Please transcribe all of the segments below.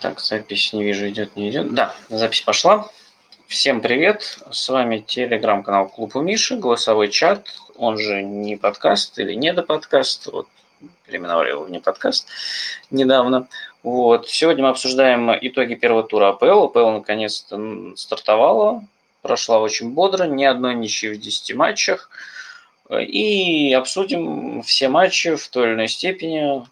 Так, запись не вижу, идет, не идет. Да, запись пошла. Всем привет, с вами телеграм-канал Клуб у Миши, голосовой чат, он же не подкаст или не до подкаст, вот, переименовали его в не подкаст недавно. Вот, сегодня мы обсуждаем итоги первого тура АПЛ. АПЛ наконец-то стартовала, прошла очень бодро, ни одной ничьи в 10 матчах. И обсудим все матчи в той или иной степени,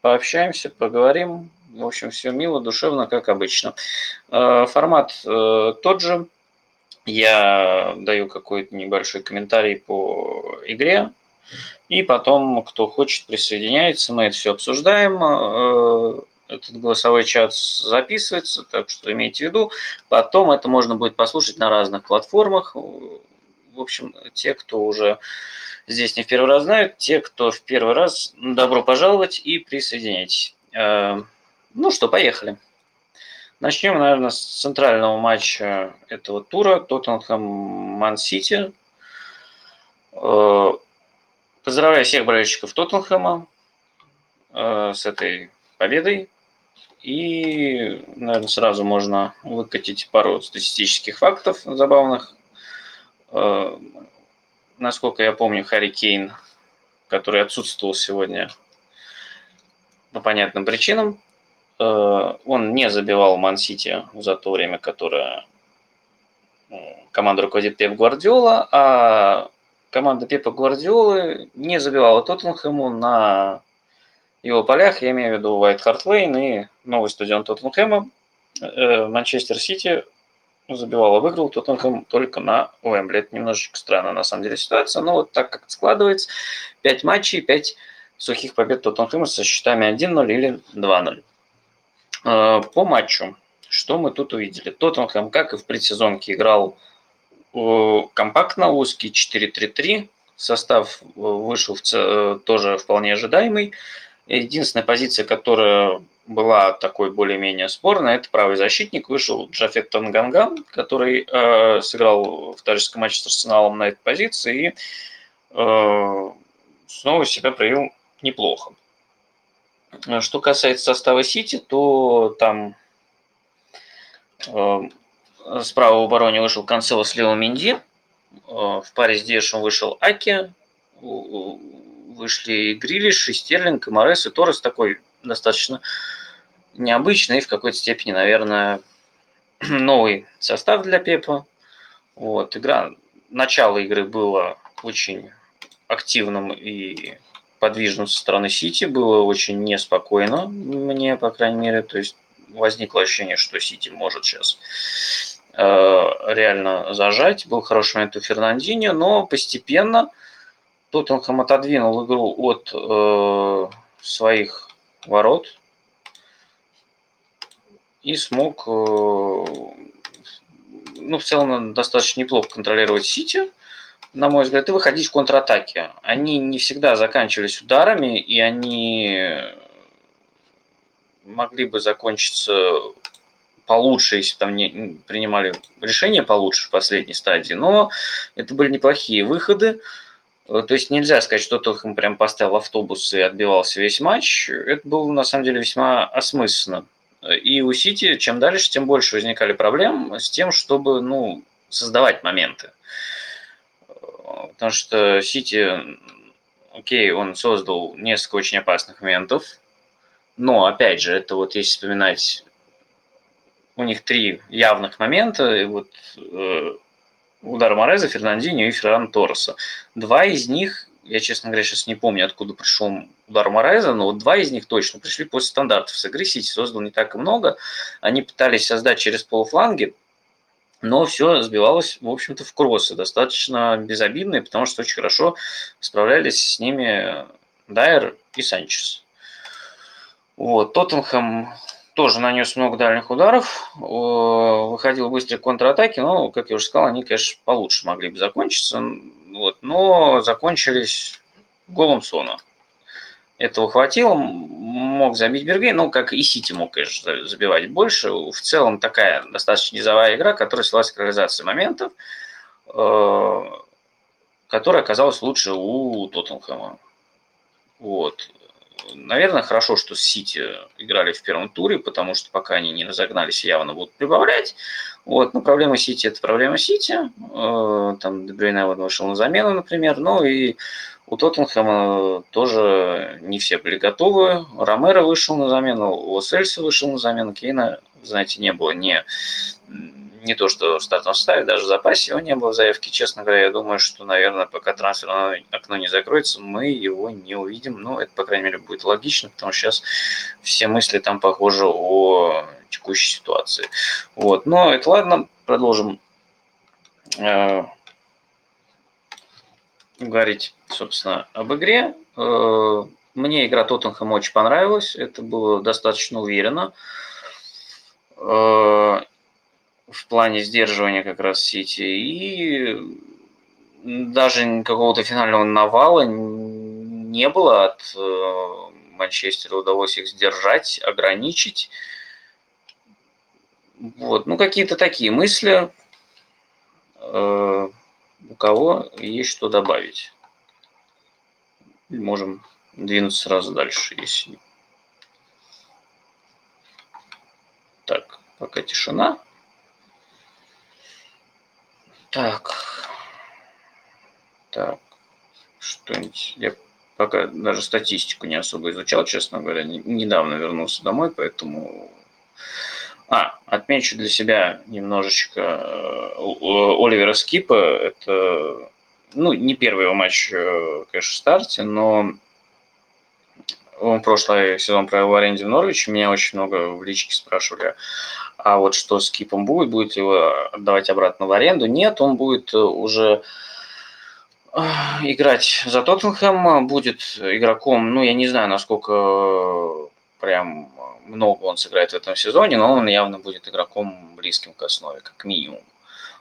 пообщаемся, поговорим, в общем, все мило, душевно, как обычно. Э, формат э, тот же. Я даю какой-то небольшой комментарий по игре. И потом, кто хочет, присоединяется. Мы это все обсуждаем. Э, этот голосовой чат записывается, так что имейте в виду. Потом это можно будет послушать на разных платформах. В общем, те, кто уже здесь не в первый раз знают, те, кто в первый раз, добро пожаловать и присоединяйтесь. Ну что, поехали. Начнем, наверное, с центрального матча этого тура. Тоттенхэм Ман-Сити. Э, поздравляю всех болельщиков Тоттенхэма э, с этой победой. И, наверное, сразу можно выкатить пару статистических фактов забавных. Э, насколько я помню, Харри Кейн, который отсутствовал сегодня по понятным причинам, он не забивал Ман-Сити за то время, которое команда руководит Пеп Гвардиола, а команда Пепа Гвардиолы не забивала Тоттенхэму на его полях, я имею в виду Уайт Харт Лейн и новый стадион Тоттенхэма. Э, Манчестер Сити забивал и выиграл Тоттенхэм только на Уэмбли. Это немножечко странно на самом деле ситуация, но вот так как складывается, 5 матчей, 5 сухих побед Тоттенхэма со счетами 1-0 или 2-0. Э, по матчу, что мы тут увидели? Тоттенхэм, как и в предсезонке, играл э, компактно, узкий 4-3-3. Состав э, вышел в, тоже вполне ожидаемый. Единственная позиция, которая была такой более-менее спорной, это правый защитник. Вышел Джафет Танганган, который э, сыграл в товарищеском матче с Арсеналом на этой позиции и э, снова себя проявил неплохо. Э, что касается состава Сити, то там э, справа в обороне вышел Канцело с Лео Минди, э, в паре с Дешем вышел Аки, вышли Грилиш, и Стерлинг, и Морес, и Торрес такой достаточно необычный, в какой-то степени, наверное, новый состав для Пепа. Вот, игра, начало игры было очень активным и подвижным со стороны Сити, было очень неспокойно мне, по крайней мере, то есть возникло ощущение, что Сити может сейчас э, реально зажать. Был хороший момент у Фернандини, но постепенно Тоттенхэм отодвинул игру от э, своих ворот и смог, э, ну, в целом, достаточно неплохо контролировать Сити на мой взгляд, и выходить в контратаке. Они не всегда заканчивались ударами, и они могли бы закончиться получше, если там не принимали решения получше в последней стадии, но это были неплохие выходы. То есть нельзя сказать, что Тоттенхэм прям поставил автобус и отбивался весь матч. Это было на самом деле весьма осмысленно. И у Сити чем дальше, тем больше возникали проблем с тем, чтобы ну, создавать моменты. Потому что Сити, окей, он создал несколько очень опасных моментов, но, опять же, это вот если вспоминать, у них три явных момента, и вот э, удар Мореза, Фернандинho и Ферран Торреса. Два из них, я, честно говоря, сейчас не помню, откуда пришел удар Мореза, но вот два из них точно пришли после стандартов с игры. Сити создал не так и много. Они пытались создать через полуфланги, но все сбивалось, в общем-то, в кроссы, достаточно безобидные, потому что очень хорошо справлялись с ними Дайер и Санчес. Вот, Тоттенхэм тоже нанес много дальних ударов, выходил быстрые контратаки, но, как я уже сказал, они, конечно, получше могли бы закончиться, вот, но закончились голом Сона. Этого хватило, мог забить Бергей, ну, как и Сити мог, конечно, забивать больше. В целом такая достаточно низовая игра, которая свелась к реализации моментов, э, которая оказалась лучше у Тоттенхэма. Вот. наверное, хорошо, что с Сити играли в первом туре, потому что пока они не разогнались, явно будут прибавлять. Вот, ну, проблема Сити – это проблема Сити. Э, там Дебрюйне вышел на замену, например. Ну, и у Тоттенхэма тоже не все были готовы. Ромеро вышел на замену, Лос-Эльси вышел на замену, Кейна, знаете, не было ни не то, что в стартовом составе, даже в запасе его не было заявки. Честно говоря, я думаю, что, наверное, пока трансферное окно не закроется, мы его не увидим. Но это, по крайней мере, будет логично, потому что сейчас все мысли там похожи о текущей ситуации. Вот. Но это ладно, продолжим э, говорить, собственно, об игре. Э, мне игра Тоттенхэм очень понравилась. Это было достаточно уверенно. Э, в плане сдерживания как раз Сити. И даже какого-то финального навала не было от э, Манчестера. Удалось их сдержать, ограничить. Вот, ну какие-то такие мысли. У кого есть что добавить? Можем двинуться сразу дальше, если... Так, пока тишина. Так. Так. Что-нибудь. Я пока даже статистику не особо изучал, честно говоря. Недавно вернулся домой, поэтому... А, отмечу для себя немножечко э, Оливера Скипа. Это, ну, не первый его матч, э, конечно, в старте, но он прошлый сезон провел в аренде в Норвиче. Меня очень много в личке спрашивали, а вот что с Кипом будет, будет его отдавать обратно в аренду? Нет, он будет э, уже играть за Тоттенхэм, будет игроком, ну, я не знаю, насколько прям много он сыграет в этом сезоне, но он явно будет игроком близким к основе, как минимум.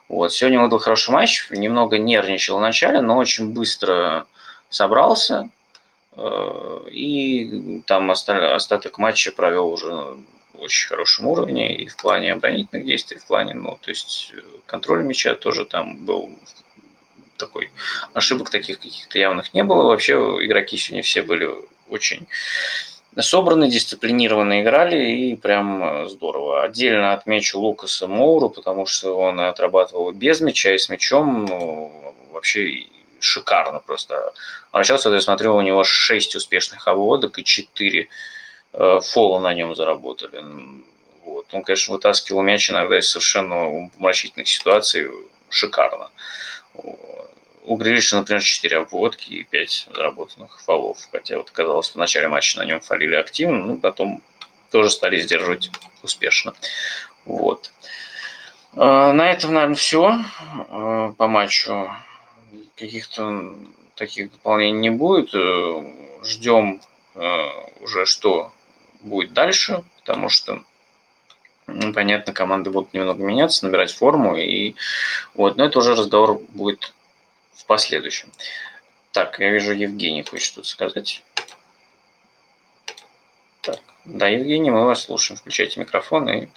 Вот. Сегодня был хороший матч, немного нервничал в начале, но очень быстро собрался, э, и там остаток матча провел уже очень хорошем уровне и в плане оборонительных действий, в плане, ну, то есть э, контроль мяча тоже там был такой. Ошибок таких каких-то явных не было. Вообще игроки сегодня все были очень собраны, дисциплинированно играли и прям э, здорово. Отдельно отмечу Лукаса Моуру, потому что он отрабатывал без мяча и с мячом ну, вообще шикарно просто. А сейчас, я смотрю, у него 6 успешных обводок и 4 Э, фола на нем заработали. Вот. Он, конечно, вытаскивал мяч иногда из совершенно умопомрачительных ситуаций шикарно. У Грилиша, например, 4 обводки и 5 заработанных фолов. Хотя вот казалось, в начале матча на нем фалили активно, но потом тоже стали сдерживать успешно. Вот. Э, на этом, наверное, все э, по матчу. Каких-то таких дополнений не будет. Ждем уже что будет дальше, потому что ну, понятно, команды будут немного меняться, набирать форму, и вот, но это уже разговор будет в последующем. Так, я вижу, Евгений хочет что-то сказать. Так, да, Евгений, мы вас слушаем. Включайте микрофон и...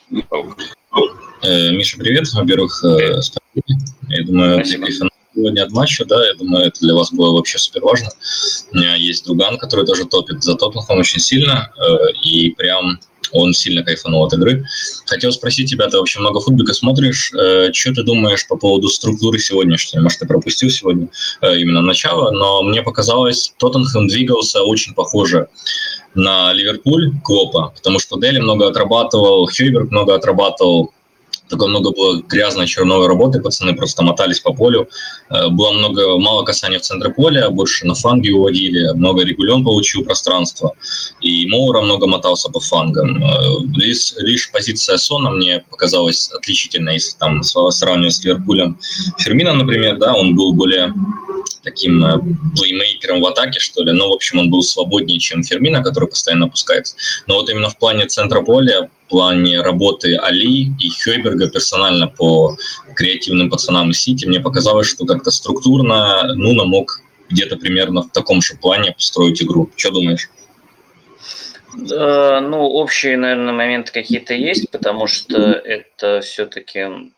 Э, Миша, привет. Во-первых, э, спасибо. Я думаю, Спасибо сегодня от матча, да, я думаю, это для вас было вообще супер важно. У меня есть друган, который тоже топит за Тоттенхэм очень сильно, э, и прям он сильно кайфанул от игры. Хотел спросить тебя, ты вообще много футбика смотришь, э, что ты думаешь по поводу структуры сегодняшней? Может, ты пропустил сегодня э, именно начало, но мне показалось, Тоттенхэм двигался очень похоже на Ливерпуль Клопа, потому что Дели много отрабатывал, Хьюберг много отрабатывал, такое много было грязной черновой работы, пацаны просто мотались по полю. Э, было много, мало касаний в центре поля, больше на фанги уводили, много регулен получил пространство. И Моура много мотался по фангам. Э, лишь, лишь позиция Сона мне показалась отличительной, если там сравнивать с Ливерпулем. Фермина, например, да, он был более таким э, плеймейкером в атаке, что ли. Ну, в общем, он был свободнее, чем Фермина, который постоянно опускается. Но вот именно в плане центра поля плане работы Али и Хойберга персонально по креативным пацанам из Сити, мне показалось, что как-то структурно Нуна мог где-то примерно в таком же плане построить игру. Что думаешь? Ну, общие, наверное, моменты какие-то есть, потому что это все-таки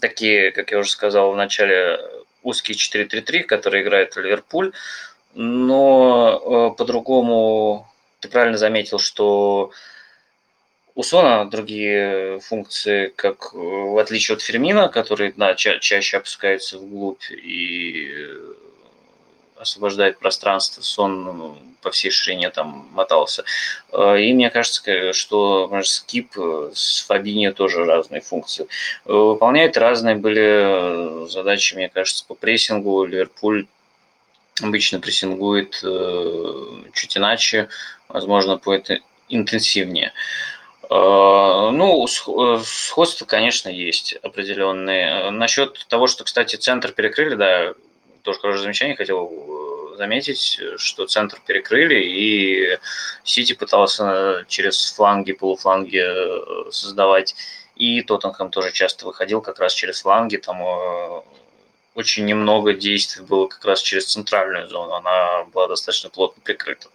такие, как я уже сказал в начале, узкие 4-3-3, которые играет Ливерпуль. но по-другому ты правильно заметил, что у Сона другие функции, как в отличие от Фермина, который да, ча- чаще опускается вглубь и освобождает пространство, сон ну, по всей ширине там мотался. Э, и мне кажется, что может, скип с Фабини тоже разные функции. Выполняет разные были задачи, мне кажется, по прессингу. Ливерпуль обычно прессингует э, чуть иначе, возможно, интенсивнее. Э, ну, сходство, конечно, есть определенные. Насчет того, что, кстати, центр перекрыли, да, тоже хорошее замечание хотел э, заметить, что центр перекрыли, и Сити пытался через фланги, полуфланги э, создавать, и Тоттенхэм тоже часто выходил как раз через фланги, там э, очень немного действий было как раз через центральную зону, она была достаточно плотно прикрыта.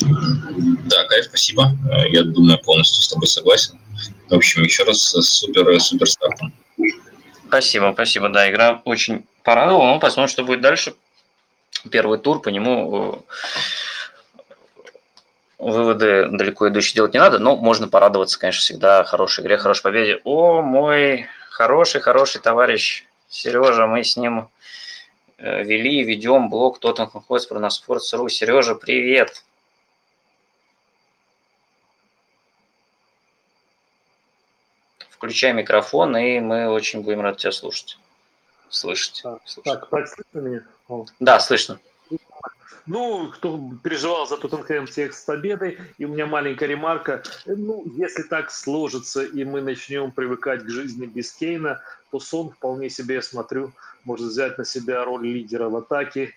Да, Кайф, спасибо. Я думаю, полностью с тобой согласен. В общем, еще раз супер, супер стартом. Спасибо, спасибо. Да, игра очень порадовала. Ну, посмотрим, что будет дальше. Первый тур, по нему э, выводы далеко идущие делать не надо, но можно порадоваться, конечно, всегда хорошей игре, хорошей победе. О, мой хороший, хороший товарищ Сережа, мы с ним э, вели, ведем блог Тоттенхэм Хотспур на Sports.ru. Сережа, привет! Включай микрофон, и мы очень будем рады тебя слушать. Слышать. Так, так слышно меня? О. Да, слышно. Ну, кто переживал за Тоттенхэм всех с победой, и у меня маленькая ремарка. Ну, если так сложится, и мы начнем привыкать к жизни без Кейна, то Сон вполне себе, я смотрю, может взять на себя роль лидера в атаке.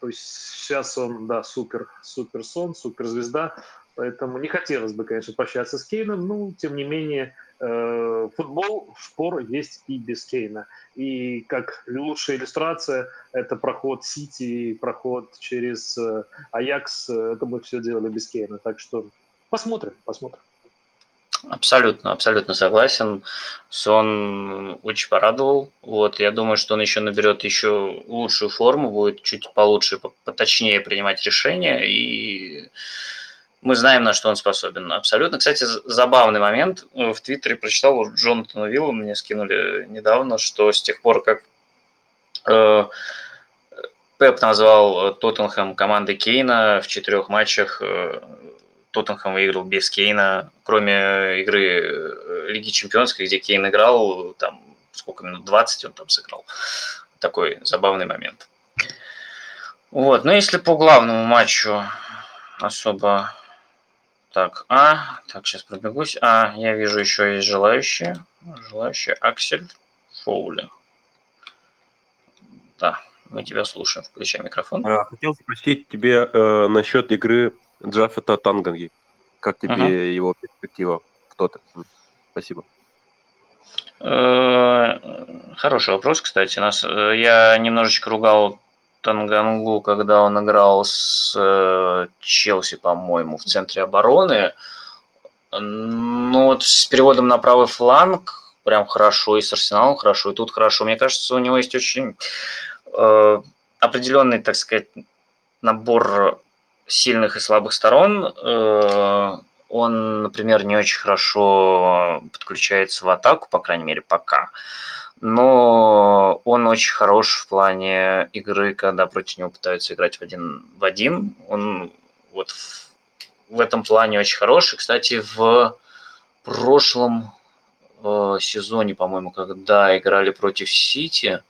То есть сейчас он, да, супер, супер сон, супер звезда. Поэтому не хотелось бы, конечно, прощаться с Кейном, но, тем не менее, футбол, спор есть и без Кейна. И как лучшая иллюстрация, это проход Сити, проход через э, Аякс, это мы все делали без Кейна. Так что посмотрим, посмотрим. Абсолютно, абсолютно согласен. Сон очень порадовал. Вот, я думаю, что он еще наберет еще лучшую форму, будет чуть получше, поточнее принимать решения и мы знаем, на что он способен. Абсолютно. Кстати, забавный момент. В Твиттере прочитал, вот Джонатана Вилла мне скинули недавно, что с тех пор, как э, Пеп назвал Тоттенхэм командой Кейна в четырех матчах, э, Тоттенхэм выиграл без Кейна, кроме игры э, Лиги Чемпионской, где Кейн играл, там сколько минут, 20 он там сыграл. Такой забавный момент. Вот, но если по главному матчу особо так, А. Так, сейчас пробегусь. А, я вижу еще есть желающие. Желающие Аксель Фоули. Да, мы тебя слушаем. Включай микрофон. А, хотел спросить тебе э, насчет игры Джаффета Танганги. Как тебе uh его перспектива? Кто-то? Спасибо. Э, хороший вопрос, кстати. Нас, э, я немножечко ругал Тангангу, когда он играл с э, Челси, по-моему, в центре обороны. Ну вот с переводом на правый фланг прям хорошо, и с Арсеналом хорошо, и тут хорошо. Мне кажется, у него есть очень э, определенный, так сказать, набор сильных и слабых сторон. Э, он, например, не очень хорошо подключается в атаку, по крайней мере, пока но он очень хорош в плане игры, когда против него пытаются играть в один в один. Он вот в, в этом плане очень хороший. Кстати, в прошлом э, сезоне, по-моему, когда играли против Сити,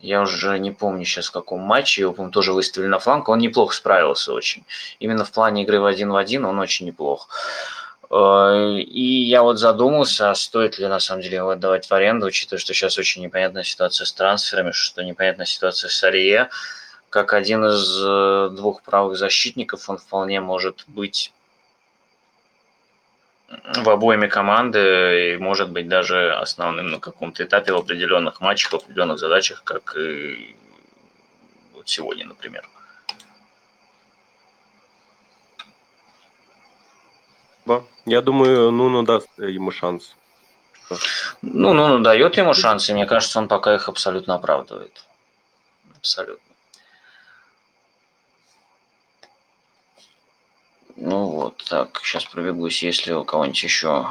я уже не помню сейчас в каком матче, его, по-моему, тоже выставили на фланг, он неплохо справился очень. Именно в плане игры в один в один он очень неплох. И я вот задумался, а стоит ли на самом деле его отдавать в аренду, учитывая, что сейчас очень непонятная ситуация с трансферами, что непонятная ситуация с Арие. Как один из э, двух правых защитников он вполне может быть в обоими команды и может быть даже основным на каком-то этапе в определенных матчах, в определенных задачах, как и вот сегодня, например. Я думаю, Нуну даст ему шанс. Ну, ну, ну, дает ему шансы. Мне кажется, он пока их абсолютно оправдывает. Абсолютно. Ну вот, так, сейчас пробегусь, если у кого-нибудь еще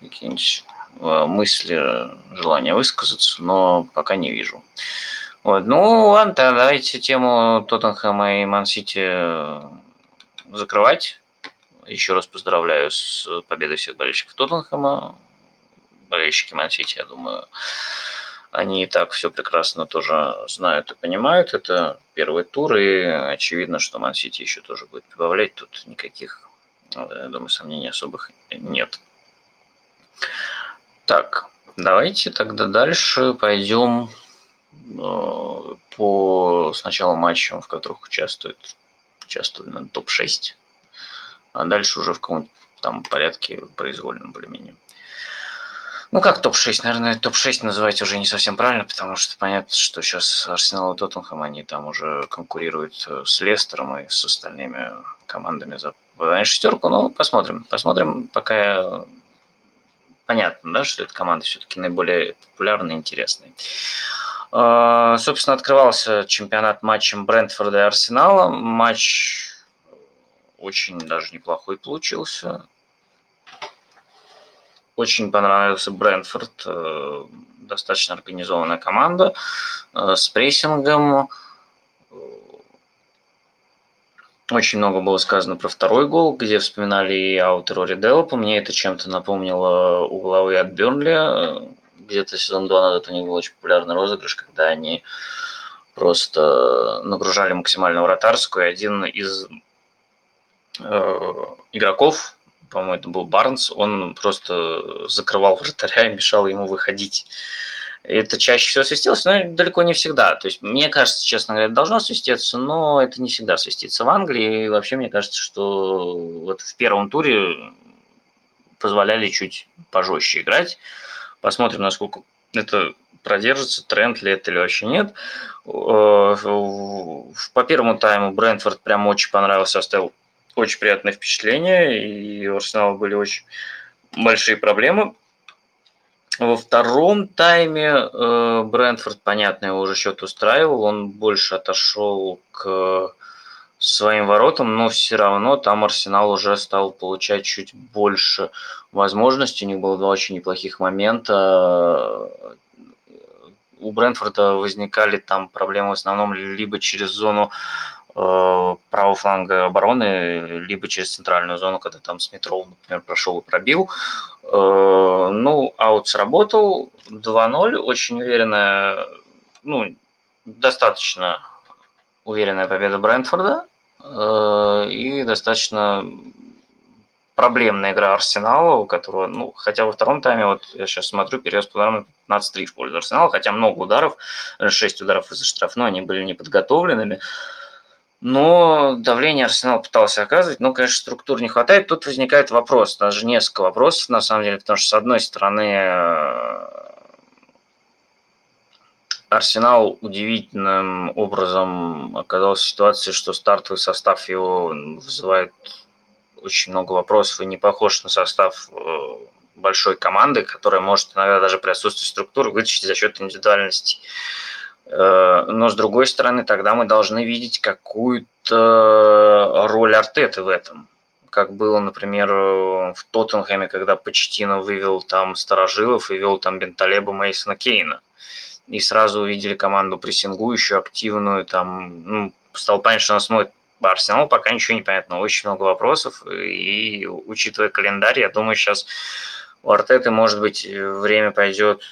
какие-нибудь э, мысли, желания высказаться, но пока не вижу. Вот, ну ладно, давайте тему Тоттенхэма и Мансити закрывать. Еще раз поздравляю с победой всех болельщиков Тоттенхэма. Болельщики Мансити, я думаю, они и так все прекрасно тоже знают и понимают. Это первый тур, и очевидно, что Ман-Сити еще тоже будет прибавлять. Тут никаких, я думаю, сомнений особых нет. Так, давайте тогда дальше пойдем э, по сначала матчам, в которых участвует, участвует на топ-6, а дальше уже в каком-то там порядке произвольном более-менее. Ну, как топ-6? Наверное, топ-6 называть уже не совсем правильно, потому что понятно, что сейчас Арсенал и Тоттенхэм, они там уже конкурируют э, с Лестером и с остальными командами за шестерку. Ну, посмотрим. Посмотрим, пока понятно, да, что эта команда все-таки наиболее популярная и интересная. А, собственно, открывался чемпионат матчем Брентфорда и Арсенала. Матч очень даже неплохой получился. Очень понравился Брэнфорд, э, достаточно организованная команда э, с прессингом. Очень много было сказано про второй гол, где вспоминали и аут Рори Делопа. Мне это чем-то напомнило угловые от Бернли. Где-то сезон 2 назад у них был очень популярный розыгрыш, когда они просто нагружали максимально вратарскую. И один из э, игроков по-моему, это был Барнс, он просто закрывал вратаря и мешал ему выходить. Это чаще всего свистелось, но далеко не всегда. То есть, мне кажется, честно говоря, должно свистеться, но это не всегда свистится в Англии. И вообще, мне кажется, что вот в первом туре позволяли чуть пожестче играть. Посмотрим, насколько это продержится, тренд ли это или вообще нет. Э, по первому тайму Брентфорд прям очень понравился, оставил очень приятное впечатление, и у Арсенала были очень большие проблемы. Во втором тайме э, Брентфорд, понятно, его уже счет устраивал, он больше отошел к своим воротам, но все равно там Арсенал уже стал получать чуть больше возможностей. У них было два очень неплохих момента. У Брентфорда возникали там проблемы в основном либо через зону правого фланга обороны, либо через центральную зону, когда там Смитров, например, прошел и пробил. Э, ну, аут сработал, 2-0, очень уверенная, ну, достаточно уверенная победа Брентфорда э, и достаточно проблемная игра Арсенала, у которого, ну, хотя во втором тайме, вот я сейчас смотрю, перевес по ударам 15-3 в пользу Арсенала, хотя много ударов, 6 ударов из-за штрафной, они были неподготовленными. Но давление Арсенал пытался оказывать, но, конечно, структур не хватает. Тут возникает вопрос, даже несколько вопросов, на самом деле, потому что, с одной стороны, э, Арсенал удивительным образом оказался в ситуации, что стартовый состав его вызывает очень много вопросов и не похож на состав э, большой команды, которая может иногда даже при отсутствии структуры вытащить за счет индивидуальности. Э, но с другой стороны, тогда мы должны видеть какую-то роль Артеты в этом. Как было, например, в Тоттенхэме, когда Почтино вывел там Старожилов и вел там Бенталеба Мейсона Кейна. И сразу увидели команду прессингующую, активную, там, ну, стало понятно, что она смотрит Арсенал, пока ничего не понятно, очень много вопросов, и учитывая календарь, я думаю, сейчас у Артеты, может быть, время пойдет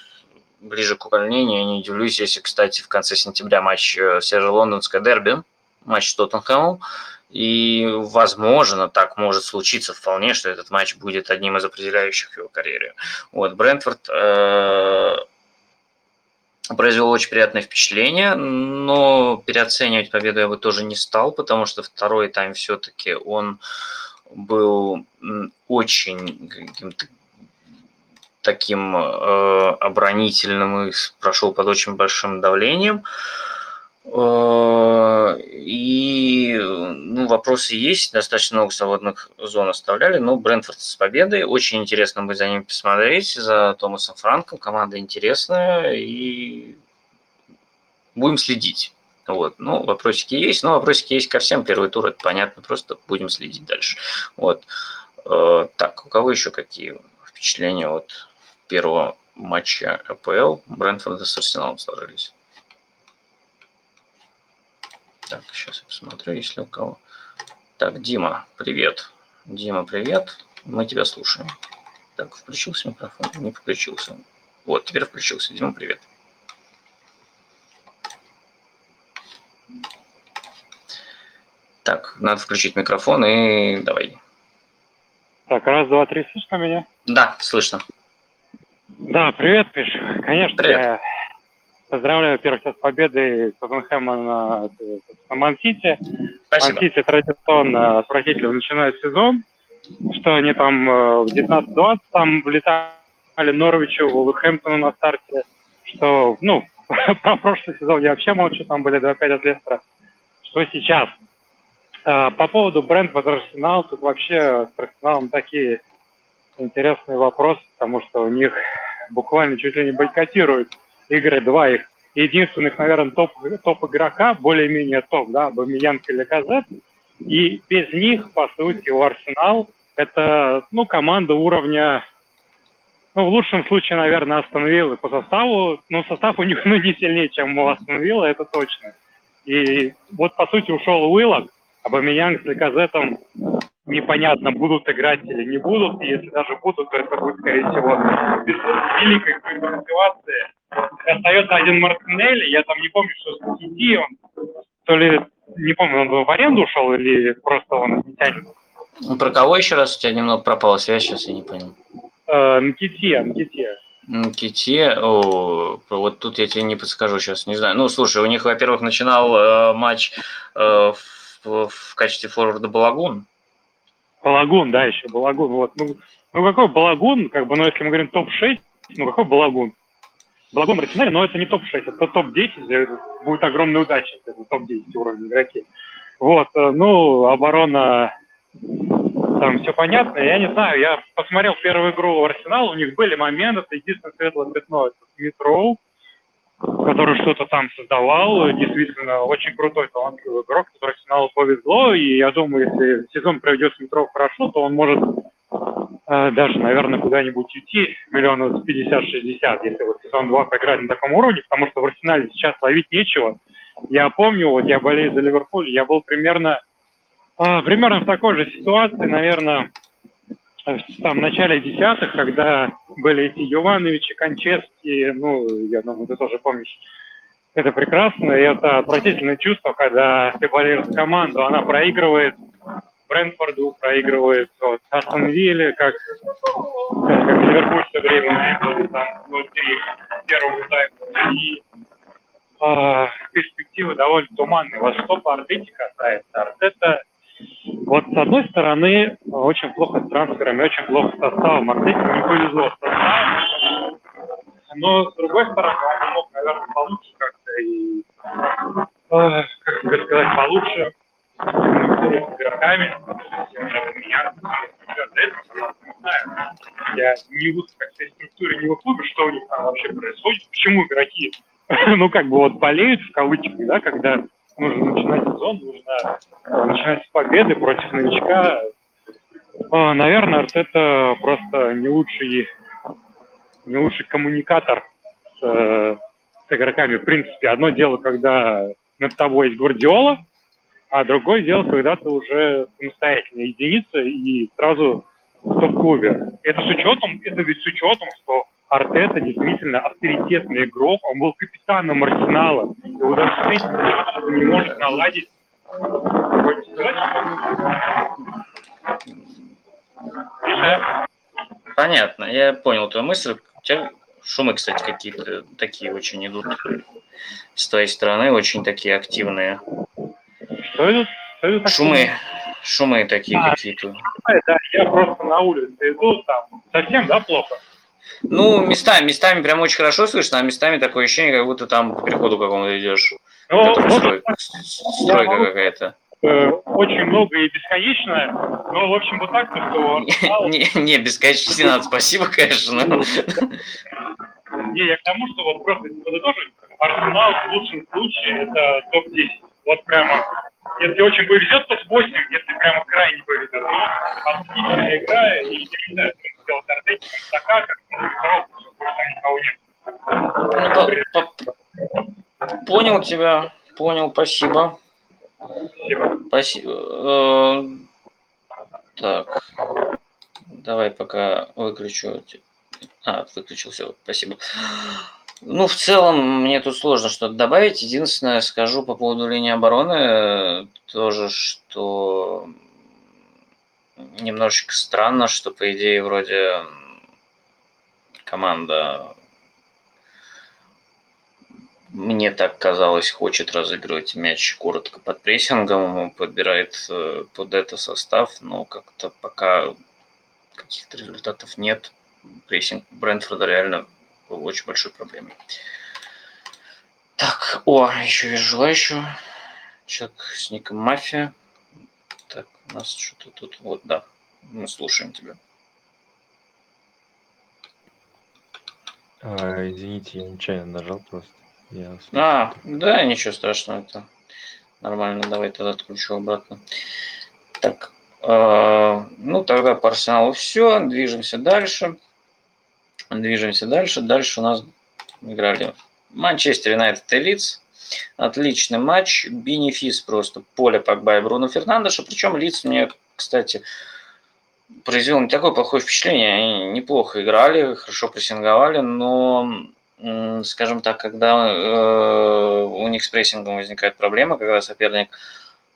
ближе к увольнению. Я не удивлюсь, если, кстати, в конце сентября матч э, Сержа Лондонское дерби, матч с Тоттенхэмом. И, возможно, так может случиться вполне, что этот матч будет одним из определяющих его карьере. Вот, Брентфорд э, произвел очень приятное впечатление, но переоценивать победу я бы тоже не стал, потому что второй тайм все-таки он был очень каким-то таким э, оборонительным и прошел под очень большим давлением. Э, и ну, вопросы есть, достаточно много свободных зон оставляли, но Брентфорд с победой, очень интересно будет за ним посмотреть, за Томасом Франком, команда интересная, и будем следить. Вот. Ну, вопросики есть, но вопросики есть ко всем. Первый тур, это понятно, просто будем следить дальше. Вот. Э, так, у кого еще какие впечатления от первого матча АПЛ Брэнфорда с Арсеналом сложились? Так, сейчас я посмотрю, если у кого. Так, Дима, привет. Дима, привет. Мы тебя слушаем. Так, включился микрофон? Не включился. Вот, теперь включился. Дима, привет. Так, надо включить микрофон и давай. Так, раз, два, три, слышно меня? Да, слышно. Да, привет, Пиш. Конечно, привет. я Поздравляю, во-первых, с победой Тоттенхэма на, на Мансити. Мансити традиционно отвратительно начинает сезон, что они там э, в 19-20 там влетали Норвичу, Вулверхэмптону на старте, что, ну, про прошлый сезон я вообще молчу, там были 2-5 от Лестера. Что сейчас? Э, по поводу Брентфорд Арсенал, тут вообще с Арсеналом такие интересные вопросы, потому что у них буквально чуть ли не бойкотируют игры, два их единственных, наверное, топ, топ игрока, более-менее топ, да, Бамиянка или Казет. И без них, по сути, у Арсенал это, ну, команда уровня, ну, в лучшем случае, наверное, Астон по составу. Ну, состав у них, ну, не сильнее, чем у Астон это точно. И вот, по сути, ушел Уиллок, а Бамиянг с Леказетом непонятно, будут играть или не будут. И если даже будут, то это будет, скорее всего, без великой какой-то мотивации остается один Мартинелли, я там не помню, что с Кити, он то ли, не помню, он в аренду ушел или просто он не тянет. Ну, про кого еще раз у тебя немного пропала связь, сейчас я не понял. Мките, Мките. Мките, о, вот тут я тебе не подскажу сейчас, не знаю. Ну, слушай, у них, во-первых, начинал э, матч э, в, в качестве форварда Балагун. Балагун, да, еще Балагун. Вот. Ну, ну какой Балагун, как бы, ну, если мы говорим топ-6, ну, какой Балагун? благом арсенале, но это не топ-6, это топ-10, будет огромная удача, это топ-10 уровень игроки. Вот, э, ну, оборона, там все понятно, я не знаю, я посмотрел первую игру в Арсенал, у них были моменты, единственное светлое пятно, это Смит который что-то там создавал, действительно очень крутой, талантливый игрок, который Арсеналу повезло, и я думаю, если сезон проведет Смитров хорошо, то он может э, даже, наверное, куда-нибудь уйти миллионов 50-60, если вот сезон 2 поиграть на таком уровне, потому что в Арсенале сейчас ловить нечего. Я помню, вот я болею за Ливерпуль, я был примерно, э, примерно в такой же ситуации, наверное, в там, начале десятых, когда были эти Йовановичи, Кончевские, ну, я думаю, ты тоже помнишь, это прекрасно, и это отвратительное чувство, когда ты болеешь команду, она проигрывает, Брэнфорду проигрывает вот, Астон Вилле, как, как, Ливерпуль все время был там внутри первого тайма. И э, перспективы довольно туманные. Вот что по Артете касается, Артета вот с одной стороны очень плохо с трансферами, очень плохо с составом. Артете не повезло с составом. Но с другой стороны, он мог, наверное, получше как-то и, э, как сказать, получше игроками. Я не в этой структуре, не в клубе, что у них там вообще происходит, почему игроки, ну, как бы вот болеют в кавычках, да, когда нужно начинать сезон, нужно начинать с победы против новичка. А, наверное, это просто не лучший, не лучший коммуникатор с, с игроками. В принципе, одно дело, когда над тобой есть Гвардиола, а другое дело, когда ты уже самостоятельная единица и сразу в топ-клубе. Это с учетом, это ведь с учетом, что Артета действительно авторитетный игрок, он был капитаном Арсенала, и вот с не может наладить Понятно, я понял твою мысль. У тебя шумы, кстати, какие-то такие очень идут с твоей стороны, очень такие активные. Что это? Что это шумы, шумы такие а, какие-то. Да, я просто на улице иду, там совсем, да, плохо? Ну, местами, местами прям очень хорошо слышно, а местами такое ощущение, как будто там по переходу какому-то идешь. Ну, стройка, стройка какая-то. э, очень много и бесконечно, но, в общем, вот так, то, что Не, не, бесконечно не надо, спасибо, конечно. но- Не, я к тому, что вот просто если подытожить, Арсенал в лучшем случае это топ-10. Вот прямо, если очень повезет, топ-8, если прямо крайне повезет. Ну, отличная игра, и не знаю, сделать Артетик, такая, как ну, никого нет. Ну, по- Понял тебя, понял, спасибо. Спасибо. Э, Так, давай пока выключу. А, выключил, все, спасибо. Ну, в целом, мне тут сложно что-то добавить. Единственное, скажу по поводу линии обороны, э, тоже, что немножечко странно, что, по идее, вроде команда мне так казалось, хочет разыгрывать мяч коротко под прессингом, подбирает э, под это состав, но как-то пока каких-то результатов нет. Прессинг Брентфорда реально был очень большой проблемой. Так, о, еще вижу желающего. Человек с ником Мафия. Так, у нас что-то тут, вот, да, мы слушаем тебя. А, извините, я нечаянно нажал просто. Я А, да, ничего страшного, это нормально. Давай тогда отключу обратно. Так, э, ну тогда по Арсеналу все, движемся дальше. Движемся дальше. Дальше у нас играли Манчестер Юнайтед и Лидс. Отличный матч. Бенефис просто поле Погба и Бруно Фернандеша. Причем Лидс мне, кстати, произвел не такое плохое впечатление. Они неплохо играли, хорошо прессинговали, но скажем так, когда э, у них с прессингом возникает проблема, когда соперник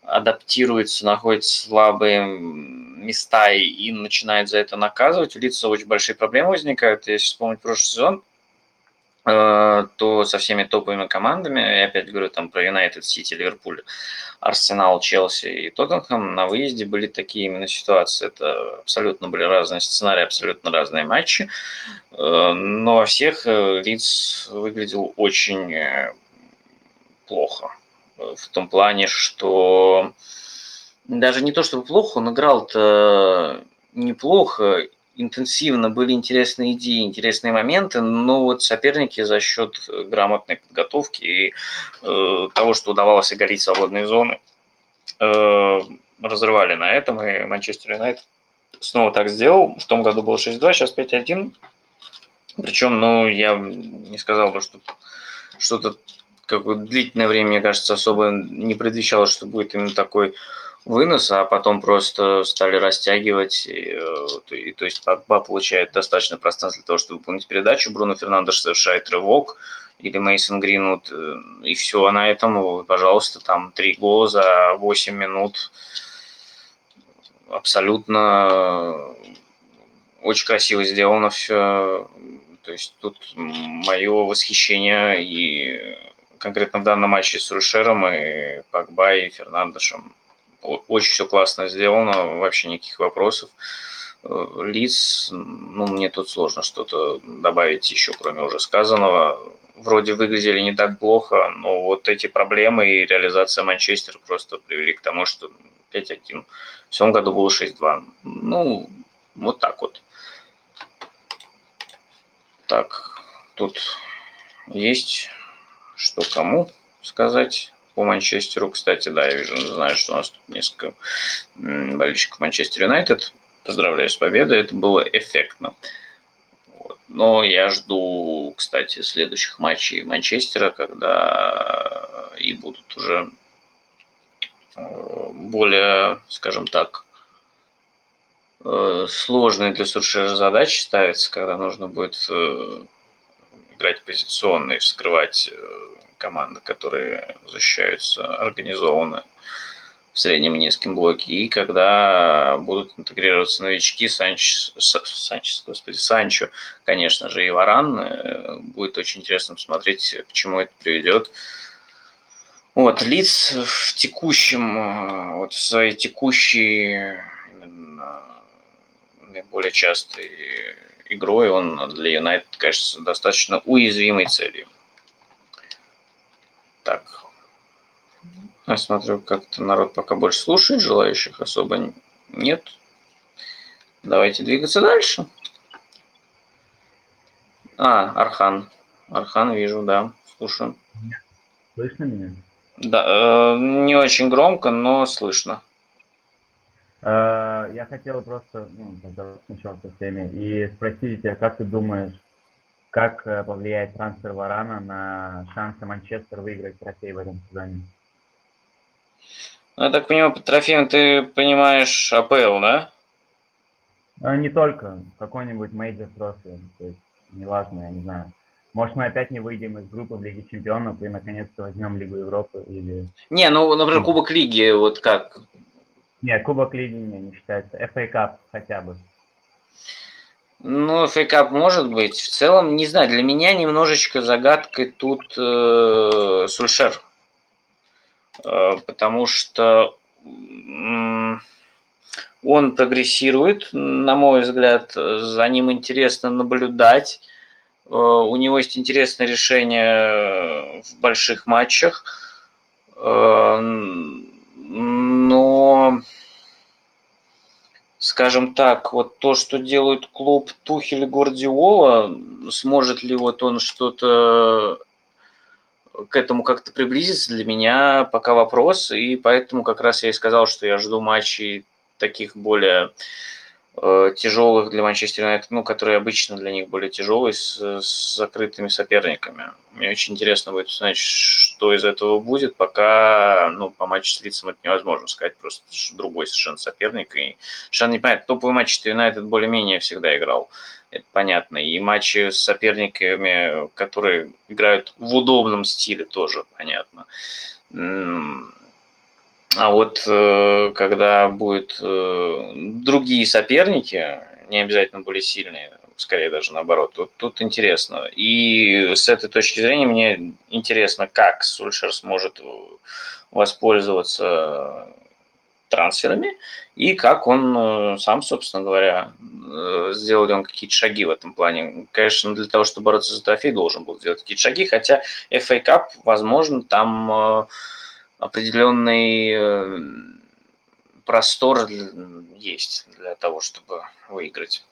адаптируется, находит слабые места и, и начинает за это наказывать, у лица очень большие проблемы возникают. Если вспомнить прошлый сезон, то со всеми топовыми командами, я опять говорю там про Юнайтед, Сити, Ливерпуль, Арсенал, Челси и Тоттенхэм, на выезде были такие именно ситуации. Это абсолютно были разные сценарии, абсолютно разные матчи. Э, Но во всех э, Лидс выглядел очень э, плохо. Э, В том плане, что даже не то чтобы плохо, он играл-то неплохо, интенсивно, были интересные идеи, интересные моменты, но вот соперники за счет грамотной подготовки и э, того, что удавалось оголить свободные зоны, э, разрывали на этом, и Манчестер Юнайтед снова так сделал. В том году было 6-2, сейчас 5-1. Причем, ну, я не сказал бы, что что-то какое длительное время, мне кажется, особо не предвещало, что будет именно такой вынос, а потом просто стали растягивать. И, э, и, то есть Погба получает достаточно пространства для того, чтобы выполнить передачу. Бруно Фернандеш совершает рывок или Мейсон Гринвуд, э, и все, а на этом, вот, пожалуйста, там три гола за 8 минут. Абсолютно очень красиво сделано все. То есть тут мое восхищение и конкретно в данном матче с Рушером и Погба и Фернандешем очень все классно сделано, вообще никаких вопросов. Э, Лиц, ну, мне тут сложно что-то добавить еще, кроме уже сказанного. Вроде выглядели не так плохо, но вот эти проблемы и реализация Манчестера просто привели к тому, что 5-1. В том году было 6-2. Ну, вот так вот. Так, тут есть что кому сказать по Манчестеру. Кстати, да, я вижу, знаю, что у нас тут несколько болельщиков Манчестер Юнайтед. Поздравляю с победой, это было эффектно. Вот. Но я жду, кстати, следующих матчей Манчестера, когда и будут уже э, более, скажем так, э, сложные для Сульшера задачи ставятся, когда нужно будет э, играть позиционно и вскрывать команды, которые защищаются организованно в среднем и низком блоке, и когда будут интегрироваться новички, Санчес, Санчес, господи, Санчо, конечно же, и Варан, э, будет очень интересно посмотреть, к чему это приведет. Вот, Лиц в текущем, э, вот в своей текущей именно наиболее частой игрой он для Юнайтед кажется достаточно уязвимой целью. Так, Я смотрю, как-то народ пока больше слушает, желающих особо нет. Давайте двигаться дальше. А, Архан. Архан вижу, да, слушаю. Слышно меня? Да, э, не очень громко, но слышно. Э, я хотел просто ну, сначала со всеми и спросить тебя, как ты думаешь, как э, повлияет трансфер Варана на шансы Манчестер выиграть трофей в этом сезоне? Ну, я так понимаю, под трофеем ты понимаешь АПЛ, да? А, не только. Какой-нибудь major trophy. То есть, неважно, я не знаю. Может, мы опять не выйдем из группы в Лиге Чемпионов и наконец-то возьмем Лигу Европы или... Не, ну, например, Кубок Лиги, вот как? Не, Кубок Лиги не, не считается. FA Cup хотя бы. Ну, Cup может быть. В целом, не знаю, для меня немножечко загадкой тут э, Сульшер. Э, потому что э, он прогрессирует, на мой взгляд, за ним интересно наблюдать. Э, у него есть интересное решение в больших матчах. Э, но, скажем так, вот то, что делает клуб Тухель и Гвардиола, сможет ли вот он что-то к этому как-то приблизиться, для меня пока вопрос, и поэтому как раз я и сказал, что я жду матчей таких более тяжелых для Манчестер Юнайтед, ну, которые обычно для них более тяжелые, с, с закрытыми соперниками. Мне очень интересно будет узнать, что из этого будет, пока, ну, по матчу с Лицем это невозможно сказать, просто другой совершенно соперник, и совершенно непонятно. Топовый матч Юнайтед более-менее всегда играл, это понятно, и матчи с соперниками, которые играют в удобном стиле, тоже понятно. А вот э, когда будут э, другие соперники, не обязательно более сильные, скорее даже наоборот, вот тут интересно. И с этой точки зрения мне интересно, как Сульшер сможет воспользоваться трансферами и как он э, сам, собственно говоря, сделал ли он какие-то шаги в этом плане. Конечно, для того, чтобы бороться за трофей, должен был сделать какие-то шаги, хотя FA Cup, возможно, там определенный э, простор есть для того, чтобы выиграть.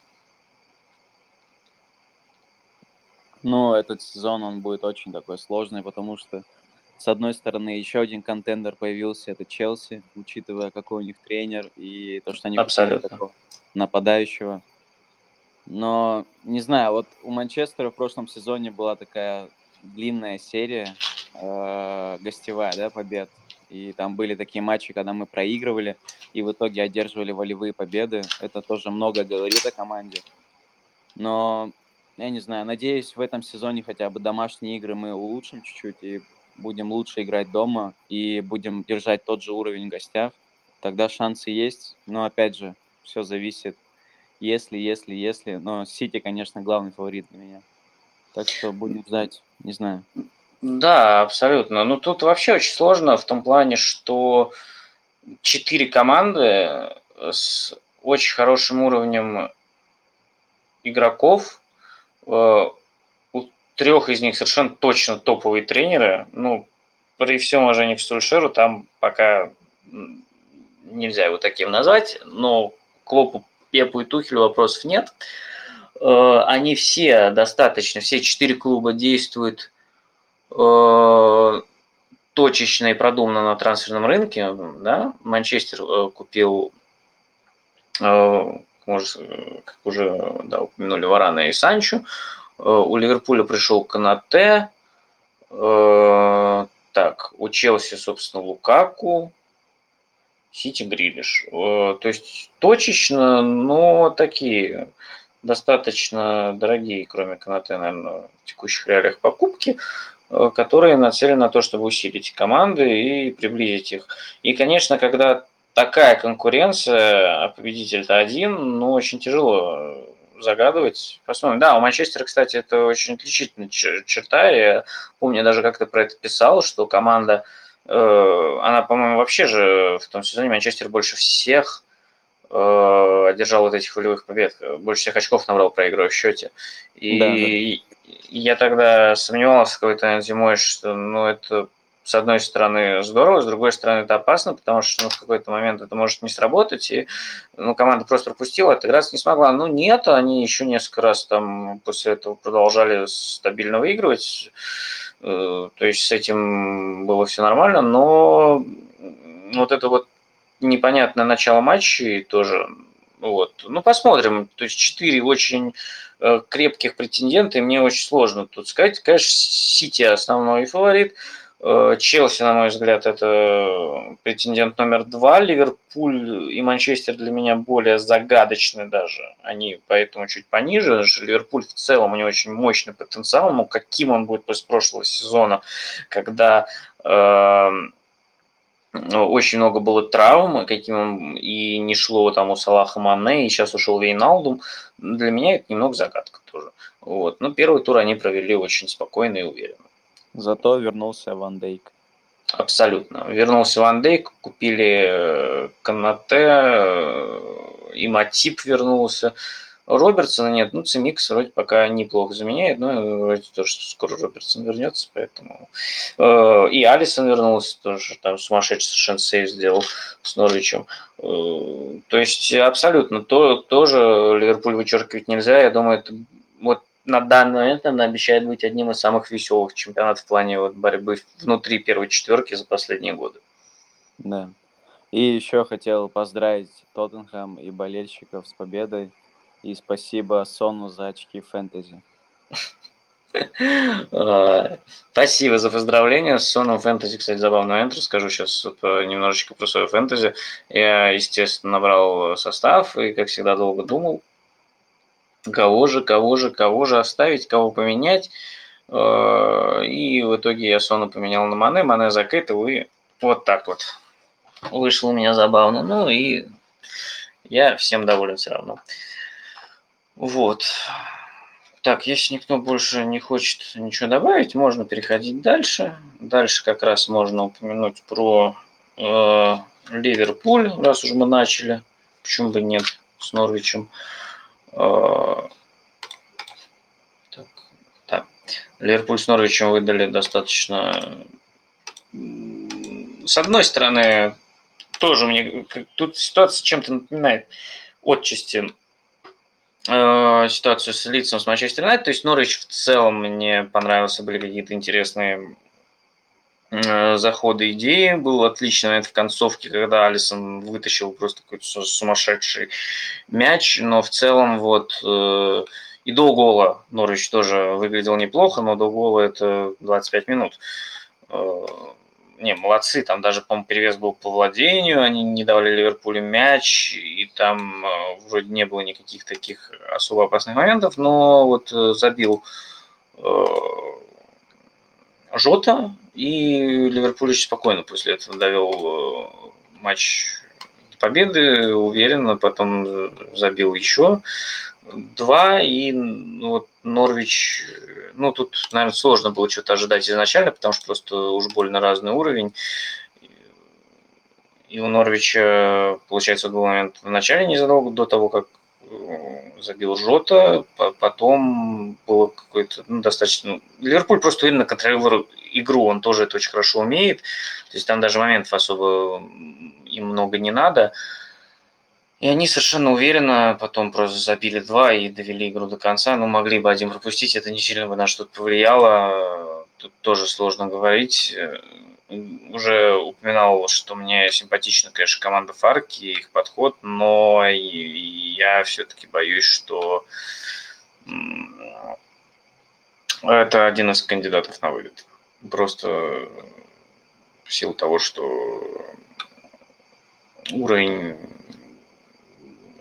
Ну, этот сезон он будет очень такой сложный, потому что, с одной стороны, еще один контендер появился, это Челси, учитывая, какой у них тренер и то, что они Абсолютно. нападающего. Но, не знаю, вот у Манчестера в прошлом сезоне была такая длинная серия э, гостевая, да, побед. И там были такие матчи, когда мы проигрывали и в итоге одерживали волевые победы. Это тоже много говорит о команде. Но, я не знаю, надеюсь, в этом сезоне хотя бы домашние игры мы улучшим чуть-чуть и будем лучше играть дома и будем держать тот же уровень гостях. Тогда шансы есть. Но, опять же, все зависит, если, если, если. Но Сити, конечно, главный фаворит для меня. Так что будем ждать, не знаю. Да, абсолютно. Ну, тут вообще очень сложно в том плане, что четыре команды с очень хорошим уровнем игроков. Э, у трех из них совершенно точно топовые тренеры. Ну, при всем уважении к Сульшеру, там пока нельзя его таким назвать, но Клопу, Пепу и Тухелю вопросов нет. Э, они все достаточно, все четыре клуба действуют Э, точечно и продуманно на трансферном рынке, да, Манчестер э, купил, э, как уже да, упомянули, Варана и Санчо, у Ливерпуля пришел Канате, так, у Челси, собственно, Лукаку, Сити Грилиш. То есть точечно, но такие достаточно дорогие, кроме Канате, наверное, в текущих реалиях покупки. Э, которые нацелены на то, чтобы усилить команды и приблизить их. И, конечно, когда такая конкуренция, а победитель-то один, ну, очень тяжело загадывать. Посмотрим. Да, у Манчестера, кстати, это очень отличительная черта. Я помню, даже как-то про это писал, что команда, э, она, по-моему, вообще же в том сезоне Манчестер больше всех э, одержал вот этих волевых побед, больше всех очков набрал, проигрывая в счете. И, да, да я тогда сомневался какой-то зимой, что ну, это с одной стороны, здорово, с другой стороны, это опасно, потому что ну, в какой-то момент это может не сработать, и ну, команда просто пропустила, отыграться не смогла. Ну, нет, они еще несколько раз там после этого продолжали стабильно выигрывать, э, то есть с этим было все нормально, но вот это вот непонятное начало матча тоже, вот, ну, посмотрим, то есть четыре очень э, крепких претендента, и мне очень сложно тут сказать. Конечно, Сити основной фаворит, Э, Челси, на мой взгляд, это претендент номер два. Ливерпуль и Манчестер для меня более загадочны даже. Они поэтому чуть пониже. Ливерпуль в целом у него очень мощный потенциал. Но каким он будет после прошлого сезона, когда э, очень много было травм, каким и не шло там у Салаха Мане, и сейчас ушел Вейналдум. Для меня это немного загадка тоже. Вот. Но первый тур они провели очень спокойно и уверенно. Зато вернулся Ван Дейк. Абсолютно. Вернулся Ван Дейк, купили э, Канате, э, и Матип вернулся. Робертсона нет, ну, Цимикс вроде пока неплохо заменяет, но вроде тоже скоро Робертсон вернется, поэтому... Э, и Алисон вернулся, тоже там сумасшедший совершенно сейв сделал с Норвичем. То есть абсолютно то, тоже Ливерпуль вычеркивать нельзя, я думаю, это вот на данный момент она обещает быть одним из самых веселых чемпионатов в плане вот борьбы внутри первой четверки за последние годы. Да. И еще хотел поздравить Тоттенхэм и болельщиков с победой. И спасибо Сону за очки фэнтези. А, спасибо за поздравления. С Соном фэнтези, кстати, забавный момент. Расскажу сейчас немножечко про свое фэнтези. Я, естественно, набрал состав и, как всегда, долго думал, кого же, кого же, кого же оставить, кого поменять. Э, и в итоге я Сону поменял на Мане, Мане закрытил, и вот так вот. Вышло у меня забавно. Ну и я всем доволен все равно. Вот. Так, если никто больше не хочет ничего добавить, можно переходить дальше. Дальше как раз можно упомянуть про э, Ливерпуль, раз уже мы начали. Почему бы нет с Норвичем. А, так, да. Ливерпуль с Норвичем выдали достаточно... С одной стороны, тоже мне... Тут ситуация чем-то напоминает отчасти э, ситуацию с лицом с Манчестер Юнайтед. То есть Норвич в целом мне понравился, были какие-то интересные Э, захода идеи. Был отличный момент в концовке, когда Алисон вытащил просто какой-то сумасшедший мяч, но в целом вот э, и до гола Норвич тоже выглядел неплохо, но до гола это 25 минут. Не, молодцы, там даже, по-моему, перевес был по владению, они не давали Ливерпулю мяч, и там вроде не было никаких таких особо опасных моментов, но вот забил Жота, и Ливерпуль очень спокойно после этого довел э, матч победы, уверенно, потом забил еще два, и ну, вот Норвич, ну тут, наверное, сложно было что-то ожидать изначально, потому что просто уж больно разный уровень. И у Норвича, получается, был момент в начале, незадолго до того, как забил Жота, потом было какое-то ну, достаточно... Ну, Ливерпуль просто именно контролировал игру, он тоже это очень хорошо умеет, то есть там даже моментов особо им много не надо. И они совершенно уверенно потом просто забили два и довели игру до конца. Ну, могли бы один пропустить, это не сильно бы на что-то повлияло. Тут тоже сложно говорить уже упоминал, что мне симпатична, конечно, команда Фарки, их подход, но я все-таки боюсь, что это один из кандидатов на вылет. Просто в силу того, что уровень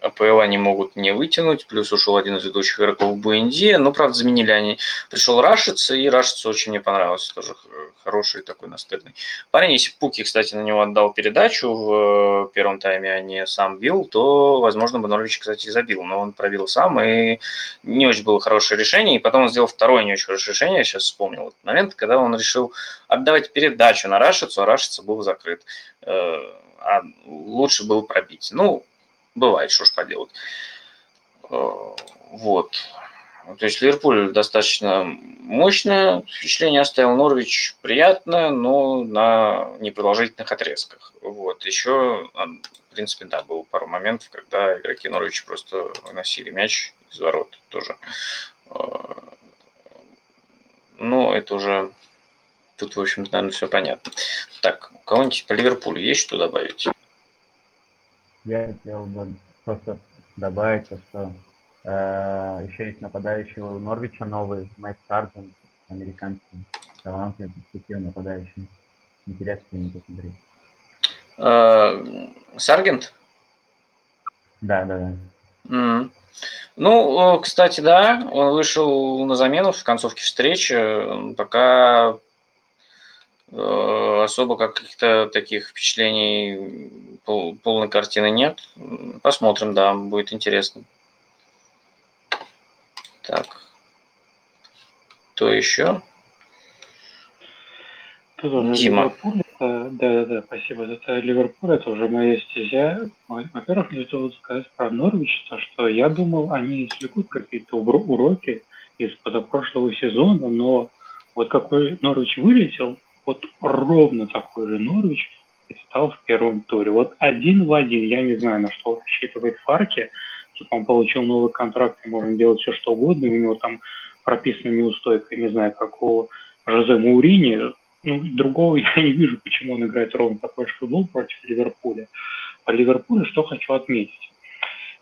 АПЛ они могут не вытянуть, плюс ушел один из ведущих игроков Буэнди, но, правда, заменили они. Пришел Рашиц, и Рашиц очень мне понравился, тоже хороший такой настырный парень. Если Пуки, кстати, на него отдал передачу в э, первом тайме, а не сам бил, то, возможно, бы Норвич, кстати, забил, но он пробил сам, и не очень было хорошее решение, и потом он сделал второе не очень хорошее решение, я сейчас вспомнил этот момент, когда он решил отдавать передачу на Рашицу, а Рашица был закрыт. Э, а лучше было пробить. Ну, бывает, что ж поделать. Э, вот. То есть Ливерпуль достаточно мощное впечатление оставил, Норвич приятное, но на непродолжительных отрезках. Вот. Еще, а, в принципе, да, было пару моментов, когда игроки Норвича просто выносили мяч из ворот тоже. Но это уже Тут, в общем наверное, все понятно. Так, у кого-нибудь по Ливерпулю есть что добавить? Я хотел бы просто добавить, что э, еще есть нападающий у Норвича новый, Мэтт Сарджент, американский, талантливый, перспективный нападающий. Интересно ему посмотреть. Э, Саргент? Да, да, да. Mm. Ну, кстати, да, он вышел на замену в концовке встречи. Пока Э, особо каких-то таких впечатлений пол, полной картины нет. Посмотрим, да, будет интересно. Так. Кто еще? Дима. да, да, да, спасибо. Это Ливерпуль, это уже моя стезя. Во-первых, хотелось сказать про Норвич, то, что я думал, они извлекут какие-то уроки из прошлого сезона, но вот какой Норвич вылетел, вот ровно такой же Норвич стал в первом туре. Вот один в один, я не знаю, на что рассчитывает Фарки, типа он получил новый контракт, и можно делать все, что угодно, у него там прописана неустойка, не знаю, как у Жозе Маурини, ну, другого я не вижу, почему он играет ровно такой же футбол против Ливерпуля. По Ливерпулю что хочу отметить.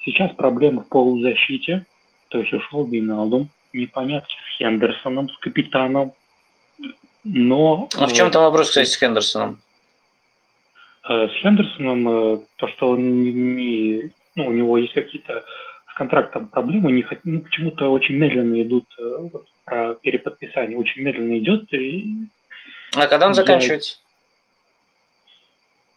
Сейчас проблема в полузащите, то есть ушел Биналдум, непонятно с Хендерсоном, с капитаном, но... А в чем там вопрос, кстати, с Хендерсоном? Э, с Хендерсоном э, то, что он не, ну, у него есть какие-то с контрактом проблемы, не, ну, почему-то очень медленно идут э, про переподписание, очень медленно идет. И а когда он я... заканчивается?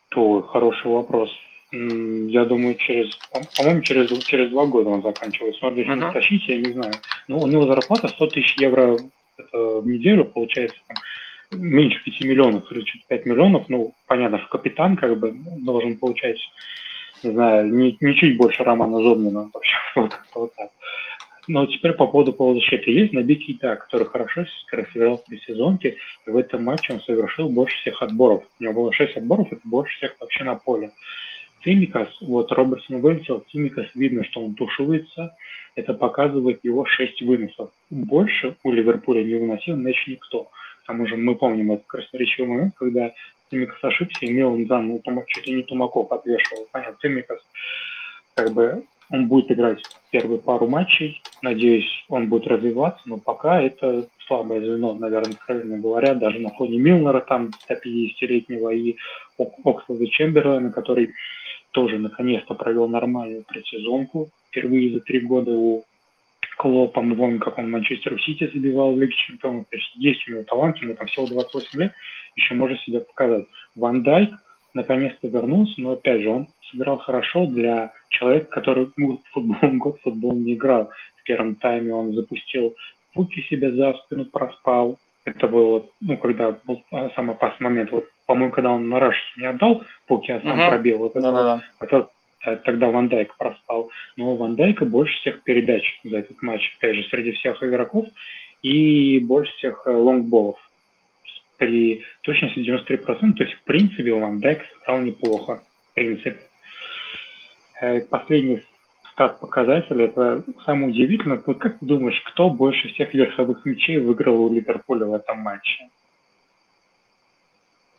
То хороший вопрос. Я думаю, через, по-моему, через, через два года он заканчивается. Смотри, uh-huh. тащить, я не знаю. Но у него зарплата 100 тысяч евро в неделю, получается, там, меньше 5 миллионов или чуть 5 миллионов, ну, понятно, что капитан как бы должен получать, не знаю, не, не чуть больше Романа Зобнина, вообще, вот, вот так. Но теперь по поводу полузащиты. Есть Наби Кейта, который хорошо сыграл в сезонке, и в этом матче он совершил больше всех отборов. У него было 6 отборов, это больше всех вообще на поле. Тимикас, вот Робертсон вылетел, Тимикас видно, что он тушуется, это показывает его 6 выносов. Больше у Ливерпуля не выносил мяч никто. К тому же мы помним этот красноречивый момент, когда Тимикас ошибся, и Милан ну, чуть ли не Тумаков отвешивал. Понятно, Тимикас как бы он будет играть первые пару матчей. Надеюсь, он будет развиваться, но пока это слабое звено, наверное, откровенно говоря, даже на фоне Милнера, там 150-летнего, и Оксфорда Чемберлена, который тоже наконец-то провел нормальную предсезонку. Впервые за три года у мы помним, как он Манчестер Сити забивал в Лиге Чемпионов. То есть есть у него талант, ему там всего 28 лет, еще может себя показать. Ван Дайк наконец-то вернулся, но опять же, он сыграл хорошо для человека, который год футбол, год футбол не играл. В первом тайме он запустил пуки себе за спину, проспал. Это было, ну, когда был самый опасный момент. Вот по-моему, когда он на Раш не отдал пуки, а сам угу. пробил. Вот это, это, э, тогда Ван Дайк проспал. Но Ван Дайка больше всех передач за этот матч, опять же, среди всех игроков. И больше всех э, лонгболов при точности 93%. То есть, в принципе, Ван Дайк сыграл неплохо. В принципе. Э, последний стат показатель, это самое удивительное. Вот как ты думаешь, кто больше всех верховых мячей выиграл у Ливерпуля в этом матче?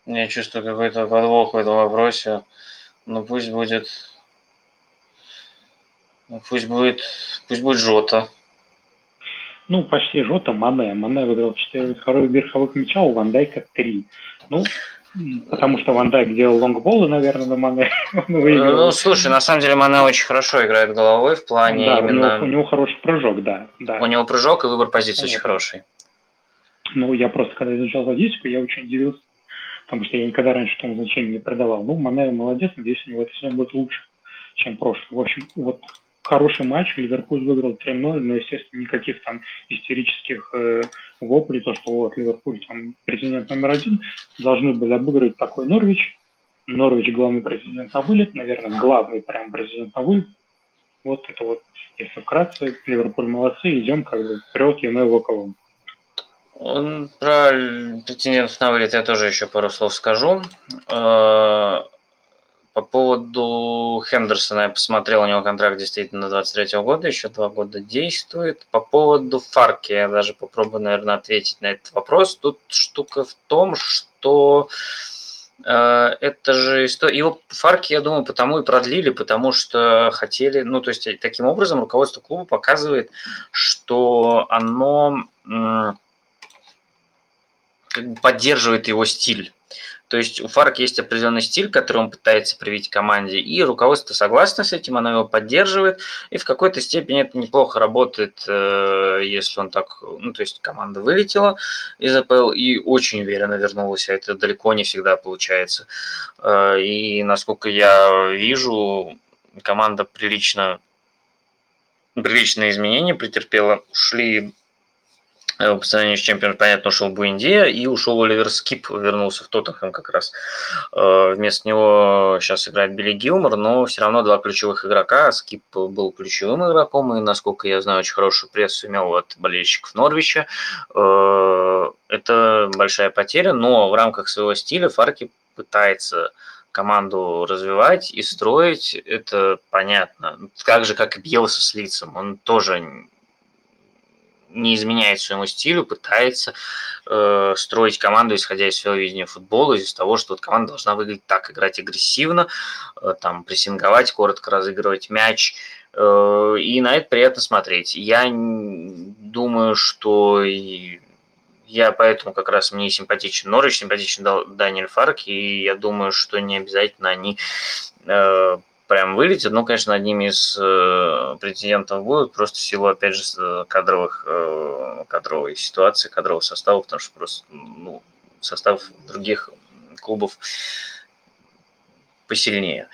Я чувствую какой-то подвох в этом вопросе. Ну пусть будет... Ну, пусть будет... Пусть будет Жота. Ну, почти Жота, Мане. Мане выиграл 4 верховых мяча, у Ван Дайка 3. Ну, потому что Ван Дайк делал лонгболы, наверное, на Мане. ну, слушай, на самом деле Мане очень хорошо играет головой в плане да, именно... У него, у него хороший прыжок, да, да. У него прыжок и выбор позиции очень хороший. Ну, я просто, когда изучал статистику, я очень удивился потому что я никогда раньше этому значения не придавал. Ну, Мане молодец, надеюсь, у него это все будет лучше, чем прошлый. В общем, вот хороший матч, Ливерпуль выиграл 3-0, но, естественно, никаких там истерических э, воплей, то, что вот Ливерпуль там президент номер один, должны были обыграть такой Норвич. Норвич главный президент на вылет, наверное, главный прям президент на вылет. Вот это вот, если вкратце, Ливерпуль молодцы, идем как бы вперед, мы его кого. Он, про претендентов на вылет я тоже еще пару слов скажу. Э, по поводу Хендерсона я посмотрел, у него контракт действительно до 23 года, еще два года действует. По поводу Фарки я даже попробую, наверное, ответить на этот вопрос. Тут штука в том, что э, это же история... Его Фарки, я думаю, потому и продлили, потому что хотели... Ну, то есть таким образом руководство клуба показывает, что оно бы поддерживает его стиль. То есть у Фарк есть определенный стиль, который он пытается привить команде, и руководство согласно с этим, оно его поддерживает, и в какой-то степени это неплохо работает, э, если он так, ну, то есть команда вылетела из АПЛ и очень уверенно вернулась, а это далеко не всегда получается. Э, и насколько я вижу, команда прилично приличные изменения претерпела, ушли по сравнению с чемпионом, понятно, ушел Буэндия и ушел Оливер Скип, вернулся в Тоттенхэм как раз. Э, вместо него сейчас играет Билли Гилмор, но все равно два ключевых игрока. Скип был ключевым игроком, и, насколько я знаю, очень хорошую прессу имел от болельщиков Норвича. Э, это большая потеря, но в рамках своего стиля Фарки пытается команду развивать и строить, это понятно. Так же, как и Бьелса с лицом. Он тоже не изменяет своему стилю, пытается э, строить команду, исходя из своего видения футбола, из того, что вот команда должна выглядеть так, играть агрессивно, э, там, прессинговать, коротко разыгрывать мяч, э, и на это приятно смотреть. Я думаю, что и я поэтому как раз мне симпатичен Норвич, симпатичен Даниэль Фарк, и я думаю, что не обязательно они э, прям вылетит. Ну, конечно, одними из э, претендентов будут просто в силу, опять же, э, кадровых, э, кадровой ситуации, кадрового состава, потому что просто ну, состав других клубов посильнее.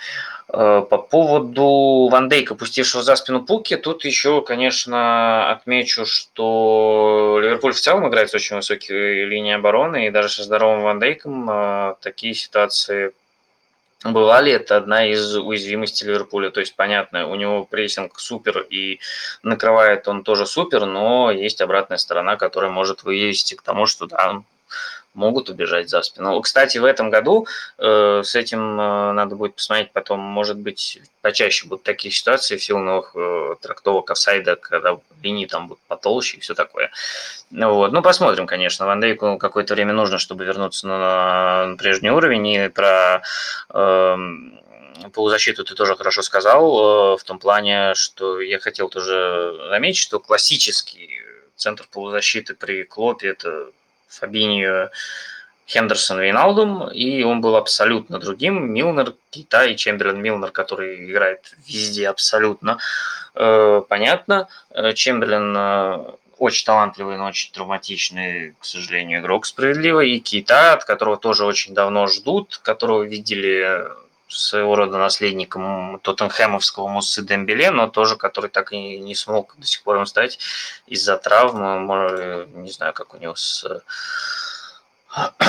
Э, по поводу Ван Дейка, пустившего за спину Пуки, тут еще, конечно, отмечу, что Ливерпуль в целом играет с очень высокой линией обороны, и даже со здоровым Ван Дейком э, такие ситуации была ли это одна из уязвимостей Ливерпуля? То есть, понятно, у него прессинг супер и накрывает он тоже супер, но есть обратная сторона, которая может вывести к тому, что да, могут убежать за спину. Кстати, в этом году э, с этим э, надо будет посмотреть потом, может быть, почаще будут такие ситуации в силу новых э, трактовок офсайда, когда линии там будут потолще и все такое. Вот. Ну, посмотрим, конечно. Ван Дейку какое-то время нужно, чтобы вернуться на, на прежний уровень. И про э, полузащиту ты тоже хорошо сказал, э, в том плане, что я хотел тоже заметить, что классический центр полузащиты при Клопе – это Фабиньо, Хендерсон, Вейналдум, и он был абсолютно другим. Милнер, Кита и Чемберлен Милнер, который играет везде абсолютно э, понятно. Э, Чемберлен э, очень талантливый, но очень травматичный, к сожалению, игрок справедливый. И Кита, от которого тоже очень давно ждут, которого видели своего рода наследником тоттенхэмовского Муссы Дембеле, но тоже, который так и не смог до сих пор им стать из-за травмы. Не знаю, как у него с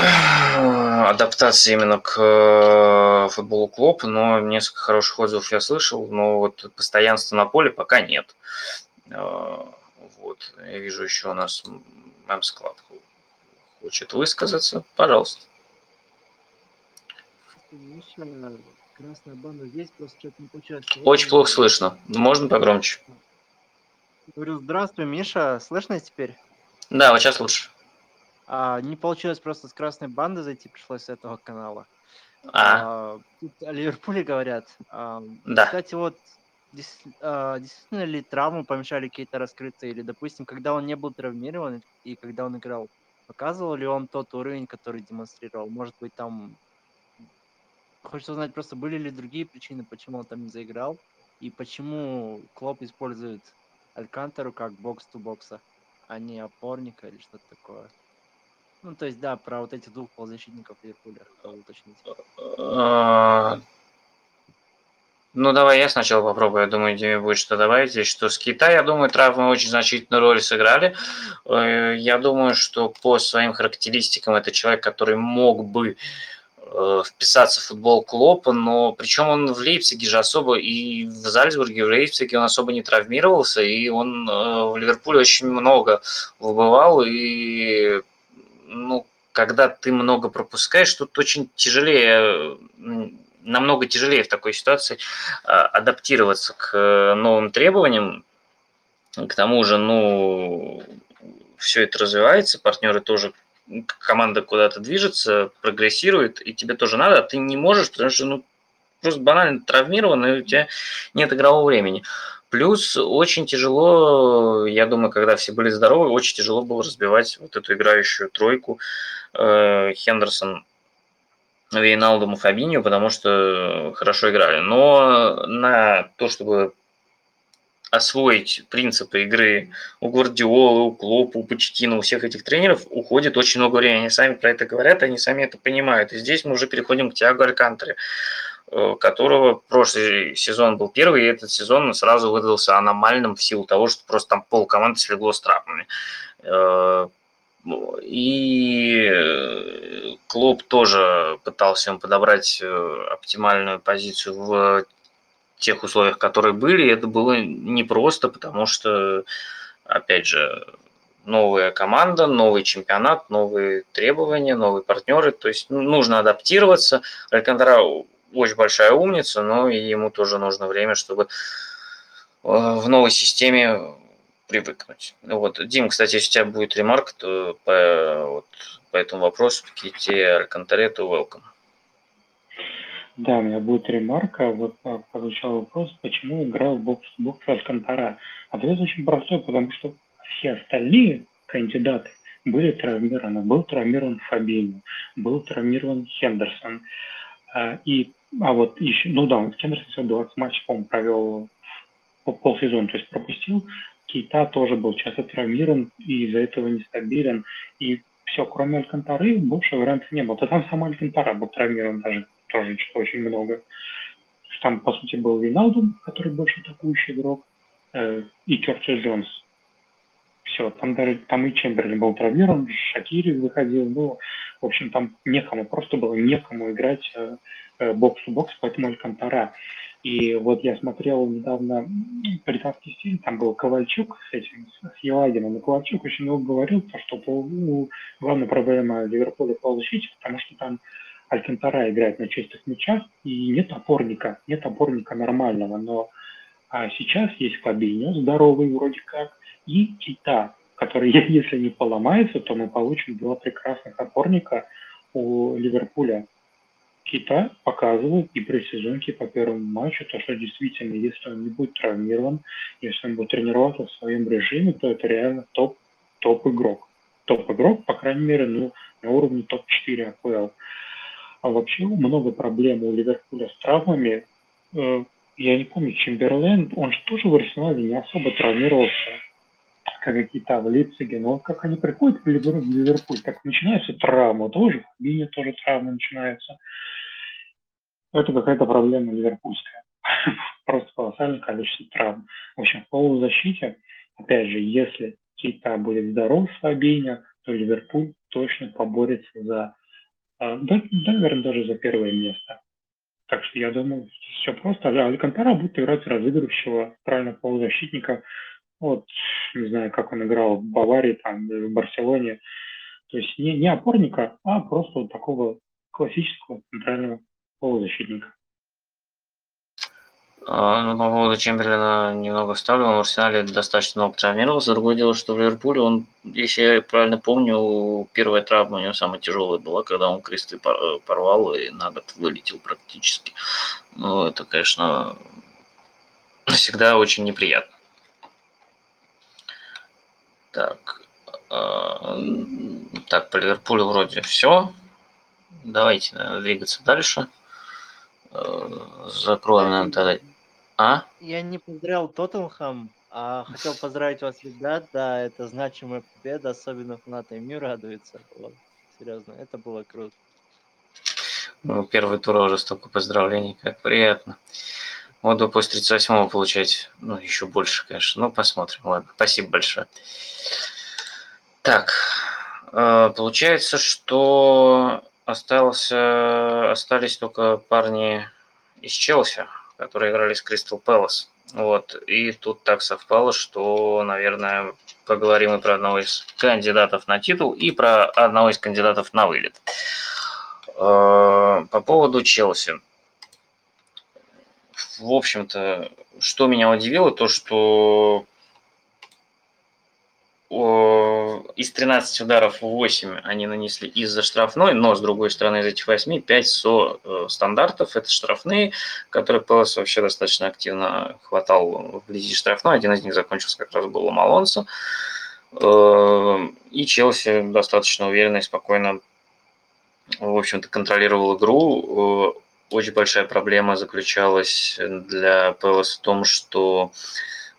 адаптацией именно к э, футболу Клоппа, но несколько хороших отзывов я слышал, но вот постоянства на поле пока нет. Э, вот, я вижу еще у нас Мэмс Клаб хочет высказаться. Пожалуйста. Красная банда здесь, просто что-то не получается. Очень плохо слышно. Можно погромче? Говорю, здравствуй, Миша. Слышно теперь? Да, вот сейчас лучше. А, не получилось просто с красной банды зайти, пришлось с этого канала. А, А, тут о Ливерпуле говорят. А, Да. Кстати, вот а, действительно ли травмы помешали какие-то раскрыться? Или, допустим, когда он не был травмирован и когда он играл, показывал ли он тот уровень, который демонстрировал? Может быть, там... Хочется узнать, просто были ли другие причины, почему он там не заиграл? И почему Клоп использует Алькантеру как бокс-ту-бокса, а не опорника или что-то такое? Ну, то есть, да, про вот этих двух полузащитников Ливерпуля хотел уточнить. А, Ну, давай я сначала попробую. Я думаю, Диме будет что добавить. Здесь что с Китая, я думаю, травмы очень значительную роль сыграли. Э, Я думаю, что по своим характеристикам это человек, который мог бы э, вписаться в футбол Клопа, но причем он в Лейпциге же особо, и в Зальцбурге, в Лейпциге он особо не травмировался, и он э, в Ливерпуле очень много выбывал, и ну, когда ты много пропускаешь, тут очень тяжелее, намного тяжелее в такой ситуации а, адаптироваться к новым требованиям. К тому же, ну, все это развивается, партнеры тоже команда куда-то движется, прогрессирует, и тебе тоже надо, а ты не можешь, потому что ну, просто банально травмирован, и у тебя нет игрового времени. Плюс очень тяжело, я думаю, когда все были здоровы, очень тяжело было разбивать вот эту играющую тройку э, Хендерсон, Вейналдому, Фабинью, потому что хорошо играли. Но на то, чтобы освоить принципы игры у Гвардиолы, у Клопа, у Почтина, у всех этих тренеров уходит очень много времени. Они сами про это говорят, они сами это понимают. И здесь мы уже переходим к Тиаго Алькантере, э, которого прошлый сезон был первый, и этот сезон сразу выдался аномальным в силу того, что просто там пол команды слегло с травмами. Э, и э, клуб тоже пытался им подобрать оптимальную позицию в тех условиях, которые были, это было непросто, потому что, опять же, новая команда, новый чемпионат, новые требования, новые партнеры. То есть ну, нужно адаптироваться. Алькантара очень большая умница, но и ему тоже нужно время, чтобы э, в новой системе привыкнуть. Вот. Дим, кстати, если у тебя будет ремарк то по, вот, по этому вопросу, Ките Алькантаре, то welcome. Да, у меня будет ремарка. Вот прозвучал вопрос, почему играл бокс-бокс Алькантара. Ответ очень простой, потому что все остальные кандидаты были травмированы. Был травмирован Фабинho, был травмирован Хендерсон. А, и, а вот еще, ну да, Хендерсон всего 20 матчей, по-моему, провел по полсезона, то есть пропустил. Кейта тоже был часто травмирован и из-за этого нестабилен. И все, кроме Алькантары, больше вариантов не было. Да там сам Алькантара был травмирован даже тоже очень много. Там, по сути, был Виналдум, который больше атакующий игрок, э, и Кертис Джонс. Все, там даже там и Чемберлин был травмирован, Шакири выходил, ну, в общем, там некому, просто было некому играть э, э, бокс-то-бокс, поэтому Алькантара. И вот я смотрел недавно британский стиль, там был Ковальчук с этим, с Елагином, и Ковальчук очень много говорил, то, что ну, главная проблема Ливерпуля по защите, потому что там Алькантара играет на чистых мячах, и нет опорника, нет опорника нормального, но а сейчас есть Фабиньо, здоровый вроде как, и Кита, который, если не поломается, то мы получим два прекрасных опорника у Ливерпуля. Кита показывает и при сезонке по первому матчу, то, что действительно, если он не будет травмирован, если он будет тренироваться в своем режиме, то это реально топ, топ-игрок. Топ-игрок, по крайней мере, ну, на уровне топ-4 АПЛ. А вообще много проблем у Ливерпуля с травмами. Э, я не помню, Чемберлен, он же тоже в Арсенале не особо травмировался, как какие-то в Лейпциге. Но как они приходят в Ливерпуль, так начинается травма тоже, в Бине тоже травма начинается. Это какая-то проблема ливерпульская. Просто колоссальное количество травм. В общем, в полузащите, опять же, если Кейта будет здоров с Фабиня, то Ливерпуль точно поборется за а, наверное, даже за первое место. Так что я думаю, все просто. Алькантара будет играть разыгрывающего правильно полузащитника. Вот, не знаю, как он играл в Баварии, там, в Барселоне. То есть не, не опорника, а просто вот такого классического центрального полузащитника. А, ну, по поводу Чемберлина немного ставлю. Он в Арсенале достаточно много травмировался. Другое дело, что в Ливерпуле он, если я правильно помню, первая травма у него самая тяжелая была, когда он кресты порвал и на год вылетел практически. Ну, это, конечно, всегда очень неприятно. Так, а, так, по Ливерпулю вроде все. Давайте наверное, двигаться дальше. А, закроем, наверное, тогда а? Я не поздравил Тоттенхэм, а хотел поздравить вас, ребят. Да, это значимая победа, особенно фанаты МЮ радуются. Вот. Серьезно, это было круто. Ну, первый тур уже столько поздравлений, как приятно. Вот бы после 38-го получать, ну, еще больше, конечно. Ну, посмотрим. Ладно, спасибо большое. Так, э, получается, что остался, остались только парни из Челси, которые играли с Кристал Пэлас. Вот. И тут так совпало, что, наверное, поговорим и про одного из кандидатов на титул, и про одного из кандидатов на вылет. Э, по поводу Челси. В общем-то, что меня удивило, то что из 13 ударов 8 они нанесли из-за штрафной, но с другой стороны из этих 8 5 со э, стандартов. Это штрафные, которые Пелос вообще достаточно активно хватал вблизи штрафной. Один из них закончился как раз был Ломалонсо. Э, и Челси достаточно уверенно и спокойно, в общем-то, контролировал игру. Э, очень большая проблема заключалась для Пелос в том, что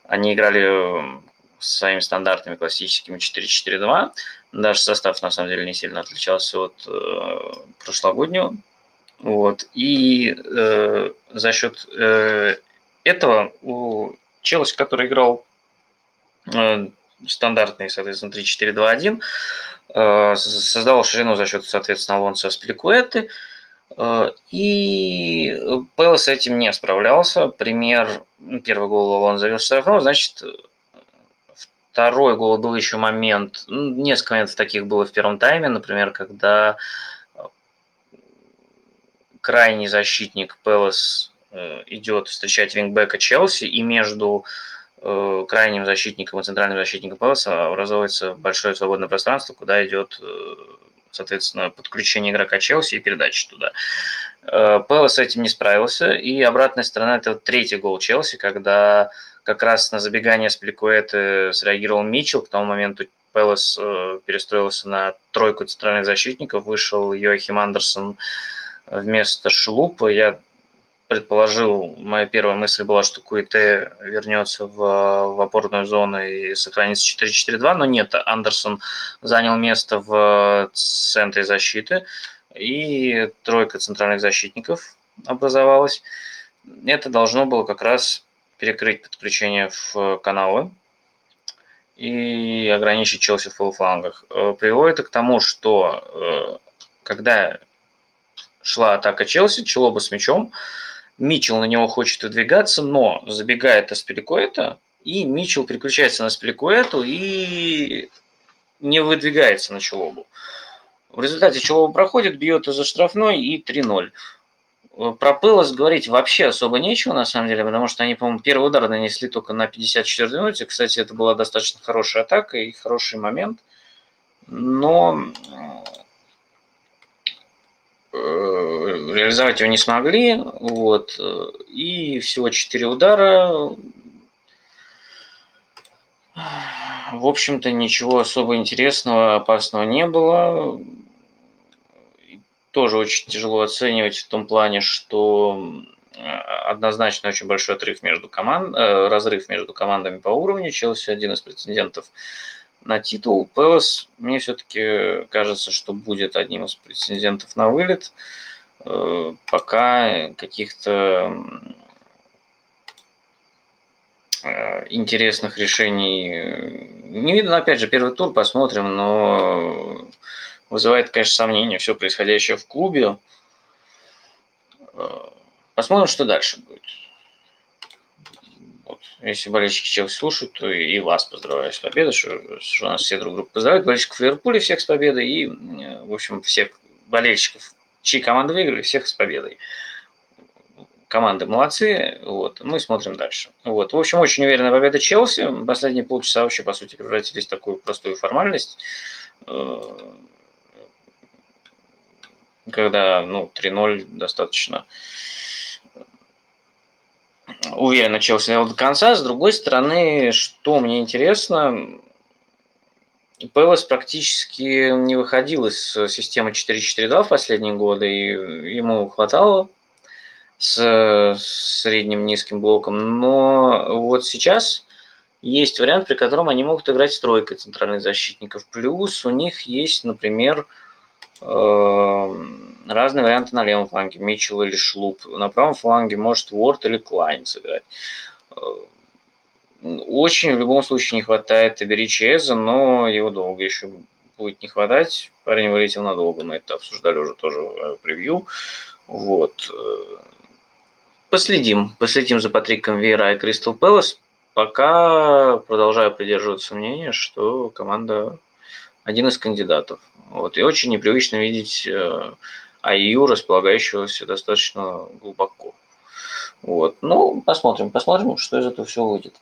они играли своими стандартными классическими 4-4-2. Даже состав, на самом деле, не сильно отличался от э, прошлогоднего. Вот. И э, за счет э, этого у Челси, который играл э, стандартный, соответственно, 3-4-2-1, э, создал ширину за счет, соответственно, Алонсо Спликуэты. Э, и Пэл с этим не справлялся. Пример, первый гол он завел штрафного, значит, Второй гол был еще момент, ну, несколько моментов таких было в первом тайме, например, когда э, крайний защитник Пелос э, идет встречать вингбека Челси, и между э, крайним защитником и центральным защитником Пелоса образуется большое свободное пространство, куда идет, соответственно, подключение игрока Челси и передача туда. Пелос с этим не справился, и обратная сторона – это третий гол Челси, когда как раз на забегание с Пликуэты среагировал Митчелл. К тому моменту Пелос э, перестроился на тройку центральных защитников. Вышел Йохим Андерсон вместо Шлупа. Я предположил, моя первая мысль была, что Куите вернется в, в опорную зону и сохранится 4-4-2, но нет, Андерсон занял место в центре защиты, и тройка центральных защитников образовалась. Это должно было как раз перекрыть подключение в каналы и ограничить Челси в полуфлангах. Э, приводит к тому, что э, когда шла атака Челси, Челоба с мячом, Мичел на него хочет выдвигаться, но забегает Аспиликуэта, и Мичел переключается на Аспиликуэту и не выдвигается на Челобу. В результате Челоба проходит, бьет из-за штрафной и 3-0. Про Пылос говорить вообще особо нечего, на самом деле, потому что они, по-моему, первый удар нанесли только на 54-й минуте. Кстати, это была достаточно хорошая атака и хороший момент. Но э, реализовать его не смогли. Вот. И всего 4 удара. В общем-то, ничего особо интересного, опасного не было тоже очень тяжело оценивать в том плане, что однозначно очень большой отрыв между команд, э, разрыв между командами по уровню. Челси один из претендентов на титул. Пелос, мне все-таки кажется, что будет одним из претендентов на вылет. Э, пока каких-то э, интересных решений не видно. Опять же, первый тур посмотрим, но вызывает, конечно, сомнения все происходящее в клубе. Э, посмотрим, что дальше будет. Вот. Если болельщики Челси слушают, то и вас поздравляю с победой, что, что нас все друг друга поздравляют. Болельщиков Ливерпуля всех с победой и, в общем, всех болельщиков, чьи команды выиграли, всех с победой. Команды молодцы, вот, мы смотрим дальше. Вот. В общем, очень уверенная победа Челси. Последние полчаса вообще, по сути, превратились в такую простую формальность э, когда ну, 3-0 достаточно уверенно Челси довел до конца. С другой стороны, что мне интересно, Пелос практически не выходил из системы 4-4-2 в последние годы, и ему хватало с средним низким блоком. Но вот сейчас есть вариант, при котором они могут играть с тройкой центральных защитников. Плюс у них есть, например, разные варианты на левом фланге, Митчелл или Шлуп. На правом фланге может Уорд или Клайн сыграть. Э, очень в любом случае не хватает Эбери Чеза, но его долго еще будет не хватать. Парень вылетел надолго, мы это обсуждали уже тоже в превью. Вот. Последим. Последим за Патриком Вера и Кристал Пэлас. Пока продолжаю придерживаться мнения, что команда один из кандидатов. Вот. И очень непривычно видеть э, АИУ, располагающегося достаточно глубоко. Вот. Ну, посмотрим, посмотрим, что из этого всего выйдет.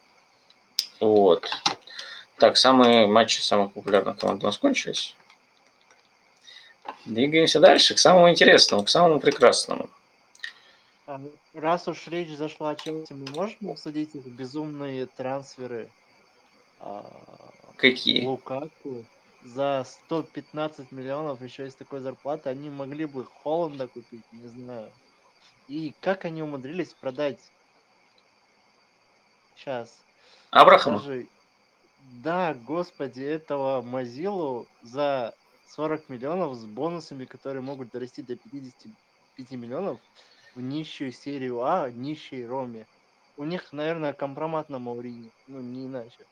Вот. Так, самые матчи самых популярных команд у нас кончились. Двигаемся дальше, к самому интересному, к самому прекрасному. А, Раз уж речь зашла о Челси, мы можем обсудить их безумные трансферы? а, Какие? Лукаку за 115 миллионов еще из такой зарплаты они могли бы Холланда купить, не знаю. И как они умудрились продать сейчас Абрахама? даже да, господи, этого Мазилу за 40 миллионов с бонусами, которые могут дорасти до 55 миллионов в нищую серию А, нищей Роме. У них, наверное, компромат на Маурине, ну не иначе.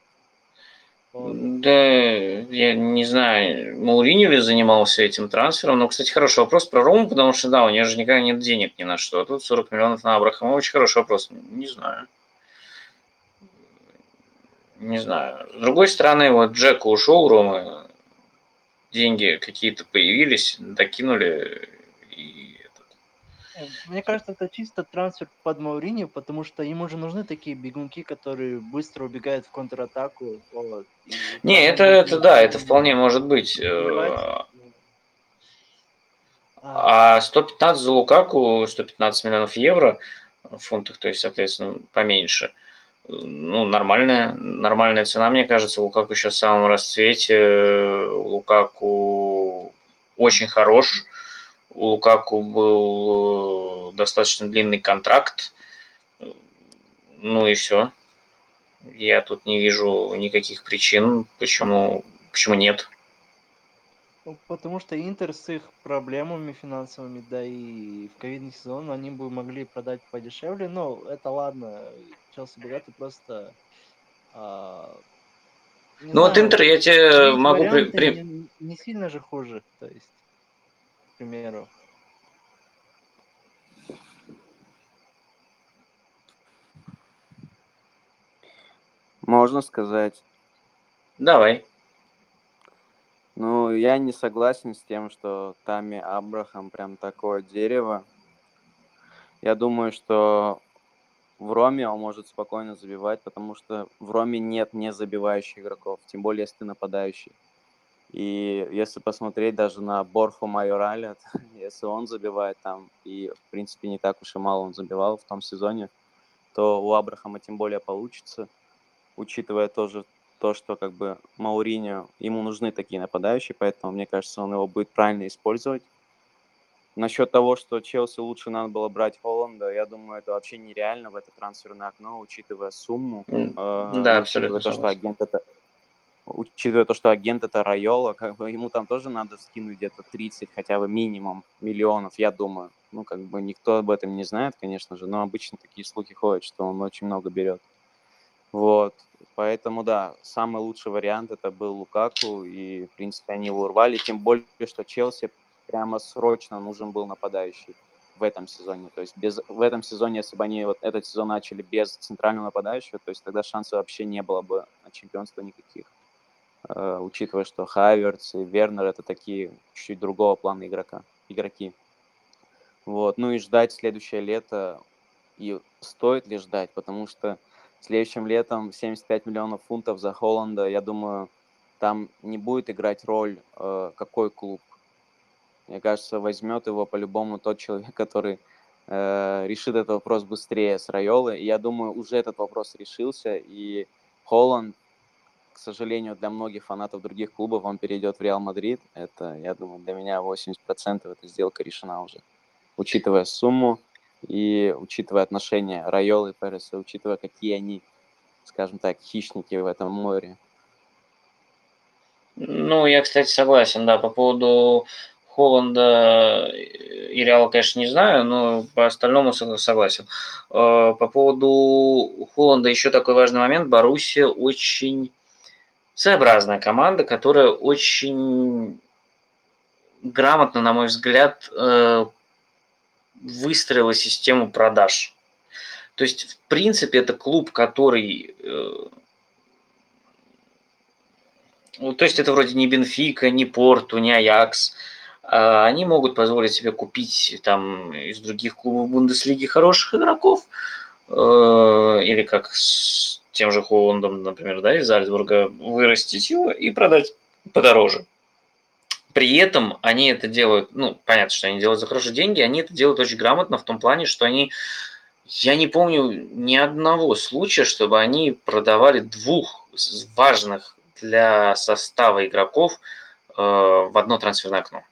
Да, я не знаю, Мауриньо ли занимался этим трансфером, но, кстати, хороший вопрос про Рому, потому что, да, у нее же никогда нет денег ни на что, а тут 40 миллионов на Абрахама, очень хороший вопрос, не знаю. Не знаю. С другой стороны, вот Джека ушел, Рома, деньги какие-то появились, докинули, Мне кажется, это чисто трансфер под Мауриньо, потому что ему же нужны такие бегунки, которые быстро убегают в контратаку. Вот, и Не, это, это да, это вполне может быть. э, А, А 115 за Лукаку, 115 миллионов евро в фунтах, то есть, соответственно, поменьше. Ну, нормальная, нормальная цена, мне кажется. Лукаку сейчас в самом расцвете. Лукаку очень хорош. У Лукаку был э, достаточно длинный контракт. Ну и все. Я тут не вижу никаких причин, почему, почему нет. ну, потому что Интер с их проблемами финансовыми, да и в ковидный сезон они бы могли продать подешевле, но это ладно. Челси богаты просто... а, Ну вот знаю, Интер я тебе могу при- не, не сильно же хуже, то есть, примеру. Можно сказать. Давай. Ну, я не согласен с тем, что Тами Абрахам прям такое дерево. Я думаю, что в Роме он может спокойно забивать, потому что в Роме нет не забивающих игроков, тем более если ты нападающий. И если посмотреть даже на Борху Майораля, если он забивает там, и в принципе не так уж и мало он забивал в том сезоне, то у Абрахама тем более получится, учитывая тоже то, что как бы Мауриньо, ему нужны такие нападающие, поэтому мне кажется, он его будет правильно использовать. Насчет того, что Челси лучше надо было брать Холланда, я думаю, это вообще нереально в это трансферное окно, учитывая сумму, М, э, Да, абсолютно учитывая то, что агент это учитывая то, что агент это Райола, как бы ему там тоже надо скинуть где-то 30 хотя бы минимум миллионов, я думаю. Ну, как бы никто об этом не знает, конечно же, но обычно такие слухи ходят, что он очень много берет. Вот. Поэтому, да, самый лучший вариант это был Лукаку, и, в принципе, они его урвали, тем более, что Челси прямо срочно нужен был нападающий в этом сезоне. То есть без, в этом сезоне, если бы они вот этот сезон начали без центрального нападающего, то есть тогда шансов вообще не было бы на чемпионство никаких. Э, учитывая, что Хаверц и Вернер это такие чуть другого плана игрока, игроки. Вот. Ну и ждать следующее лето, и стоит ли ждать, потому что следующим летом 75 миллионов фунтов за Холланда, я думаю, там не будет играть роль, э, какой клуб. Мне кажется, возьмет его по-любому тот человек, который э, решит этот вопрос быстрее с Райолы. И я думаю, уже этот вопрос решился, и Холланд, к сожалению, для многих фанатов других клубов, он перейдет в Реал Мадрид. Это, я думаю, для меня 80% эта сделка решена уже. Учитывая сумму и учитывая отношения Райолы и Переса, учитывая, какие они, скажем так, хищники в этом море. Ну, я, кстати, согласен, да, по поводу Холланда и Реала, конечно, не знаю, но по остальному сог- согласен. Э, По поводу Холланда еще такой важный момент. Боруссия очень своеобразная команда, которая очень грамотно, на мой взгляд, э, выстроила систему продаж. То есть, в принципе, это клуб, который... Э, ну, то есть, это вроде не Бенфика, не Порту, не Аякс. А они могут позволить себе купить там из других клубов Бундеслиги хороших игроков. Э, или как тем же Холландом, например, да, из Альцбурга, вырастить его и продать подороже. При этом они это делают, ну, понятно, что они делают за хорошие деньги, они это делают очень грамотно в том плане, что они, я не помню ни одного случая, чтобы они продавали двух важных для состава игроков э, в одно трансферное окно.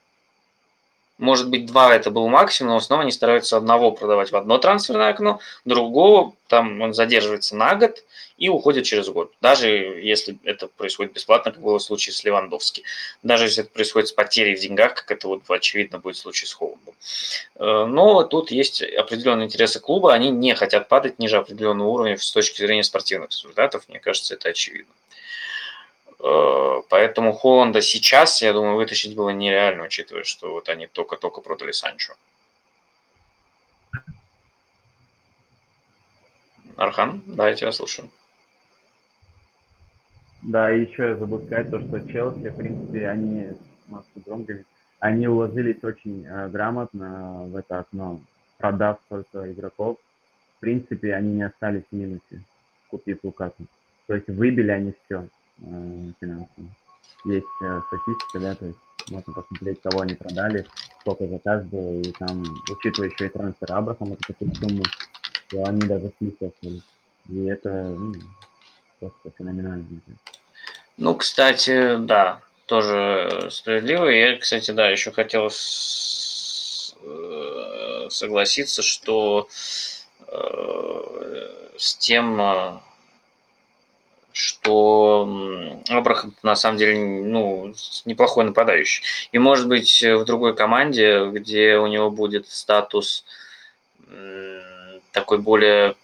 Может быть, два это был максимум, но основном они стараются одного продавать в одно трансферное окно, другого там он задерживается на год и уходит через год. Даже если это происходит бесплатно, как было в случае с Левандовски. Даже если это происходит с потерей в деньгах, как это вот очевидно будет в случае с Холландом. Э, но тут есть определенные интересы клуба, они не хотят падать ниже определенного уровня с точки зрения спортивных результатов. Мне кажется, это очевидно. Э, поэтому Холланда сейчас, я думаю, вытащить было нереально, учитывая, что вот они только-только продали Санчо. Архан, да, я тебя слушаю. Да, и еще я забыл сказать то, что Челси, в принципе, они, Максу громко, они уложились очень э, грамотно в это окно, продав столько игроков. В принципе, они не остались в минусе, купив Лукаку. То есть выбили они все финансово. Есть э, статистика, да, то есть можно посмотреть, кого они продали, сколько за каждого, и там, учитывая еще и трансфер Абрахама, такую сумму, то они даже остались. И это ну, просто феноменально. Ну, кстати, да, тоже справедливо. Я, кстати, да, еще хотел с, э, согласиться, что э, с тем, что Абрахам на самом деле ну, неплохой нападающий. И может быть в другой команде, где у него будет статус такой более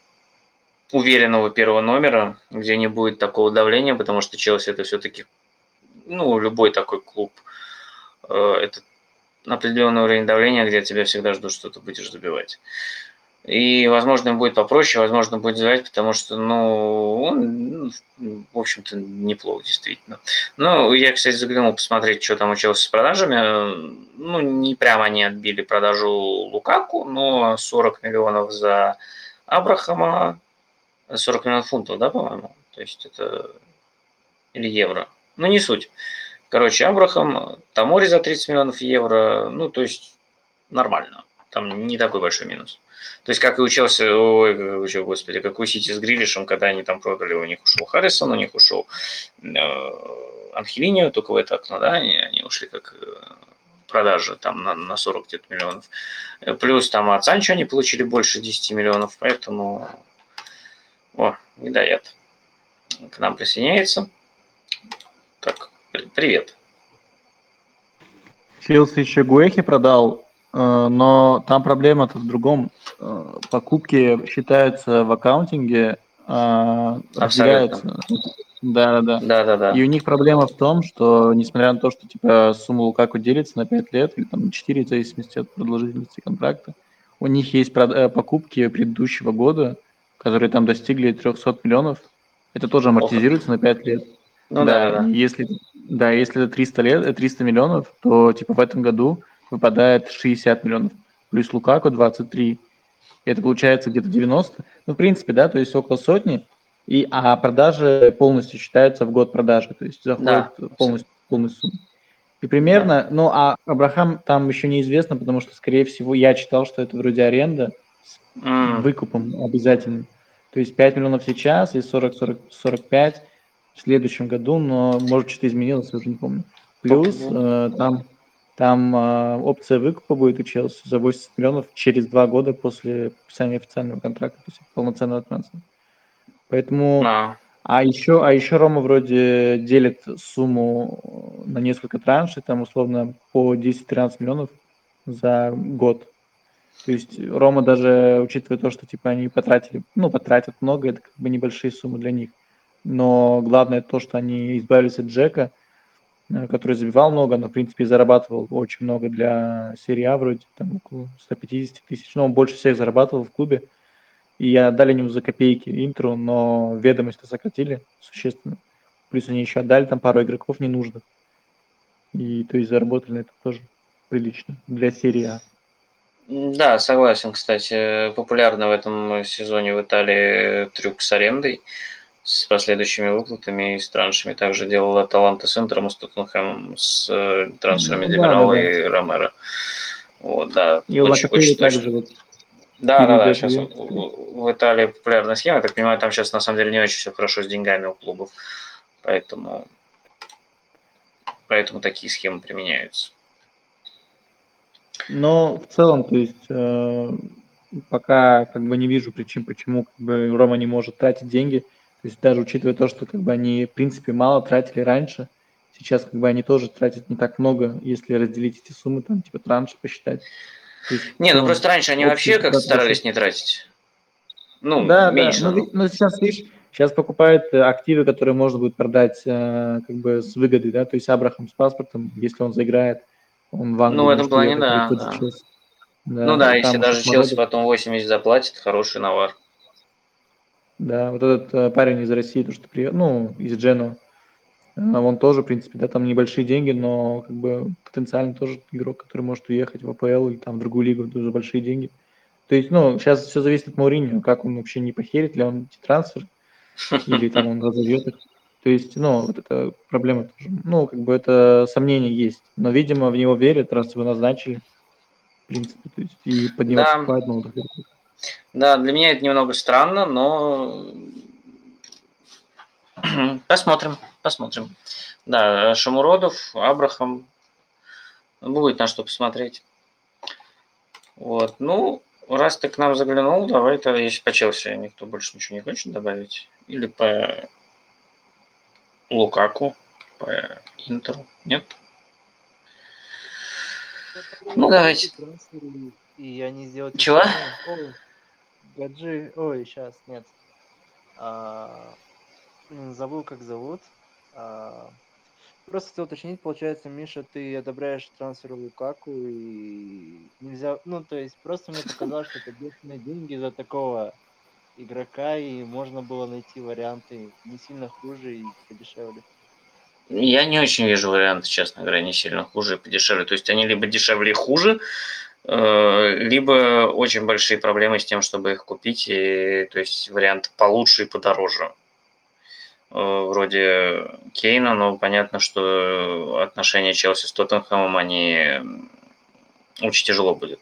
уверенного первого номера, где не будет такого давления, потому что Челси это все-таки, ну, любой такой клуб, э, это определенный уровень давления, где тебя всегда ждут, что ты будешь забивать. И, возможно, будет попроще, возможно, будет звать, потому что, ну, он, в общем-то, неплохо, действительно. Ну, я, кстати, заглянул посмотреть, что там учился с продажами. Ну, не прямо они отбили продажу Лукаку, но 40 миллионов за Абрахама, 40 миллионов фунтов, да, по-моему? То есть это... Или евро. Ну, не суть. Короче, Абрахам, Тамори за 30 миллионов евро, ну, то есть нормально. Там не такой большой минус. То есть, как и учился, ой, учил, господи, как у Сити с Грилишем, когда они там продали, у них ушел Харрисон, у них ушел э, Анхелинио, только в это окно, да, они, они ушли как э, продажи там на, на 40 где-то миллионов. Э, плюс там от Санчо они получили больше 10 миллионов, поэтому... О, Медоед к нам присоединяется. Так, привет. Челси еще Гуэхи продал но там проблема-то в другом. Э, покупки считаются в аккаунтинге, разделяются. Да, да, да. Да, да, да. И у них проблема в том, что несмотря на то, что типа сумма Лукаку делится на 5 лет или там на 4, в зависимости от продолжительности контракта, у них есть э, покупки предыдущего года, которые там достигли 300 миллионов. Это тоже амортизируется Ох. на 5 лет. Ну да, да. да. Если, да, если это 300, лет, 300 миллионов, то типа в этом году выпадает 60 миллионов, плюс Лукаку 23. Это получается где-то 90. Ну, в принципе, да, то есть около сотни. И, а продажи полностью считаются в год продажи, то есть заходит да. полностью, полностью сумму. И примерно, да. ну, а Абрахам там еще неизвестно, потому что, скорее всего, я читал, что это вроде аренда с mm. выкупом обязательным. То есть 5 миллионов сейчас и 40-45 в следующем году, но может что-то изменилось, я уже не помню. Плюс э, там там э, опция выкупа будет у Челси за 80 миллионов через два года после подписания официального контракта, то есть полноценного трансфера. Поэтому... А. а еще, а еще Рома вроде делит сумму на несколько траншей, там условно по 10-13 миллионов за год. То есть Рома даже, учитывая то, что типа они потратили, ну, потратят много, это как бы небольшие суммы для них. но главное то, что они избавились от Джека, э, который забивал много, но, в принципе, зарабатывал очень много для серии А вроде, там около 150 тысяч, но он больше всех зарабатывал в клубе, и отдали ему за копейки Интру, но ведомости сократили существенно. Плюс они еще отдали там пару игроков ненужных. И то есть заработали на это тоже прилично для серии А. Да, согласен, кстати. Популярно в этом сезоне в Италии трюк с арендой, с последующими выплатами и с траншами. Также делал Аталанта с Интером, с Тоттенхэмом, с э, трансферами да, Демирала да, да. и Ромеро. Вот, да. И очень, очень точно. также вот Да, да, да. Сейчас в- Италии популярная схема. Я так понимаю, там сейчас на самом деле не очень все хорошо с деньгами у клубов. Поэтому, поэтому такие схемы применяются. Но в целом, то есть, э, пока как бы не вижу причин, почему как бы Рома не может тратить деньги. Есть даже учитывая то, что как бы они в принципе мало тратили раньше, сейчас как бы они тоже тратят не так много, если разделить эти суммы, там типа транши посчитать. Есть, Не, ну целом, просто раньше они вообще как старались не тратить. Ну, да, меньше. да. Ну, ну, сейчас, видишь, сейчас покупают э, активы, которые можно будет продать э, как бы с выгодой, да, то есть Абрахам с паспортом, если он заиграет, он в Англию Ну, в этом плане, да, да. Челси. ну да, если даже. Челси потом 80 заплатит, хороший навар. Да, вот этот э, парень из России, то, что приехал, ну, из Джено, он тоже, в принципе, да, там небольшие деньги, но как бы потенциально тоже игрок, который может уехать в АПЛ или там в другую лигу, тоже большие деньги. То есть, ну, сейчас все зависит от Мауриньо, как он вообще не похерит ли он эти трансферы, или там он разовьет их. То есть, ну, вот это проблема тоже. Ну, как бы это сомнение есть. Но, видимо, в него верят, раз его назначили. В принципе, то есть, и под него Да. покупают молодых игроков. Да, для меня это немного странно, но посмотрим, посмотрим. Да, Шамуродов, Абрахам, будет на что посмотреть. Вот, ну, раз ты к нам заглянул, давай тогда, если по Челси никто больше ничего не хочет добавить, или по Лукаку, по Интеру, нет? Ну, давайте. И они сделают... Чего? Ой, Гаджи... Ой, сейчас, нет. А, Забыл, как зовут. А, Просто хотел уточнить, получается, Миша, ты одобряешь трансфер Лукаку и нельзя... Ну, то есть, просто мне показалось, что это бешеные деньги за такого игрока, и можно было найти варианты не сильно хуже и подешевле. Я не очень вижу варианты, честно говоря, не сильно хуже и подешевле. То есть они либо дешевле и хуже, либо очень большие проблемы с тем, чтобы их купить. И, то есть вариант получше и подороже. Э, Вроде Кейна, но понятно, что отношения Челси с Тоттенхэмом, они очень тяжело будет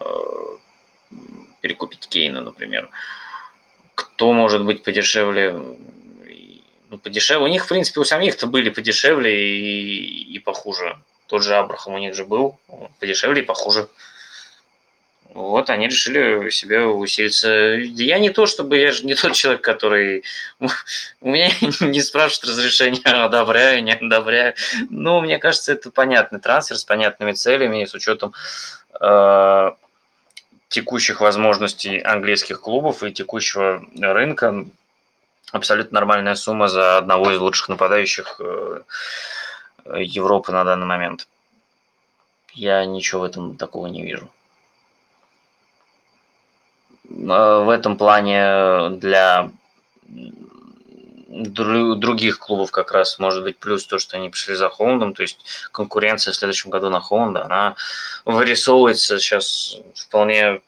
э, перекупить Кейна, например. Кто может быть подешевле? ну, подешевле. У них, в принципе, у самих-то были подешевле и, и похуже. Тот же Абрахам у них же был подешевле и похуже. Вот, они решили себе усилиться. Я не то, чтобы я же не тот человек, который... У меня не спрашивают разрешения, одобряю, не одобряю. Но мне кажется, это понятный трансфер с понятными целями и с учетом э, текущих возможностей английских клубов и текущего рынка абсолютно нормальная сумма за одного из лучших нападающих э, Европы на данный момент. Я ничего в этом такого не вижу. В этом плане для других клубов как раз может быть плюс то, что они пришли за Холландом, то есть конкуренция в следующем году на Холланда, она вырисовывается сейчас вполне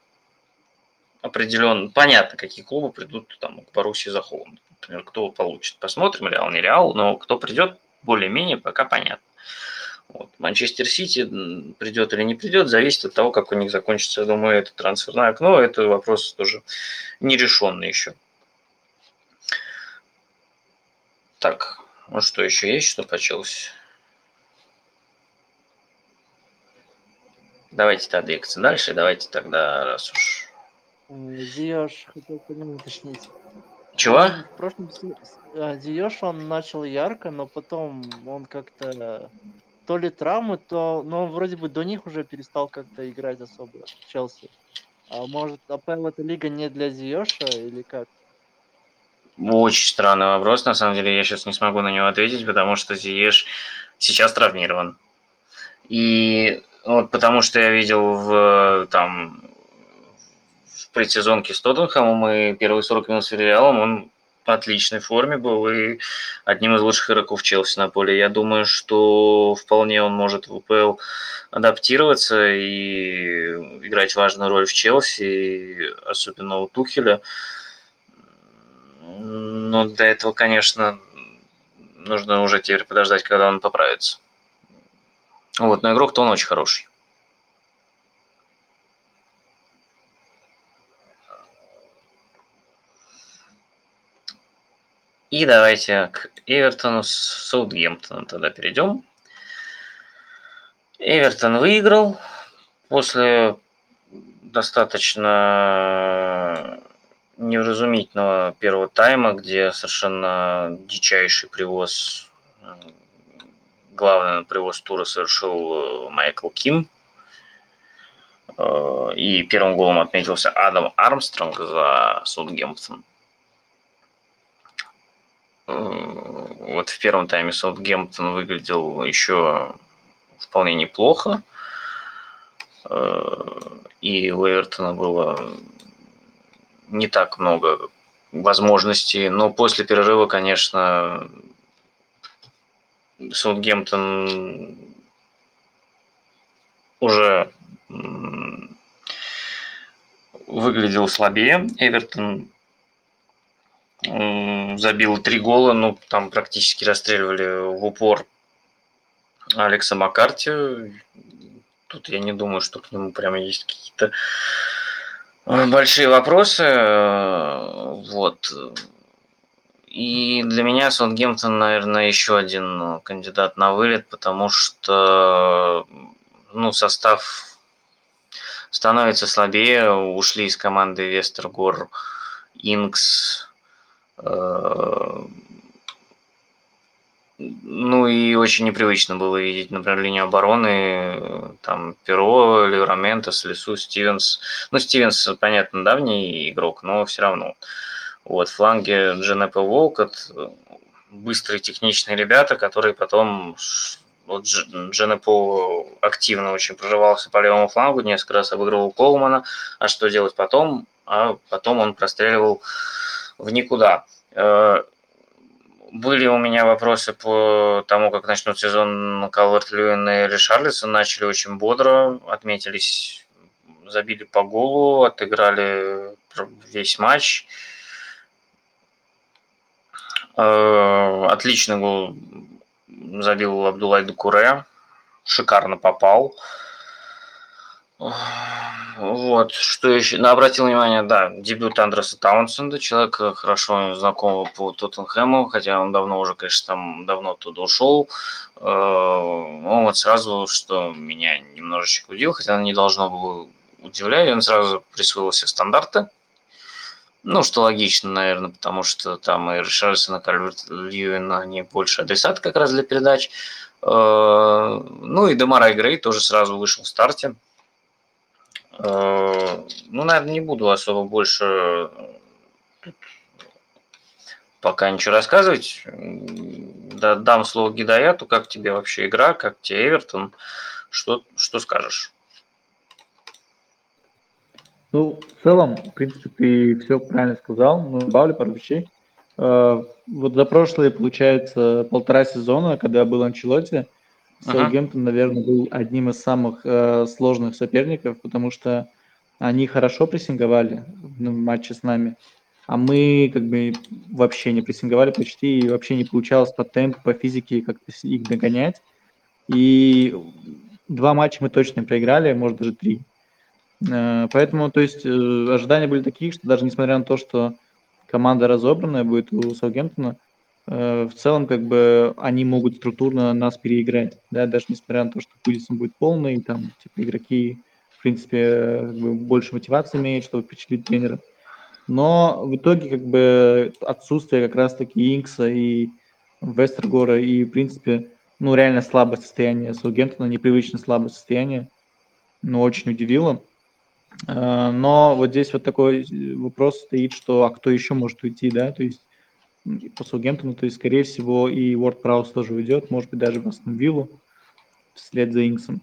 определенно. Понятно, какие клубы придут там к Боруссии за Холландом. Например, кто получит. Посмотрим, Реал, не Реал, но кто придет, более-менее пока понятно. Вот. Манчестер Сити придет или не придет, зависит от того, как у них закончится, я думаю, это трансферное окно. Это вопрос тоже нерешенный еще. Так, ну что еще есть, что почелось? Давайте тогда двигаться дальше. Давайте тогда, раз уж... Зиёш, хотел по нему уточнить. Чего? В прошлом Зиёш он начал ярко, но потом он как-то то ли травмы, то... Но он вроде бы до них уже перестал как-то играть особо Челси. А может, АПЛ эта лига не для Зиёша или как? Очень странный вопрос, на самом деле, я сейчас не смогу на него ответить, потому что Зиеш сейчас травмирован. И вот потому что я видел в там в предсезонке с Тоттенхэмом и первые 40 минут с Реалом, он отличной форме был и одним из лучших игроков Челси на поле. Я думаю, что вполне он может в УПЛ адаптироваться и играть важную роль в Челси, особенно у Тухеля. Но для этого, конечно, нужно уже теперь подождать, когда он поправится. Вот, но игрок-то он очень хороший. И давайте к Эвертону с Саутгемптоном тогда перейдем. Эвертон выиграл после достаточно невразумительного первого тайма, где совершенно дичайший привоз, главный привоз тура совершил э, Майкл Ким. Э, и первым голом отметился Адам Армстронг за Саутгемптон. Э, вот в первом тайме Саутгемптон выглядел еще вполне неплохо. И у Эвертона было не так много возможностей. Но после перерыва, конечно, Саутгемптон уже выглядел слабее. Эвертон забил три гола, ну, там практически расстреливали в упор Алекса Маккарти. Тут я не думаю, что к нему прямо есть какие-то большие вопросы. Э, вот. И для меня Саутгемптон, наверное, еще один кандидат на вылет, потому что ну, состав становится слабее. Ушли из команды Вестергор, Инкс, э, ну и очень непривычно было видеть, например, линию обороны, там, Перо, Левраментес, Лесу, Стивенс. Ну, Стивенс, понятно, давний игрок, но все равно. Вот, фланге Дженепе Волкот, быстрые техничные ребята, которые потом вот Дженепо активно очень прорывался по левому флангу, несколько раз обыгрывал Колмана, а что делать потом? А потом он простреливал в никуда. Э, были у меня вопросы по тому, как начнут сезон Калверт Льюин и Ришарлисон. Начали очень бодро, отметились, забили по голу, отыграли весь матч. Э, отличный гол забил Абдулай Дукуре. Шикарно попал. Вот, что еще? Ну, обратил внимание, да, дебют Андреса Таунсенда, человека хорошо знакомого по Тоттенхэму, хотя он давно уже, конечно, там давно оттуда ушел. Ну, вот сразу, что меня немножечко удивило, хотя не должно было удивлять, он сразу присвоил себе стандарты. Ну, что логично, наверное, потому что там и Ришарлсон, и Кальверт Льюин, они больше адресат как раз для передач. Э, ну и Демарай Грей тоже сразу вышел в старте. Э, ну, наверное, не буду особо больше пока ничего рассказывать. Да, дам слово Гидаяту. Как тебе вообще игра? Как тебе Эвертон? Что, что скажешь? Ну, в целом, в принципе, ты все правильно сказал. Ну, добавлю пару вещей. Э, вот за прошлые, получается, полтора сезона, когда был Анчелотти, Саутгемптон, наверное, был одним из самых э, сложных соперников, потому что они хорошо прессинговали в матче с нами, а мы как бы вообще не прессинговали почти, и вообще не получалось по темпу, по физике как-то их догонять. И два матча мы точно проиграли, может даже три. Э, поэтому, то есть, э, ожидания были такие, что даже несмотря на то, что команда разобранная будет у Саутгемптона, в целом, как бы, они могут структурно нас переиграть, да, даже несмотря на то, что Кудисон будет полный, там, типа, игроки, в принципе, как бы, больше мотивации имеют, чтобы впечатлить тренера. Но в итоге, как бы, отсутствие как раз-таки Инкса и Вестергора и, в принципе, ну, реально слабое состояние Саугемптона, непривычно слабое состояние, ну, очень удивило. Э, но вот здесь вот такой вопрос стоит, что а кто еще может уйти, да, то есть по Саутгемптону, то есть, скорее всего, и Уорд Праус тоже уйдет, может быть, даже в Астон Виллу вслед за Инксом.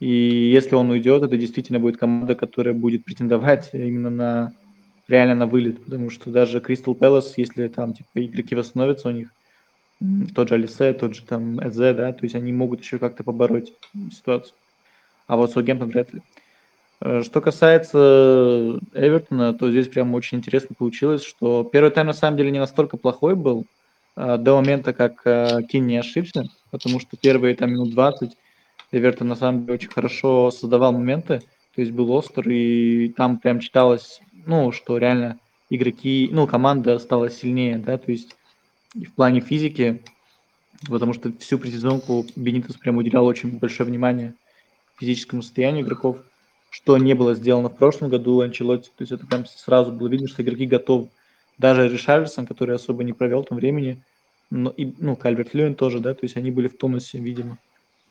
И если он уйдет, это действительно будет команда, которая будет претендовать именно на реально на вылет, потому что даже Кристал Пэлас, если там типа игроки восстановятся у них, тот же Алисе, тот же там Эзе, да, то есть они могут еще как-то побороть ситуацию. А вот Саутгемптон вряд ли. Э, что касается Эвертона, то здесь прям очень интересно получилось, что первый тайм на самом деле не настолько плохой был, э, до момента, как э, Кин не ошибся, потому что первые там минут 20 Эвертон на самом деле очень хорошо создавал моменты, то есть был остр, и там прям читалось, ну, что реально игроки, ну, команда стала сильнее, да, то есть в плане физики, потому что всю предсезонку Бенитес прям уделял очень большое внимание физическому состоянию игроков, что не было сделано в прошлом году Анчелотти. То есть это прям сразу было видно, что игроки готовы. Даже Ришарльсон, который особо не провел там времени, но и, ну, Кальверт Льюин тоже, да, то есть они были в тонусе, видимо.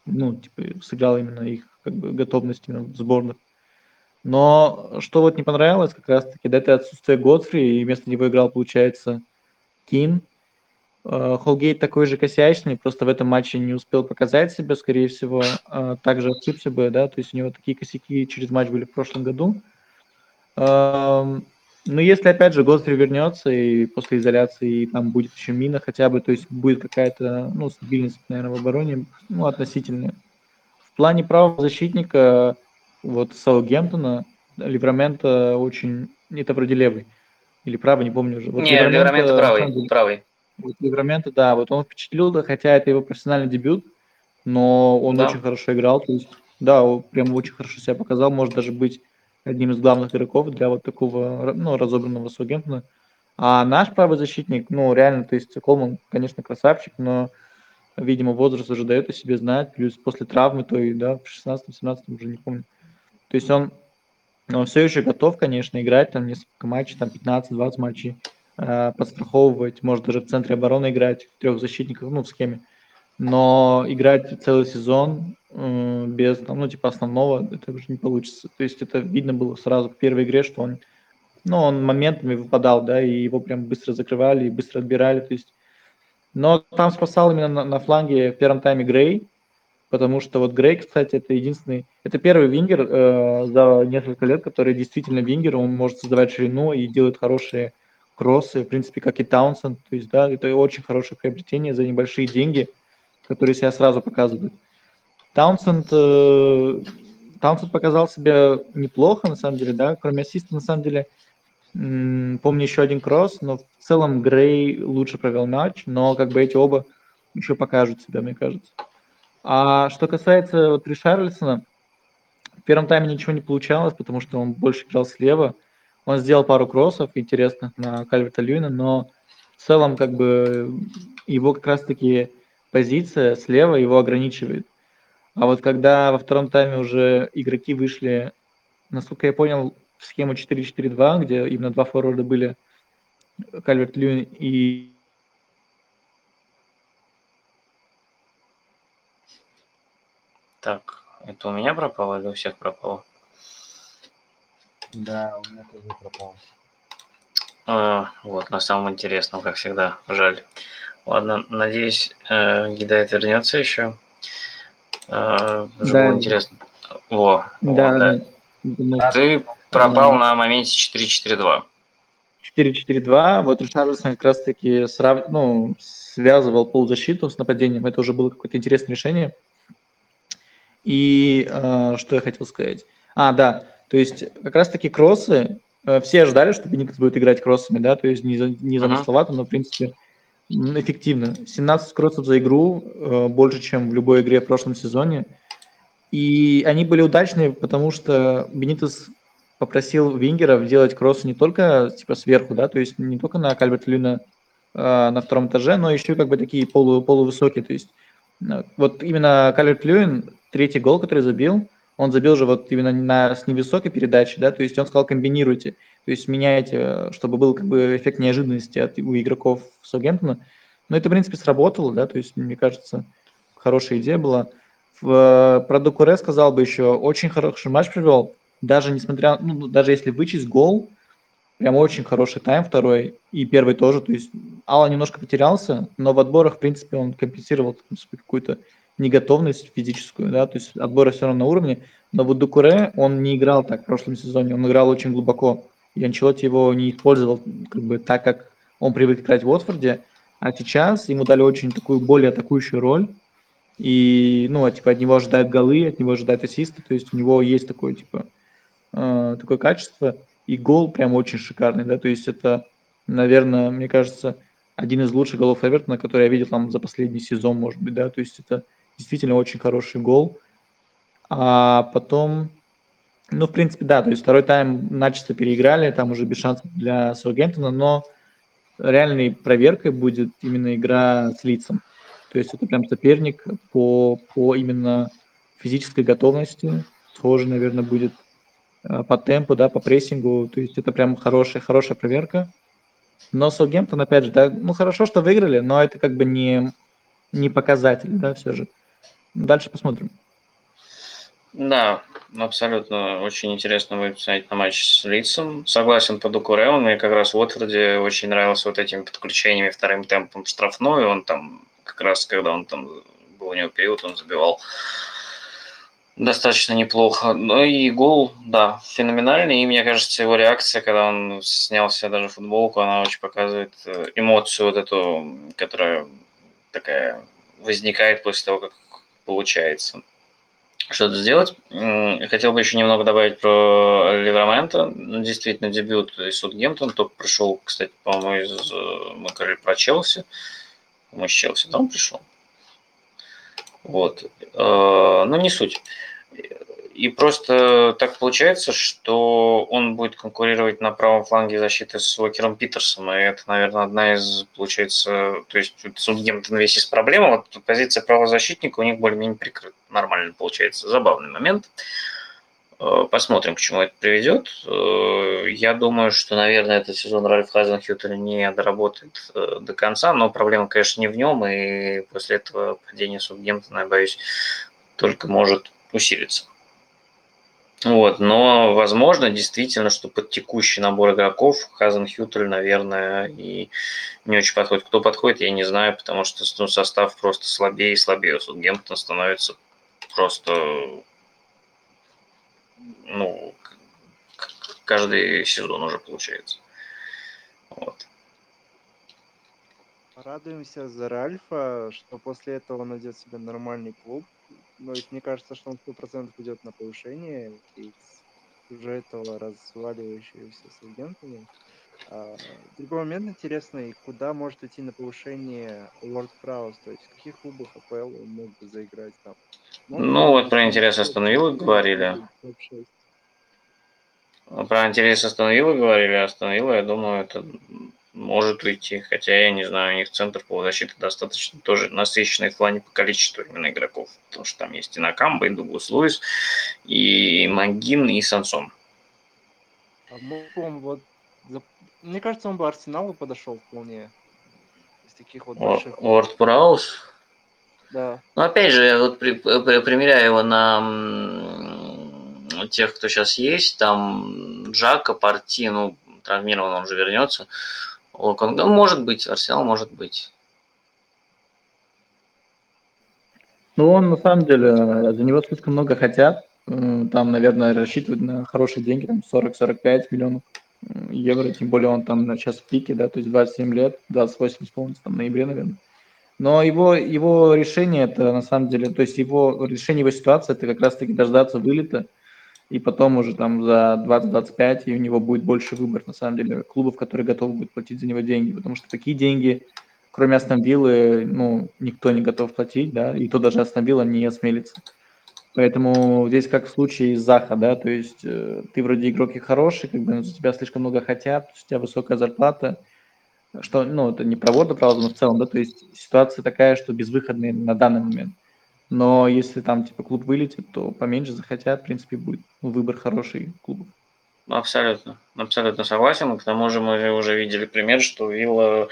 Ну, типа, сыграл именно их как бы готовность именно сборных. Но что вот не понравилось, как раз-таки, да, это отсутствие Годфри, и вместо него играл, получается, Кин, Холгейт такой же косячный, просто в этом матче не успел показать себя, скорее всего, э, также ошибся бы, да, то есть у него такие косяки через матч были в прошлом году. Эм, но если, опять же, Гостри вернется и после изоляции там будет еще мина хотя бы, то есть будет какая-то, ну, стабильность, наверное, в обороне, ну, относительная. В плане правого защитника, вот Саутгемптона, Ливрамента очень, это вроде левый, или правый, не помню уже. Вот Не, Ливрамента правый, правый. Вот Livramento, да, вот он впечатлил, да, хотя это его профессиональный дебют, но он да. очень хорошо играл, то есть, да, он прям очень хорошо себя показал, может даже быть одним из главных игроков для вот такого, ну, разобранного Саутгемптона. А наш правый защитник, ну, реально, то есть Колман, конечно, красавчик, но, видимо, возраст уже дает о себе знать, плюс после травмы, то и, да, в 16-17 уже не помню. То есть он, он все еще готов, конечно, играть там несколько матчей, там 15-20 матчей, подстраховывать, может даже в центре обороны играть, трех защитников, ну, в схеме. Но играть целый сезон э, без, ну, типа основного, это уже не получится. То есть это видно было сразу в первой игре, что он, ну, он моментами выпадал, да, и его прям быстро закрывали, и быстро отбирали, то есть. Но там спасал именно на, на фланге в первом тайме Грей, потому что вот Грей, кстати, это единственный, это первый вингер э, за несколько лет, который действительно вингер, он может создавать ширину и делает хорошие кроссы, в принципе, как и Таунсенд. То есть, да, это очень хорошее приобретение за небольшие деньги, которые себя сразу показывают. Таунсенд, э, Таунсенд показал себя неплохо, на самом деле, да, кроме ассиста, на самом деле, м- помню еще один кросс, но в целом Грей лучше провел матч, но как бы эти оба еще покажут себя, мне кажется. А что касается вот Ришарлисона, в первом тайме ничего не получалось, потому что он больше играл слева – он сделал пару кроссов интересных на Кальверта Льюина, но в целом как бы его как раз-таки позиция слева его ограничивает. А вот когда во втором тайме уже игроки вышли, насколько я понял, в схему 4-4-2, где именно два форварда были, Кальверт Льюин и Так, это у меня пропало или у всех пропало? Да, у меня тоже пропал. А, вот, на самом интересном, как всегда. Жаль. Ладно, надеюсь, э, Гидайт вернется еще. Э, да. было интересно. Во, да, вот, да. да. Ты пропал да. на моменте 4-4-2. 4-4-2. Вот Ришарлсон как раз-таки срав... ну, связывал полузащиту с нападением. Это уже было какое-то интересное решение. И э, что я хотел сказать? А, да. То есть как раз-таки кроссы, э, все ожидали, что Беникс будет играть кроссами, да, то есть не, не замысловато, но в принципе эффективно. 17 кроссов за игру, э, больше, чем в любой игре в прошлом сезоне. И они были удачные, потому что Бенитес попросил Вингеров делать кроссы не только типа сверху, да, то есть не только на Кальберт Люна э, на втором этаже, но еще как бы такие полу, полувысокие. То есть э, вот именно Кальберт Люин, третий гол, который забил, он забил же вот именно на, с невысокой передачи, да, то есть он сказал комбинируйте, то есть меняйте, чтобы был как бы эффект неожиданности от, у игроков Саутгемптона. Но это, в принципе, сработало, да, то есть, мне кажется, хорошая идея была. В, про Докуре сказал бы еще, очень хороший матч провел, даже несмотря, ну, даже если вычесть гол, Прям очень хороший тайм второй, и первый тоже. То есть Алла немножко потерялся, но в отборах, в принципе, он компенсировал какую-то неготовность физическую, да, то есть отборы все равно на уровне. Но вот Дукуре, он не играл так в прошлом сезоне, он играл очень глубоко. И Анчелотти его не использовал как бы так, как он привык играть в Уотфорде. А сейчас ему дали очень такую более атакующую роль. И, ну, а, типа, от него ожидают голы, от него ожидают ассисты. То есть у него есть такое, типа, э, такое качество. И гол прям очень шикарный, да. То есть это, наверное, мне кажется, один из лучших голов Эвертона, который я видел там за последний сезон, может быть, да. То есть это действительно очень хороший гол. А потом, ну, в принципе, да, то есть второй тайм начисто переиграли, там уже без шансов для Саутгемптона, но реальной проверкой будет именно игра с лицом. То есть это прям соперник по, по именно физической готовности. Схоже, наверное, будет э, по темпу, да, по прессингу. То есть это прям хорошая, хорошая проверка. Но Саутгемптон, опять же, да, ну хорошо, что выиграли, но это как бы не, не показатель, да, все же. Дальше посмотрим. Да, абсолютно очень интересно будет посмотреть на матч с Лицом. Согласен по Дукуре, он мне как раз в Уотфорде очень нравился вот этими подключениями вторым темпом штрафной. Он там как раз, когда он там был у него период, он забивал достаточно неплохо. Ну и гол, да, феноменальный. И мне кажется, его реакция, когда он снял себе даже футболку, она очень показывает э, эмоцию вот эту, которая такая возникает после того, как получается что-то сделать. Хотел бы еще немного добавить про Ливрамента. Действительно, дебют из Сутгемптон. Только пришел, кстати, по-моему, из... Э, мы говорили про Челси. Мы с Челси, он пришел? Вот. Э, ну, не суть. И просто так получается, что он будет конкурировать на правом фланге защиты с Уокером Питерсом. И это, наверное, одна из, получается, то есть Саутгемптон весь из проблем. Вот позиция правозащитника у них более-менее прикрыта. Нормально получается. Забавный момент. Э, посмотрим, к чему это приведет. Э, я думаю, что, наверное, этот сезон Ральф Хазенхютер не доработает э, до конца, но проблема, конечно, не в нем, и после этого падение Саутгемптона, я боюсь, только может усилиться. Вот, но возможно действительно, что под текущий набор игроков Хазен Хютель, наверное, и не очень подходит. Кто подходит, я не знаю, потому что ну, состав просто слабее и слабее. Саутгемптон становится просто, ну, каждый сезон уже получается. Вот. Радуемся за Ральфа, что после этого он найдет себе нормальный клуб, но ведь мне кажется, что он сто процентов идет на повышение из уже этого разваливающегося с агентами. А, другой момент интересный, куда может идти на повышение Лорд Праус, то есть в каких клубах АПЛ он мог бы заиграть там? Может, ну, вот про интерес остановил говорили. Про интерес остановила говорили, остановила, я думаю, это может уйти, хотя я не знаю, у них центр полузащиты достаточно тоже насыщенный в плане по количеству именно игроков, потому что там есть и Накамба, и Дуглас Луис, и Магин, и Сансон. А он вот, мне кажется, он бы Арсеналу подошел вполне. Из таких вот больших. Уорд Праус? Да. Ну, опять же, вот при, при, примеряю его на тех, кто сейчас есть, там Джака, Парти, ну, травмирован, он же вернется. Локон, ну, может быть, Арсенал может быть. Ну, он на самом деле, за него слишком много хотят. Там, наверное, рассчитывают на хорошие деньги, там 40-45 миллионов евро, тем более он там сейчас в пике, да, то есть 27 лет, 28 исполнится там в ноябре, наверное. Но его, его решение это на самом деле, то есть его решение его ситуации это как раз-таки дождаться вылета, и потом уже там за 20-25, и у него будет больше выбор, на самом деле, клубов, которые готовы будут платить за него деньги, потому что такие деньги, кроме Астон Виллы, ну, никто не готов платить, да, и то даже Астон Вилла не осмелится. Поэтому здесь как в случае Заха, да, то есть э, ты вроде игрок и хороший, как бы за тебя слишком много хотят, у тебя высокая зарплата, что, ну, это не про Ворда, правда, но в целом, да, то есть ситуация такая, что безвыходная на данный момент. Но если там типа клуб вылетит, то поменьше захотят, в принципе, будет выбор хороший клубов. Абсолютно, абсолютно согласен. К тому же мы уже видели пример, что Вилла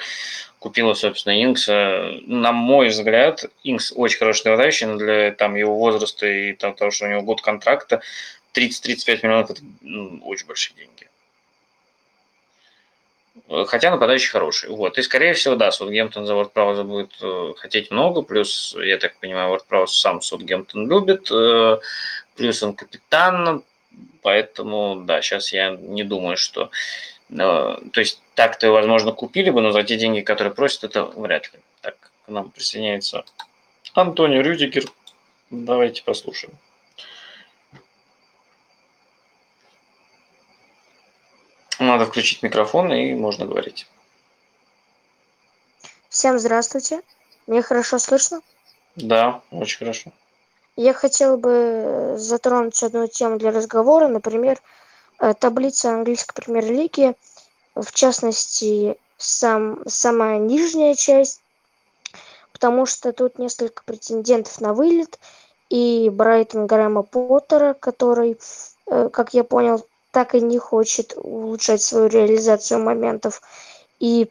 купила, собственно, Инкса. На мой взгляд, Инкс очень хороший нападающий, но для там, его возраста и того, что у него год контракта, 30-35 миллионов – это ну, очень большие деньги. Хотя нападающий хороший. Вот. И, скорее всего, да, Саутгемптон за Вордпрауза будет э, хотеть много, плюс, я так понимаю, Вордпрауз сам Саутгемптон любит, э, плюс он капитан, поэтому, да, сейчас я не думаю, что... Э, то есть так-то, возможно, купили бы, но за те деньги, которые просят, это вряд ли. Так, к нам присоединяется Антонио Рюдигер. Давайте послушаем. Надо включить микрофон, и можно говорить. Всем здравствуйте. Меня хорошо слышно? Да, очень хорошо. Я хотел бы затронуть одну тему для разговора, например, э, таблица английской премьер-лиги, в частности, сам, самая нижняя часть, потому что тут несколько претендентов на вылет, и Брайтон Грэма Поттера, который, э, как я понял, так и не хочет улучшать свою реализацию моментов. И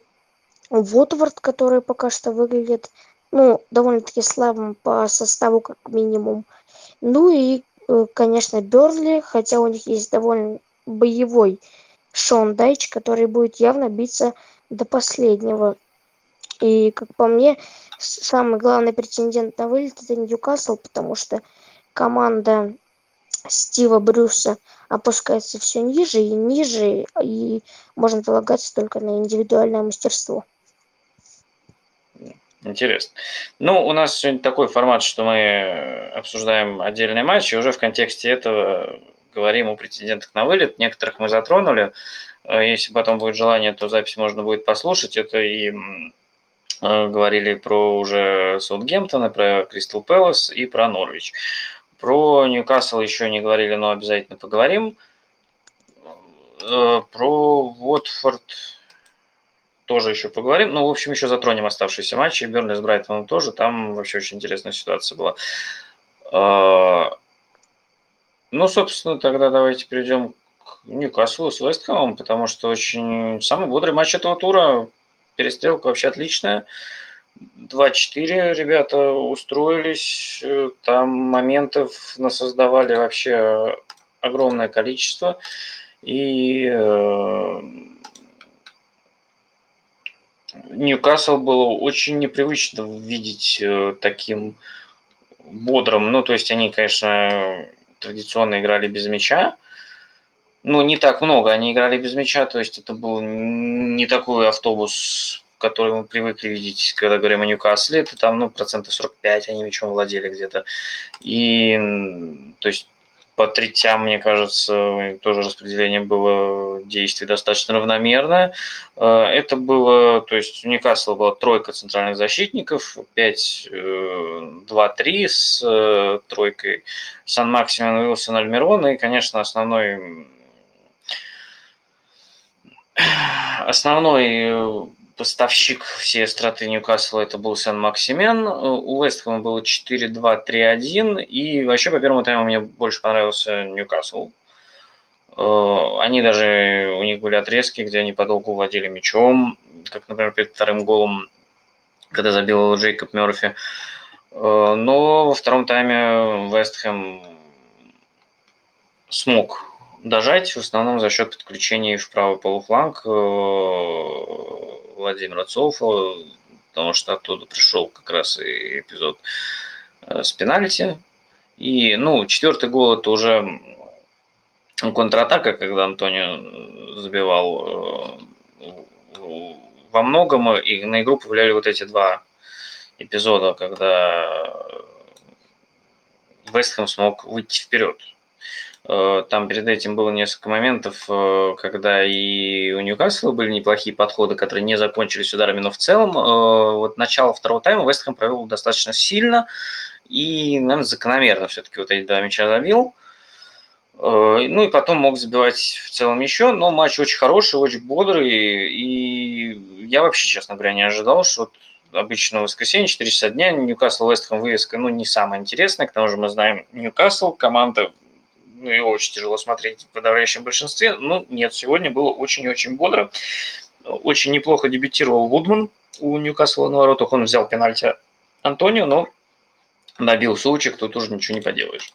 Вотворд, который пока что выглядит, ну, довольно-таки слабым по составу, как минимум. Ну и, э, конечно, Бернли, хотя у них есть довольно боевой Шон Дайч, который будет явно биться до последнего. И, как по мне, самый главный претендент на вылет это Ньюкасл, потому что команда Стива Брюса опускается все ниже и ниже, и можно полагаться только на индивидуальное мастерство. Интересно. Ну, у нас сегодня такой формат, что мы обсуждаем отдельные матчи, уже в контексте этого говорим о претендентах на вылет. Некоторых мы затронули. Э, если потом будет желание, то запись можно будет послушать. Это и э, говорили про уже Саутгемптона, про Кристал Пэлас и про Норвич. Про Ньюкасл еще не говорили, но обязательно поговорим. Э, про Уотфорд тоже еще поговорим. Ну, в общем, еще затронем оставшиеся матчи. Бернли с Брайтоном тоже. Там вообще очень интересная ситуация была. Э, ну, собственно, тогда давайте перейдем к Ньюкаслу с Вестхэмом, потому что очень самый бодрый матч этого тура. Перестрелка вообще отличная. 2-4 ребята устроились, э, там моментов насоздавали вообще огромное количество. И э, Ньюкасл было очень непривычно видеть э, таким бодрым. Ну, то есть они, конечно, традиционно играли без мяча. Ну, не так много они играли без мяча, то есть это был не такой автобус который мы привыкли видеть, когда говорим о Ньюкасле, это там, ну, процентов 45 они мячом владели где-то. И, то есть, по третям, мне кажется, тоже распределение было действий достаточно равномерное. Э, это было, то есть у Ньюкасла была тройка центральных защитников, 5-2-3 с э, тройкой Сан-Максимин, Уилсон, Альмирон, и, конечно, основной основной поставщик всей остроты Ньюкасла это был Сен-Максимен. У Вестхэма было 4-2-3-1. И вообще по первому тайму мне больше понравился Ньюкасл. Э, они даже, у них были отрезки, где они подолгу владели мячом, как, например, перед вторым голом, когда забил Джейкоб Мерфи. Э, но во втором тайме Вестхэм смог дожать, в основном за счет подключения в правый полуфланг э, Владимира Цоуфа, потому что оттуда пришел как раз и эпизод э, с пенальти. И, ну, четвертый гол это уже контратака, когда Антонио забивал э, во многом, и на игру повлияли вот эти два эпизода, когда Вестхэм смог выйти вперед. Э, там перед этим было несколько моментов, э, когда и у Ньюкасла были неплохие подходы, которые не закончились ударами, но в целом э, вот начало второго тайма Вестхэм провел достаточно сильно и, наверное, закономерно все-таки вот эти два мяча забил. Ну и потом мог забивать в целом еще, но матч очень хороший, очень бодрый, и я вообще, честно говоря, не ожидал, что вот обычно воскресенье, 4 часа дня, Ньюкасл Вестхэм вывеска, ну, не самая интересная, к тому же мы знаем Ньюкасл, команда ну, его очень тяжело смотреть в подавляющем большинстве. Но нет, сегодня было очень-очень бодро. Очень неплохо дебютировал Вудман у Ньюкасла на воротах. Он взял пенальти Антонио, но набил сучек, тут уже ничего не поделаешь.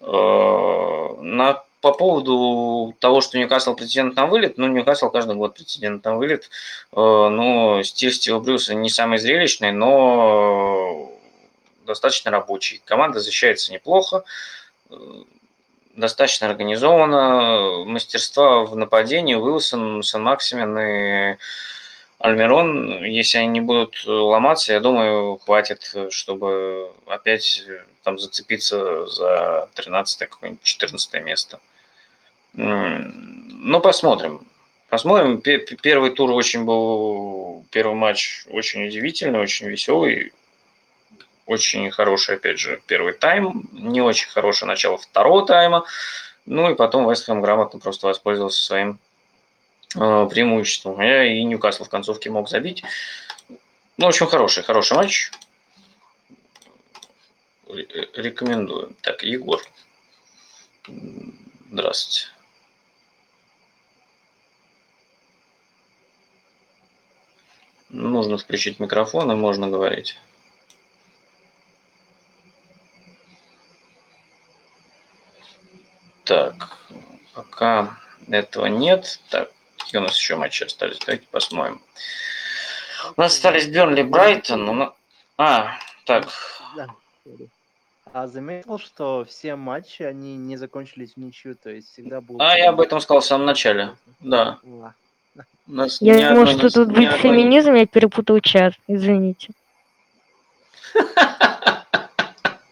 Э, на по поводу того, что Ньюкасл претендент на вылет, ну, Ньюкасл каждый год претендент на вылет. Э, ну, стиль Стива Брюса не самый зрелищный, но достаточно рабочий. Команда защищается неплохо, э, достаточно организована. Мастерства в нападении Уилсон, Сан-Максимен и Альмирон, если они не будут ломаться, я думаю, хватит, чтобы опять там зацепиться за 13 какое-нибудь 14 место. Ну, посмотрим. Посмотрим. Первый тур очень был, первый матч очень удивительный, очень веселый. Очень хороший, опять же, первый тайм. Не очень хорошее начало второго тайма. Ну и потом Вестхэм грамотно просто воспользовался своим э, преимуществом. Я и Ньюкасл в концовке мог забить. Ну, в общем, хороший, хороший матч. Рекомендую. Так, Егор. Здравствуйте. Нужно включить микрофон и можно говорить. Так, пока этого нет. Так, какие у нас еще матчи остались? Давайте посмотрим. У нас остались Бернли, Брайтон. А, так. А заметил, что все матчи, они не закончились в ничью, то есть всегда был... А, я об этом сказал в самом начале, да. нас я думал, что тут будет одной... феминизм, я перепутал чат, извините.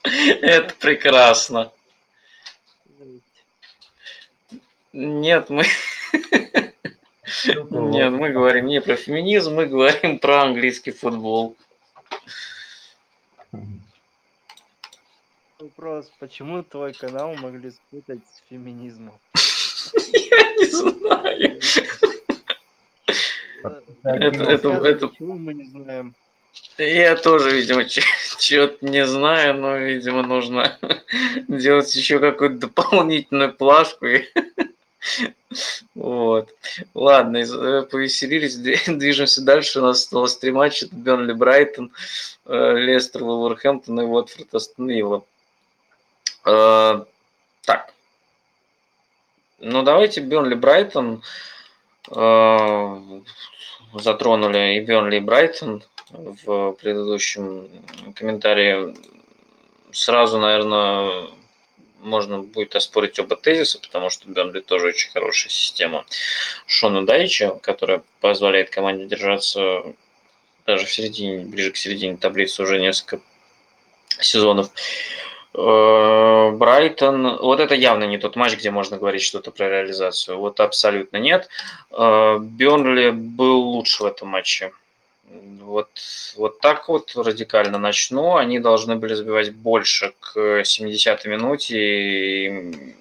Это прекрасно. Нет, мы... Нет, мы говорим не про феминизм, мы говорим про английский футбол. Вопрос, почему твой канал могли спутать с феминизмом? Я не знаю. Это, это, это... Почему мы не знаем? Я тоже, видимо, чего-то не знаю, но, видимо, нужно делать еще какую-то дополнительную плашку. И... Вот. Ладно, э, повеселились, движемся дальше. У нас осталось три матча. Это Бернли Брайтон, э, Лестер, Вулверхэмптон и Уотфорд Астон э, Так. Ну, давайте Бернли Брайтон затронули и Бернли и Брайтон в предыдущем комментарии. Сразу, наверное, можно будет оспорить оба тезиса, потому что Бернли тоже очень хорошая система Шона Дайча, которая позволяет команде держаться даже в середине, ближе к середине таблицы уже несколько сезонов. Э, Брайтон, вот это явно не тот матч, где можно говорить что-то про реализацию. Вот абсолютно нет. Э, Бернли был лучше в этом матче. Вот, вот так вот радикально начну. Они должны были забивать больше к 70-й минуте. И...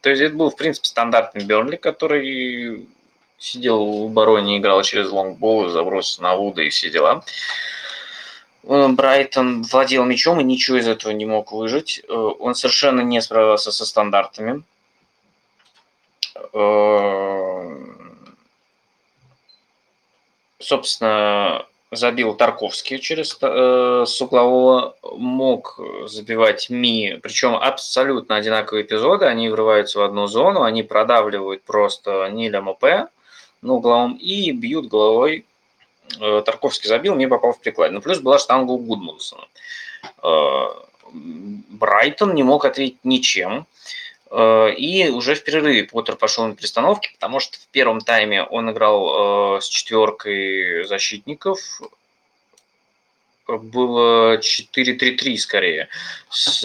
То есть это был, в принципе, стандартный Бернли, который сидел в обороне, играл через лонгбол, заброс на Вуда и все дела. Э, Брайтон владел мячом и ничего из этого не мог выжить. Э, он совершенно не справился со стандартами. Собственно, забил Тарковский через э, с углового, мог забивать Ми, причем абсолютно одинаковые эпизоды, они врываются в одну зону, они продавливают просто Ниля МП на угловом и бьют головой. Э, Тарковский забил, Ми попал в приклад. Ну, плюс была штанга у Гудмунсона. Э, Брайтон не мог ответить ничем. Э, и уже в перерыве Поттер пошел на перестановки, потому что в первом тайме он играл э, с четверкой защитников. Было 4-3-3 скорее. С,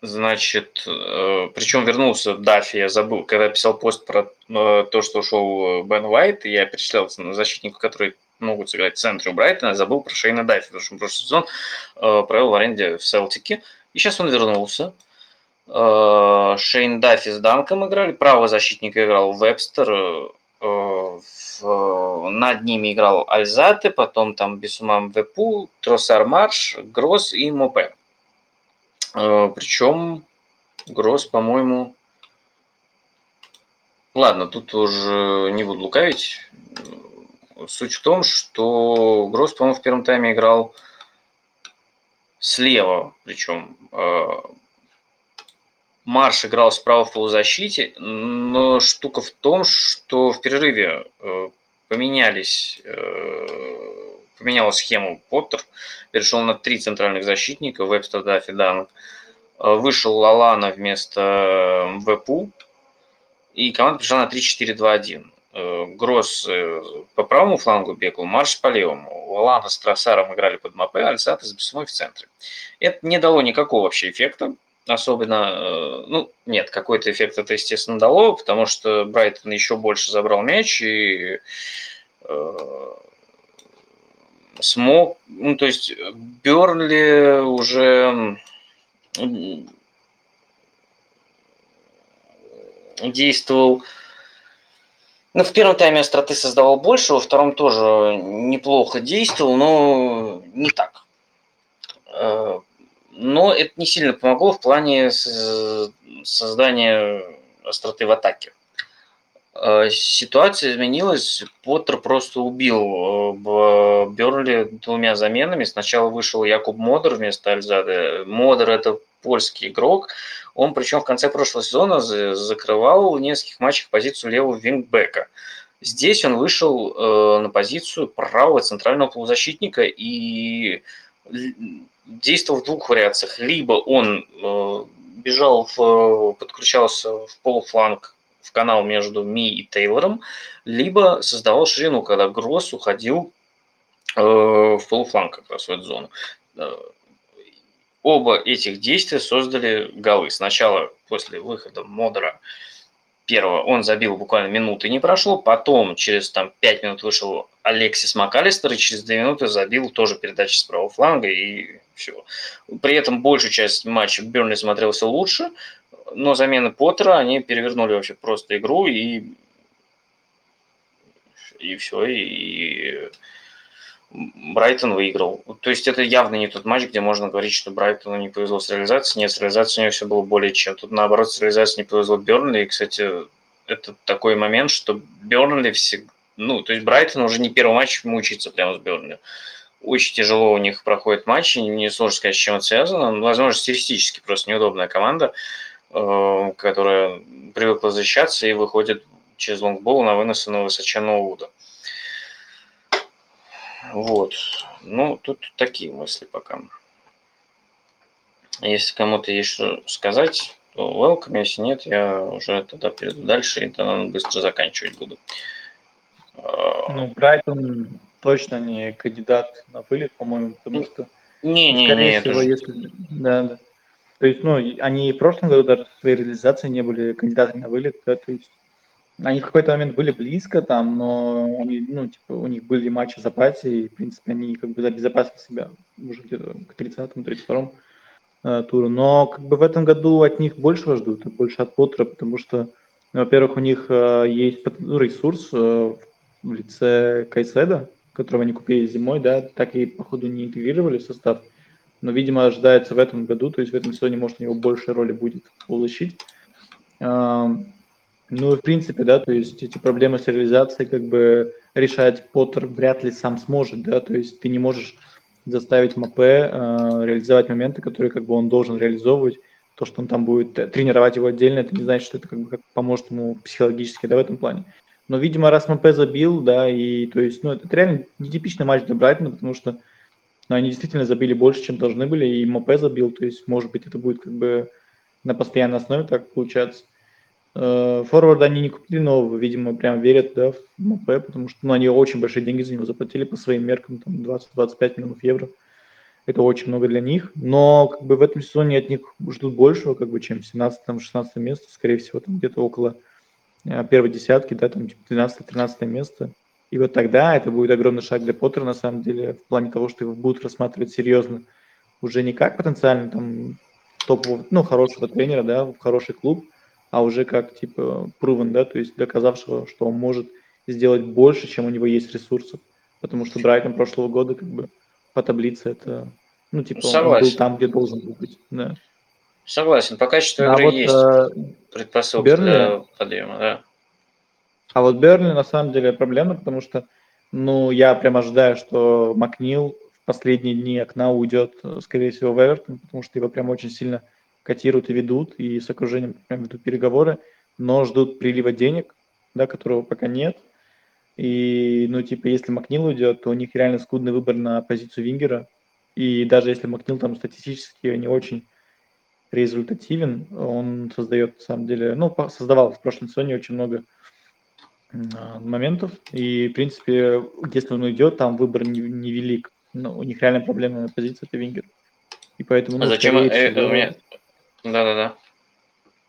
значит, э, причем вернулся Даффи, я забыл, когда писал пост про то, что ушел Бен Уайт, я перечислял защитников, которые могут сыграть в центре у Брайтона. Забыл про Шейна Даффи, потому что прошлый сезон э, провел в аренде в Селтике. И сейчас он вернулся. Э, Шейн Даффи с Данком играли. Правый защитник играл Вебстер. Э, над ними играл Альзаты, потом там Бесумам Вепу, Тросар Марш, Гросс и Мопе. Причем Гросс, по-моему... Ладно, тут уже не буду лукавить Суть в том, что Гросс, по-моему, в первом тайме играл слева, причем э, Марш играл справа в полузащите, но штука в том, что в перерыве э, поменялись, э, поменял схему Поттер, перешел на три центральных защитника, Вебстер, Даффи, Данк. Э, вышел Лалана вместо ВПУ, и команда пришла на 3-4-2-1. Гросс по правому флангу бегал, Марш по левому. Лалана с Тросаром играли под Мапе, Альсат с Бессумой в центре. Это не дало никакого вообще эффекта особенно, ну, нет, какой-то эффект это, естественно, дало, потому что Брайтон еще больше забрал мяч и э, смог, ну, то есть Бернли уже действовал ну, в первом тайме остроты создавал больше, во втором тоже неплохо действовал, но не так. Э, но это не сильно помогло в плане создания остроты в атаке. Э, ситуация изменилась. Поттер просто убил э, Берли двумя заменами. Сначала вышел Якуб Модер вместо Альзады. Модер – это польский игрок. Он, причем в конце прошлого сезона закрывал в нескольких матчах позицию левого вингбека. Здесь он вышел э, на позицию правого центрального полузащитника и действовал в двух вариациях. Либо он э, бежал, в, подключался в полуфланг в канал между Ми и Тейлором, либо создавал ширину, когда Гросс уходил э, в полуфланг как раз в эту зону. Оба этих действия создали голы. Сначала после выхода Модера первого он забил буквально минуты не прошло, потом через там 5 минут вышел Алексис МакАлистер и через 2 минуты забил тоже передачи с правого фланга и все. При этом большую часть матча Бернли смотрелся лучше, но замены Поттера, они перевернули вообще просто игру и и все, и Брайтон выиграл. То есть это явно не тот матч, где можно говорить, что Брайтону не повезло с реализацией. Нет, с реализацией у него все было более чем. Тут наоборот с реализацией не повезло Бернли. И, кстати, это такой момент, что Бернли всегда... Ну, то есть Брайтон уже не первый матч мучается прямо с Бернли. Очень тяжело у них проходит матч, не сложно сказать, с чем это связано. Возможно, стилистически просто неудобная команда, э, которая привыкла защищаться и выходит через лонгбол на выносы на высоченного Уда. Вот. Ну, тут такие мысли пока. Если кому-то есть что сказать, то welcome. Если нет, я уже тогда перейду дальше и тогда быстро заканчивать буду. А, ну, Брайтон точно не кандидат на вылет, по-моему, потому что... Не, не, скорее не, всего, это если... Да, да. То есть, ну, они и в прошлом году даже в своей реализации не были кандидатами на вылет, да, то есть они в какой-то момент были близко там, но они, ну, типа, у них были матчи в запасе, и, в принципе, они как бы обезопасили себя уже где-то к 30-му, 32-му э, туру. Но как бы в этом году от них больше ждут, больше от Поттера, потому что, ну, во-первых, у них э, есть ну, ресурс э, в лице Кайседа, которого они купили зимой, да, так и, походу, не интегрировали в состав. Но, видимо, ожидается в этом году, то есть в этом сезоне, может, у него больше роли будет получить. Ну, в принципе, да, то есть эти проблемы с реализацией как бы решать Поттер вряд ли сам сможет, да, то есть ты не можешь заставить МП э, реализовать моменты, которые как бы он должен реализовывать. То, что он там будет тренировать его отдельно, это не значит, что это как бы поможет ему психологически, да, в этом плане. Но, видимо, раз Мопе забил, да, и то есть, ну, это реально нетипичный матч для Брайтона, потому что ну, они действительно забили больше, чем должны были, и Мопе забил, то есть, может быть, это будет как бы на постоянной основе так получаться. Э, форварда они не купили нового, видимо, прям верят да, в Мопе, потому что ну, они очень большие деньги за него заплатили по своим меркам, там 20-25 миллионов евро. Это очень много для них, но как бы в этом сезоне от них ждут большего, как бы, чем 17-16 место, скорее всего, там где-то около э, первой десятки, да, там 12-13 типа место. И вот тогда это будет огромный шаг для Поттера, на самом деле, в плане того, что его будут рассматривать серьезно, уже не как потенциально там топового, ну, хорошего тренера, да, в хороший клуб, а уже как типа proven, да, то есть доказавшего, что он может сделать больше, чем у него есть ресурсов. Потому что Брайтон прошлого года как бы по таблице это, ну, типа, Согласен. он был там, где должен был быть. Да. Согласен, пока что а вот, есть э, предпосылки Берли, для подъема, да. А вот Берли на самом деле проблема, потому что, ну, я прям ожидаю, что Макнил последние дни окна уйдет, э, скорее всего, в Эвертон, потому что его прям очень сильно котируют и ведут, и с окружением прям ведут переговоры, но ждут прилива денег, да, которого пока нет. И, ну, типа, если Макнил уйдет, то у них реально скудный выбор на позицию Вингера. И даже если Макнил там статистически не очень результативен, он создает, на самом деле, ну, создавал в прошлом сезоне очень много а, моментов. И, в принципе, если он уйдет, там выбор невелик. Не но у них реально проблемная позиция это Вингер. И поэтому... Ну, а зачем? Э, всего... у меня... Да-да-да.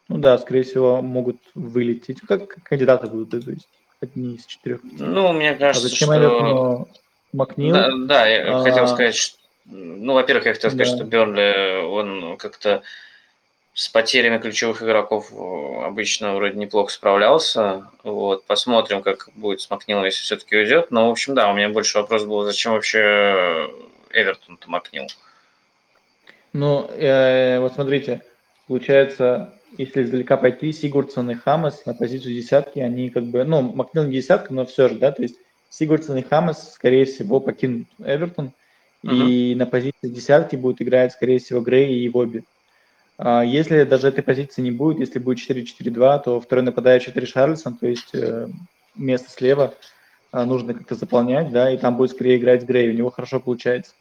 Ну да, скорее всего, могут вылететь. Как кандидаты будут, то есть одни из четырех. Ну, мне а кажется, а зачем что... Эвертону Макнил? Да, да я а... хотел сказать, что... Ну, во-первых, я хотел сказать, да. что Бернли, он как-то с потерями ключевых игроков обычно вроде неплохо справлялся. Вот, посмотрим, как будет с Макнилом, если все-таки уйдет. Но, в общем, да, у меня больше вопрос был, зачем вообще Эвертон-то Макнил? Ну, э, вот смотрите, получается, если издалека пойти, Сигурдсон и Хамас на позицию десятки, они как бы, ну, Макнил не десятка, но все же, да, то есть Сигурдсон и Хамас, скорее всего, покинут Эвертон, uh-huh. и на позиции десятки будет играть, скорее всего, Грей и Вобби. А если даже этой позиции не будет, если будет 4-4-2, то второй нападающий это Ришарльсон, то есть э, место слева а, нужно как-то заполнять, да, и там будет скорее играть Грей, у него хорошо получается.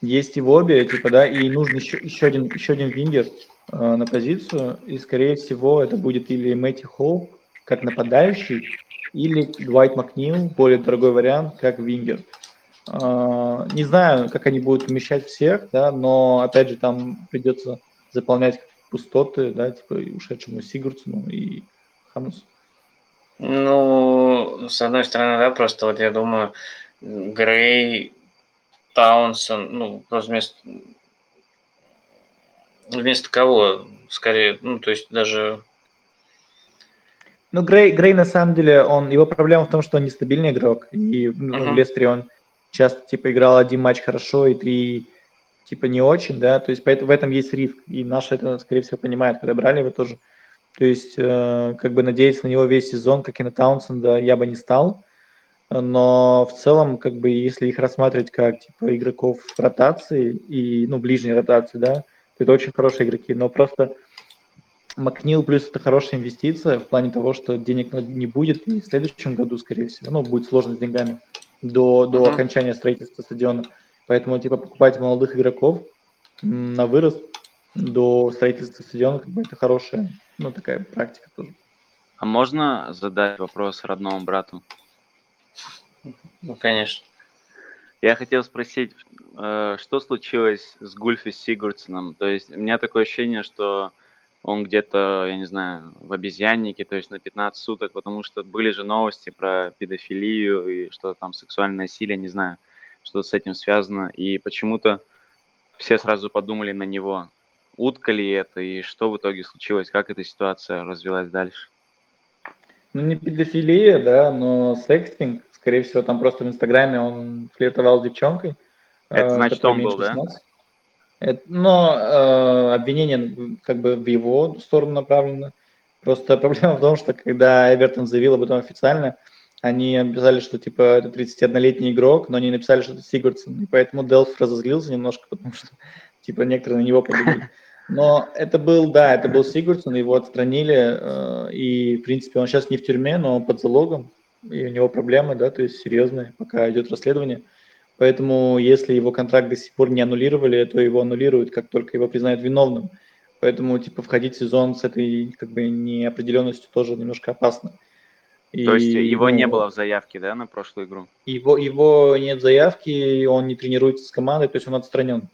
Есть и в обе, типа, да, и нужен еще, еще один, еще один вингер на позицию, и, скорее всего, это будет или Мэтти Холл, как нападающий, или Дуайт Макнил, более дорогой вариант, как вингер. Э, не знаю, как они будут вмещать всех, да, но, опять же, там придется заполнять пустоты, да, типа ушедшему Сигурдсону и Хамусу. Ну, с одной стороны, да, просто вот я думаю, Грей Таунсон, ну, просто вместо, вместо кого, скорее, ну, то есть даже... Ну, Грей, Грей, на самом деле, он, его проблема в том, что он нестабильный игрок, и uh-huh. в Лестере он часто, типа, играл один матч хорошо и три, типа, не очень, да, то есть поэтому в этом есть риск, и наши это, скорее всего, понимают, когда брали его тоже. То есть, э, как бы надеяться на него весь сезон, как и на Таунсенда, я бы не стал, но в целом, как бы, если их рассматривать как типа игроков ротации и, ну, ближней ротации, да, это очень хорошие игроки, но просто Макнил плюс это хорошая инвестиция в плане того, что денег не будет и в следующем году, скорее всего, ну, будет сложно с деньгами до, до uh-huh. окончания строительства стадиона. Поэтому, типа, покупать молодых игроков на вырост до строительства стадиона, как бы, это хорошая, ну, такая практика тоже. А можно задать вопрос родному брату? Ну, конечно. Я хотел спросить, э, что случилось с Гульфи Сигурдсоном? То есть у меня такое ощущение, что он где-то, я не знаю, в обезьяннике, то есть на 15 суток, потому что были же новости про педофилию и что там сексуальное насилие, не знаю, что с этим связано. И почему-то все сразу подумали на него. Утка ли это и что в итоге случилось, как эта ситуация развилась дальше? Ну, не педофилия, да, но секстинг, Скорее всего, там просто в Инстаграме он флиртовал с девчонкой. Это э, значит, он был, 16. да? Это, но э, обвинение как бы в его сторону направлено. Просто проблема в том, что когда Эвертон заявил об этом официально, они написали, что типа это 31-летний игрок, но они написали, что это Сигурдсон. И поэтому Делф разозлился немножко, потому что типа некоторые на него подумали. Но это был, да, это был Сигурдсон, его отстранили, э, и, в принципе, он сейчас не в тюрьме, но под залогом, и у него проблемы, да, то есть серьезные, пока идет расследование. Поэтому, если его контракт до сих пор не аннулировали, то его аннулируют, как только его признают виновным. Поэтому, типа, входить в сезон с этой, как бы, неопределенностью тоже немножко опасно. И, то есть его ну, не было в заявке, да, на прошлую игру? Его, его нет в заявке, он не тренируется с командой, то есть он отстранен,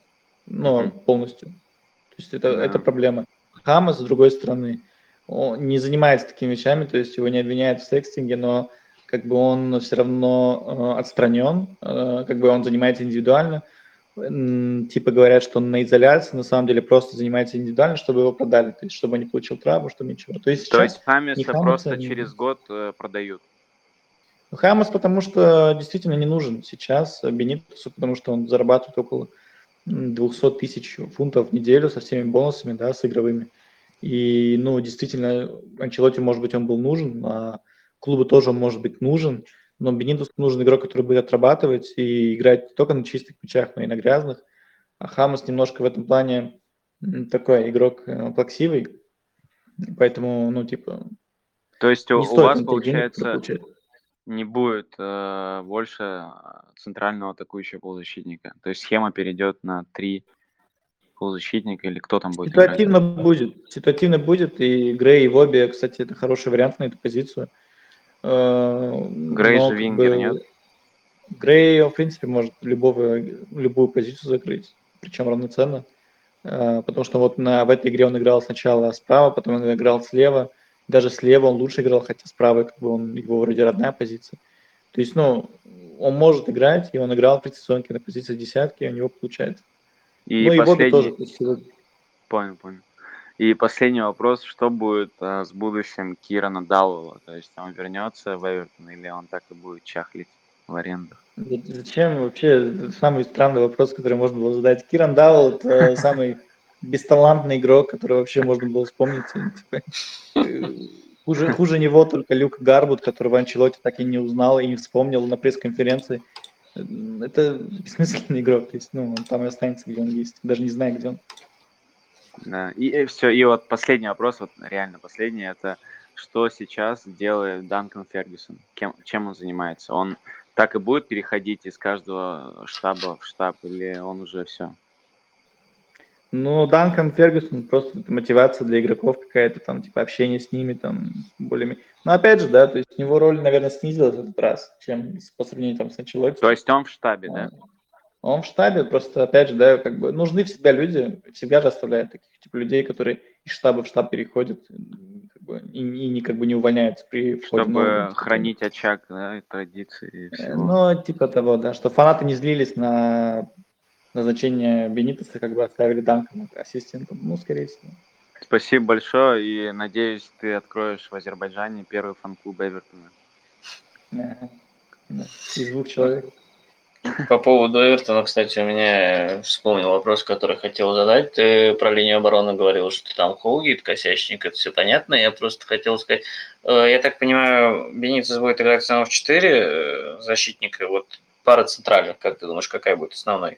ну, mm-hmm. полностью. То есть это, yeah. это проблема. Хамас, с другой стороны, он не занимается такими вещами, то есть его не обвиняют в секстинге, но как бы он все равно э, отстранен, э, как бы он занимается индивидуально. Типа говорят, что он на изоляции, на самом деле просто занимается индивидуально, чтобы его продали, то есть чтобы он не получил травму, чтобы ничего. То есть, то есть Хамиса, Хамиса просто не... через год э, продают? Хамас, потому что действительно не нужен сейчас Бенитусу, потому что он зарабатывает около 200 тысяч фунтов в неделю со всеми бонусами, да, с игровыми. И, ну, действительно, Анчелоте, может быть, он был нужен, а клубу тоже может быть нужен, но Бенитусу нужен игрок, который будет отрабатывать и играть не только на чистых мячах, но и на грязных. А Хамас немножко в этом плане такой игрок э, плаксивый, поэтому, ну, типа... То есть у, у вас, получается, не будет э, больше центрального атакующего полузащитника? То есть схема перейдет на три полузащитника или кто там будет Ситуативно играть? будет. Ситуативно будет, и Грей и Вобби, кстати, это хороший вариант на эту позицию. Э, Грей же вингер, нет? Грей, в принципе, может любого, любую позицию закрыть, причем равноценно. Э, потому что вот на, в этой игре он играл сначала справа, потом он играл слева. Даже слева он лучше играл, хотя справа как бы он, его вроде родная позиция. То есть, ну, он может играть, и он играл в предсезонке на позиции десятки, и у него получается. И ну, последний... тоже. Есть... Понял, понял. И последний вопрос, что будет а, с будущим Кирана Даллова? То есть он вернется в Эвертон или он так и будет чахлить в аренду? Зачем вообще самый странный вопрос, который можно было задать? Киран Далл это самый бесталантный игрок, который вообще можно было вспомнить. Типа, э, хуже, хуже него только Люк Гарбут, которого Анчелоти так и не узнал и не вспомнил на пресс-конференции. Это бессмысленный игрок, то есть, ну, он там и останется, где он есть, даже не знаю, где он. Да, и, и все, и вот последний вопрос, вот реально последний, это что сейчас делает Данкан Фергюсон? Кем, чем он занимается? Он так и будет переходить из каждого штаба в штаб, или он уже все? Ну, Данкан Фергюсон просто мотивация для игроков какая-то там, типа общение с ними там более Но опять же, да, то есть у него роль, наверное, снизилась в этот раз, чем по сравнению там с Анчелотти. То есть он в штабе, да? Он в штабе, просто, опять же, да, как бы нужны всегда люди, всегда же оставляют таких типа людей, которые из штаба в штаб переходят как бы, и, и не как бы не увольняются при Чтобы нового, хранить очаг, да, и традиции. И всего. Ну, типа того, да, что фанаты не злились на назначение Бенитеса как бы оставили Данком ассистентом. Ну, скорее всего. Спасибо большое, и надеюсь, ты откроешь в Азербайджане первый фан-клуб Эвертона. Ага. Из двух человек. По поводу Эвертона, кстати, у меня вспомнил вопрос, который хотел задать. Ты про линию обороны говорил, что там Холгит, косячник, это все понятно. Я просто хотел сказать, э, я так понимаю, Бенитес будет играть снова в 4 э, защитника, вот пара центральных, как ты думаешь, какая будет основной?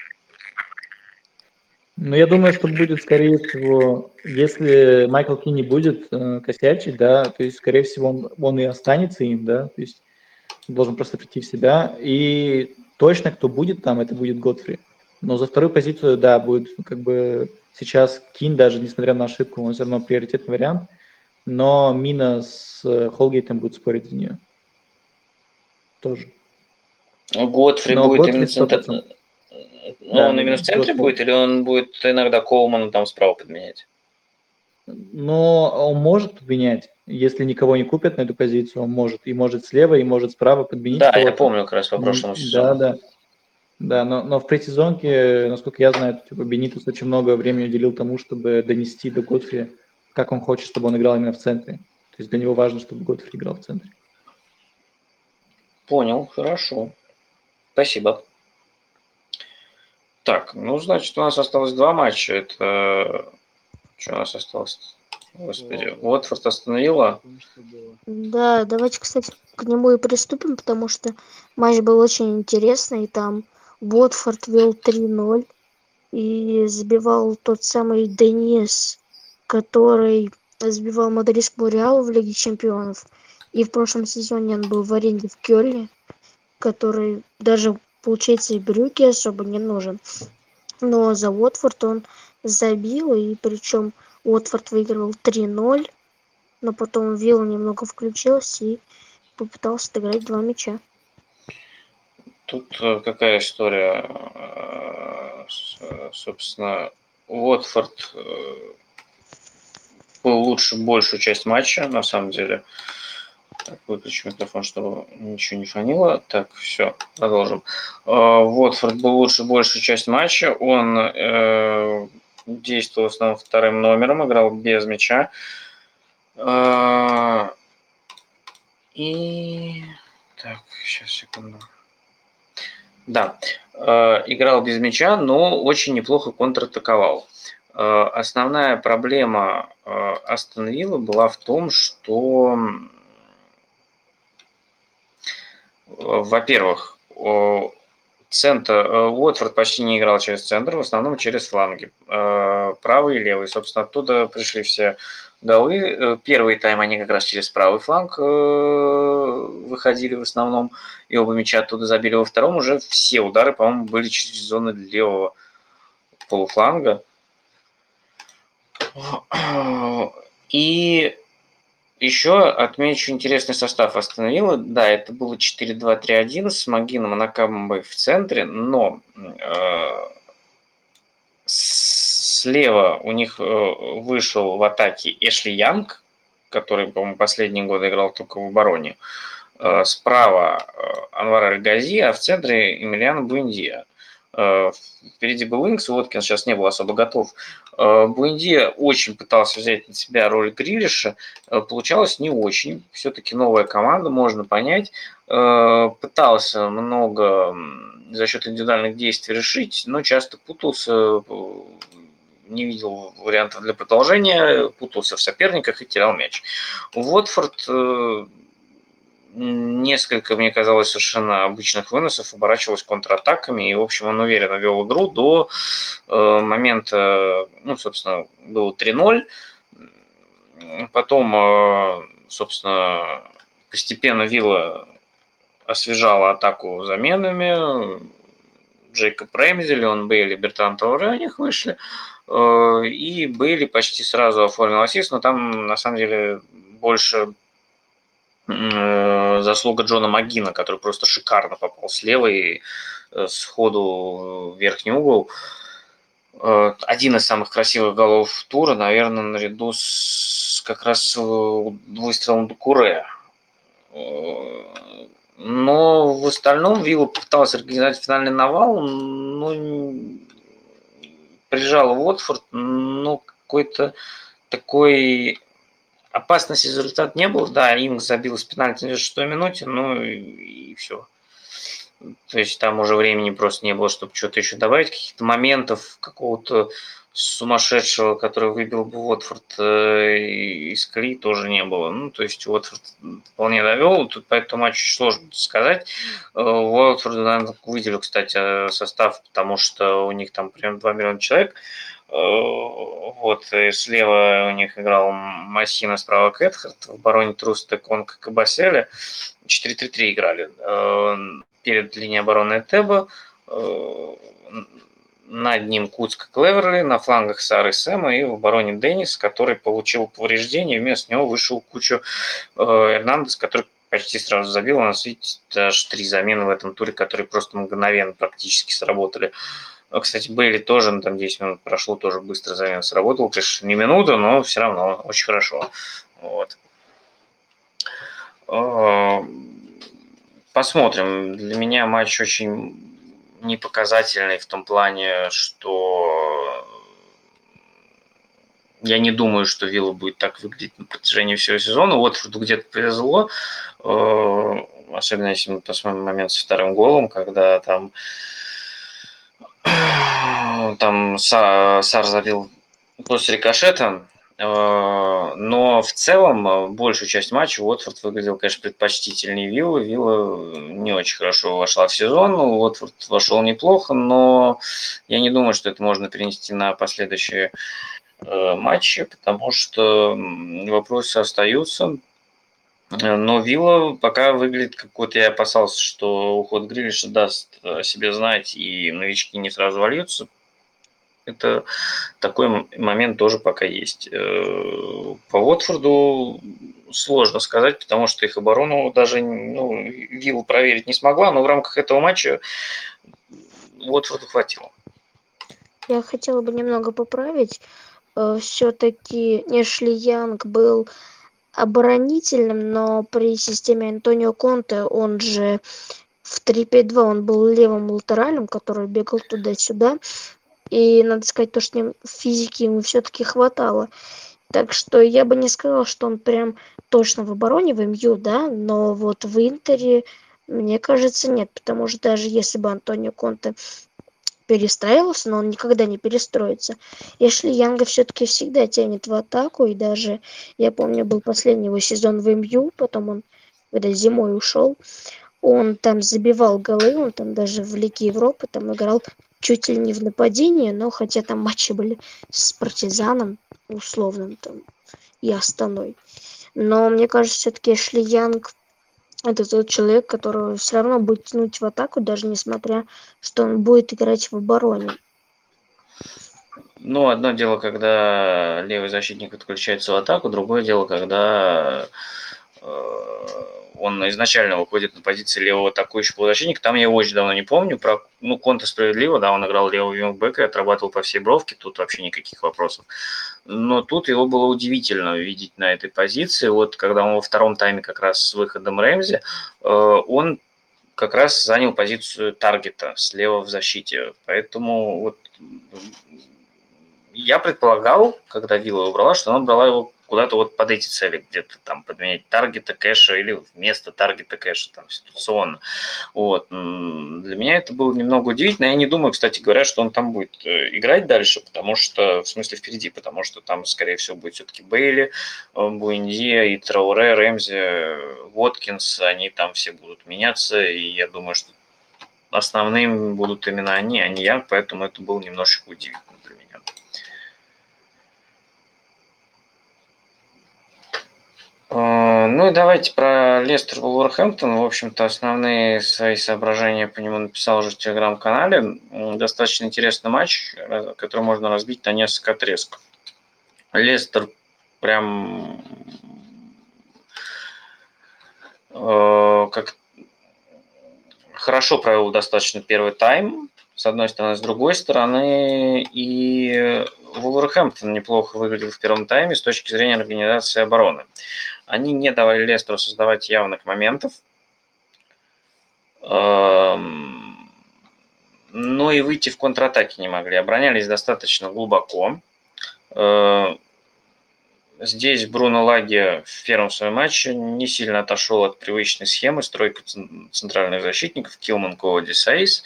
Ну, я думаю, что будет, скорее всего, если Майкл Ки не будет э, косячить, да, то есть, скорее всего, он, он и останется им, да, то есть должен просто прийти в себя. И точно, кто будет там, это будет Готфри. Но за вторую позицию, да, будет как бы сейчас Кин, даже несмотря на ошибку, он все равно приоритетный вариант. Но Мина с э, Холгейтом будет спорить за нее. Тоже. Готфри но будет Готфри именно центр... Ну, да, он именно в центре будет, или он будет иногда Коумана там справа подменять? Но он может подменять, если никого не купят на эту позицию, он может. И может слева, и может справа подменить. Да, я помню как раз по прошлому сезону. Да, да. Да, но, но в предсезонке, насколько я знаю, типа Бенитус очень много времени уделил тому, чтобы донести до Готфри, как он хочет, чтобы он играл именно в центре. То есть для него важно, чтобы Готфри играл в центре. Понял, хорошо. Спасибо. Так, ну, значит, у нас осталось два матча. Это... Что у нас осталось? Господи, Уотфорд остановила. Да, давайте, кстати, к нему и приступим, потому что матч был очень интересный. Там Уотфорд вел 3-0 и забивал тот самый Денис, который сбивал мадридскому Реалу в Лиге Чемпионов. И в прошлом сезоне он был в аренде в Кёльне, который даже получается и брюки особо не нужен. Но за Уотфорд он забил, и причем Уотфорд выигрывал 3-0, но потом Вилл немного включился и попытался отыграть два мяча. Тут э, какая история? Э, э, собственно, Уотфорд был лучше большую часть матча, на самом деле. Так, выключу микрофон, чтобы ничего не фонило. Так, все, продолжим. Уотфорд был лучше большую часть матча. Он э, действовал в основном вторым номером, играл без мяча. И... Так, сейчас, секунду. Да, играл без мяча, но очень неплохо контратаковал. Основная проблема Астон была в том, что во-первых, центр, э, Уотфорд почти не играл через центр, в основном через фланги, э, правый и левый. Собственно, оттуда пришли все голы. Э, первый тайм они как раз через правый фланг выходили в основном, и оба мяча оттуда забили. Во втором уже все удары, по-моему, были через зоны левого полуфланга. И еще отмечу интересный состав остановила. Да, это было 4-2-3-1 с Магином и Накамбой в центре, но э, слева у них э, вышел в атаке Эшли Янг, который, по-моему, последние годы играл только в обороне. Э, справа э, Анвар Аль-Гази, а в центре Эмилиано Буэндия. Э, впереди был Инкс, Уоткинс сейчас не был особо готов. Э, Буэнди очень пытался взять на себя роль Грилиша, э, получалось не очень. Все-таки новая команда, можно понять. Пытался много за счет индивидуальных действий решить, но часто путался, не видел вариантов для продолжения, путался в соперниках и терял мяч. Уотфорд несколько, мне казалось, совершенно обычных выносов оборачивалось контратаками, и, в общем, он уверенно вел игру до э, момента, ну, собственно, было 3-0, потом, э, собственно, постепенно Вилла освежала атаку заменами, Джейкоб Рэмзи, Леон Бейли, Бертран Тауре у них вышли, э, и Бейли почти сразу оформил ассист, но там, на самом деле, больше заслуга Джона Магина, который просто шикарно попал слева и э, сходу в верхний угол. Э, один из самых красивых голов тура, наверное, наряду с как раз выстрелом Дукуре. Но в остальном Вилла попыталась организовать финальный навал, но прижал Уотфорд, но какой-то такой Опасности результат не было. Да, Инг забил с пенальти на шестой минуте, ну и, и все. То есть там уже времени просто не было, чтобы что-то еще добавить. Каких-то моментов какого-то сумасшедшего, который выбил бы Уотфорд э, из Кли, тоже не было. Ну, то есть Уотфорд вполне довел. Тут по этому матчу сложно сказать. Э, Уотфорд, наверное, выделю, кстати, состав, потому что у них там примерно 2 миллиона человек. Э, вот, и слева у них играл Массина, справа Кэтхарт, в обороне Труста, Конг, Кабаселя. 4-3-3 играли. Э, перед линией обороны Теба, э, над ним Куцка Клеверли, на флангах Сары Сэма и в обороне Деннис, который получил повреждение, вместо него вышел кучу Эрнандес, который почти сразу забил. У нас, видите, даже три замены в этом туре, которые просто мгновенно практически сработали. Ну, кстати, Бейли тоже, ну, там 10 минут прошло, тоже быстро замена сработал. Конечно, не минута, но все равно очень хорошо. Вот. А, посмотрим. Для меня матч очень непоказательный в том плане, что я не думаю, что Вилла будет так выглядеть на протяжении всего сезона. Вот где-то повезло, а, особенно если мы посмотрим момент со вторым голом, когда там там Сар забил после рикошета, э, но в целом э, большую часть матча Уотфорд выглядел, конечно, предпочтительнее Виллы. Вилла не очень хорошо вошла в сезон, Уотфорд вошел неплохо, но я не думаю, что это можно перенести на последующие э, матчи, потому что вопросы остаются. Но Вилла пока выглядит как вот я опасался, что уход Грилиша даст о себе знать, и новички не сразу вольются. Это такой момент тоже пока есть. Э, по Уотфорду сложно сказать, потому что их оборону даже ну, Вилла проверить не смогла, но в рамках этого матча Уотфорду хватило. Я хотела бы немного поправить. Э, Все-таки Эшли Янг был оборонительным, но при системе Антонио Конте, он же в 3-5-2, он был левым латералем, который бегал туда-сюда. И надо сказать, то, что физики ему все-таки хватало. Так что я бы не сказала, что он прям точно в обороне в МЮ, да, но вот в Интере, мне кажется, нет, потому что даже если бы Антонио Конте перестраивался, но он никогда не перестроится. Эшли Янга все-таки всегда тянет в атаку, и даже, я помню, был последний его сезон в МЮ, потом он, когда зимой ушел, он там забивал голы, он там даже в Лиге Европы там играл чуть ли не в нападении, но хотя там матчи были с партизаном условным там и Астаной. Но мне кажется, все-таки Эшли Янг это тот человек, который все равно будет тянуть в атаку, даже несмотря, что он будет играть в обороне. Ну, одно дело, когда левый защитник подключается в атаку, другое дело, когда он изначально выходит на позиции левого атакующего полузащитника. Там я его очень давно не помню. Про, ну, Конта справедливо, да, он играл левого вингбека и отрабатывал по всей бровке. Тут вообще никаких вопросов. Но тут его было удивительно видеть на этой позиции. Вот когда он во втором тайме как раз с выходом Рэмзи, э, он как раз занял позицию таргета слева в защите. Поэтому вот я предполагал, когда Вилла убрала, что она брала его куда-то вот под эти цели, где-то там подменять таргета кэша или вместо таргета кэша там ситуационно. Вот. Для меня это было немного удивительно. Я не думаю, кстати говоря, что он там будет э, играть дальше, потому что, в смысле, впереди, потому что там, скорее всего, будет все-таки Бейли, э, Буэндия и Трауре, Рэмзи, Воткинс, они там все будут меняться, и я думаю, что основным будут именно они, а не я, поэтому это было немножечко удивительно. А, ну и давайте про Лестер Вулверхэмптон. В общем-то, основные свои соображения по нему написал уже в телеграм-канале. Достаточно интересный матч, который можно разбить на несколько отрезков. Лестер прям э, как хорошо провел достаточно первый тайм, с одной стороны, с другой стороны, и Вулверхэмптон неплохо выглядел в первом тайме с точки зрения организации обороны. Они не давали Лестеру создавать явных моментов. Эм, но и выйти в контратаке не могли. Оборонялись достаточно глубоко. Э, здесь Бруно Лаги в первом своем матче не сильно отошел от привычной схемы стройка центральных защитников Килман, Коуди, Сейс.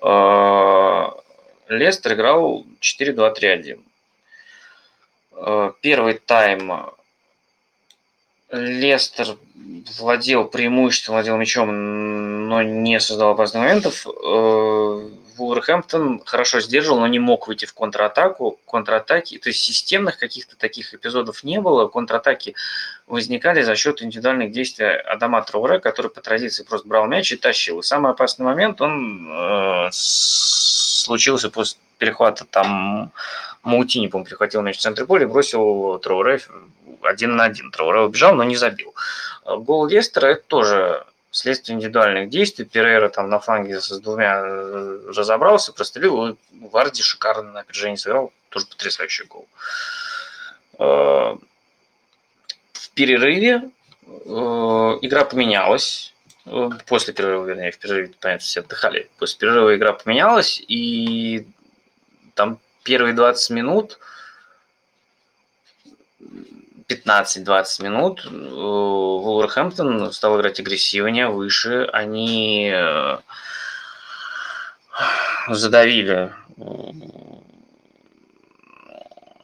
Э, Лестер играл 4-2-3-1. Э, первый тайм Лестер владел преимуществом, владел мячом, но не создал опасных моментов. Э, Вулверхэмптон хорошо сдерживал, но не мог выйти в контратаку. Контратаки, то есть системных каких-то таких эпизодов не было. Контратаки возникали за счет индивидуальных действий Адама Трауре, который по традиции просто брал мяч и тащил. И самый опасный момент, он э, случился после перехвата там Маутини, по-моему, перехватил мяч в центре поля и бросил Трауре один на один. Трауре убежал, но не забил. А гол Лестера – это тоже следствие индивидуальных действий. Перейра там на фланге с двумя э, разобрался, прострелил, и Варди шикарно на опережении сыграл. Тоже потрясающий гол. А, в перерыве э, игра поменялась. Э, после перерыва, вернее, в перерыве, понятно, все отдыхали. После перерыва игра поменялась, и там первые 20 минут – 15-20 минут Вулверхэмптон стал играть агрессивнее, выше. Они э, задавили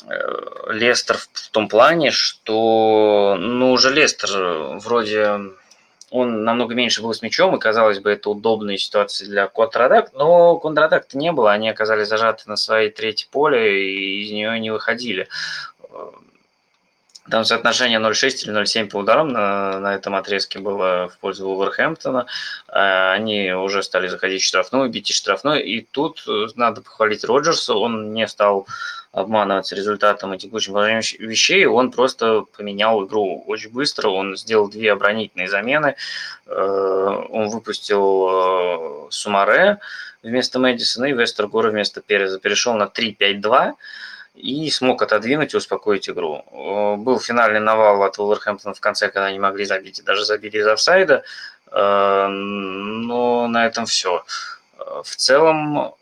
э, Лестер в том плане, что, ну, уже Лестер вроде он намного меньше был с мячом, и, казалось бы, это удобная ситуация для контратак, но контратак-то не было, они оказались зажаты на своей третьей поле и из нее не выходили. Там соотношение 0,6 или 0,7 по ударам на, на этом отрезке было в пользу Вулверхэмптона. А, они уже стали заходить в штрафную, бить и штрафной. И тут э, надо похвалить Роджерса. Он не стал обманываться результатом и текущим положением вещей. Он просто поменял игру очень быстро. Он сделал две оборонительные замены. Э, он выпустил э, Сумаре вместо Мэдисона и Вестергора вместо Переза. Перешел на 3-5-2 и смог отодвинуть и успокоить игру. Э, был финальный навал от Вулверхэмптона в конце, когда они могли забить, и даже забили из офсайда, э, но на этом все. Э, в целом,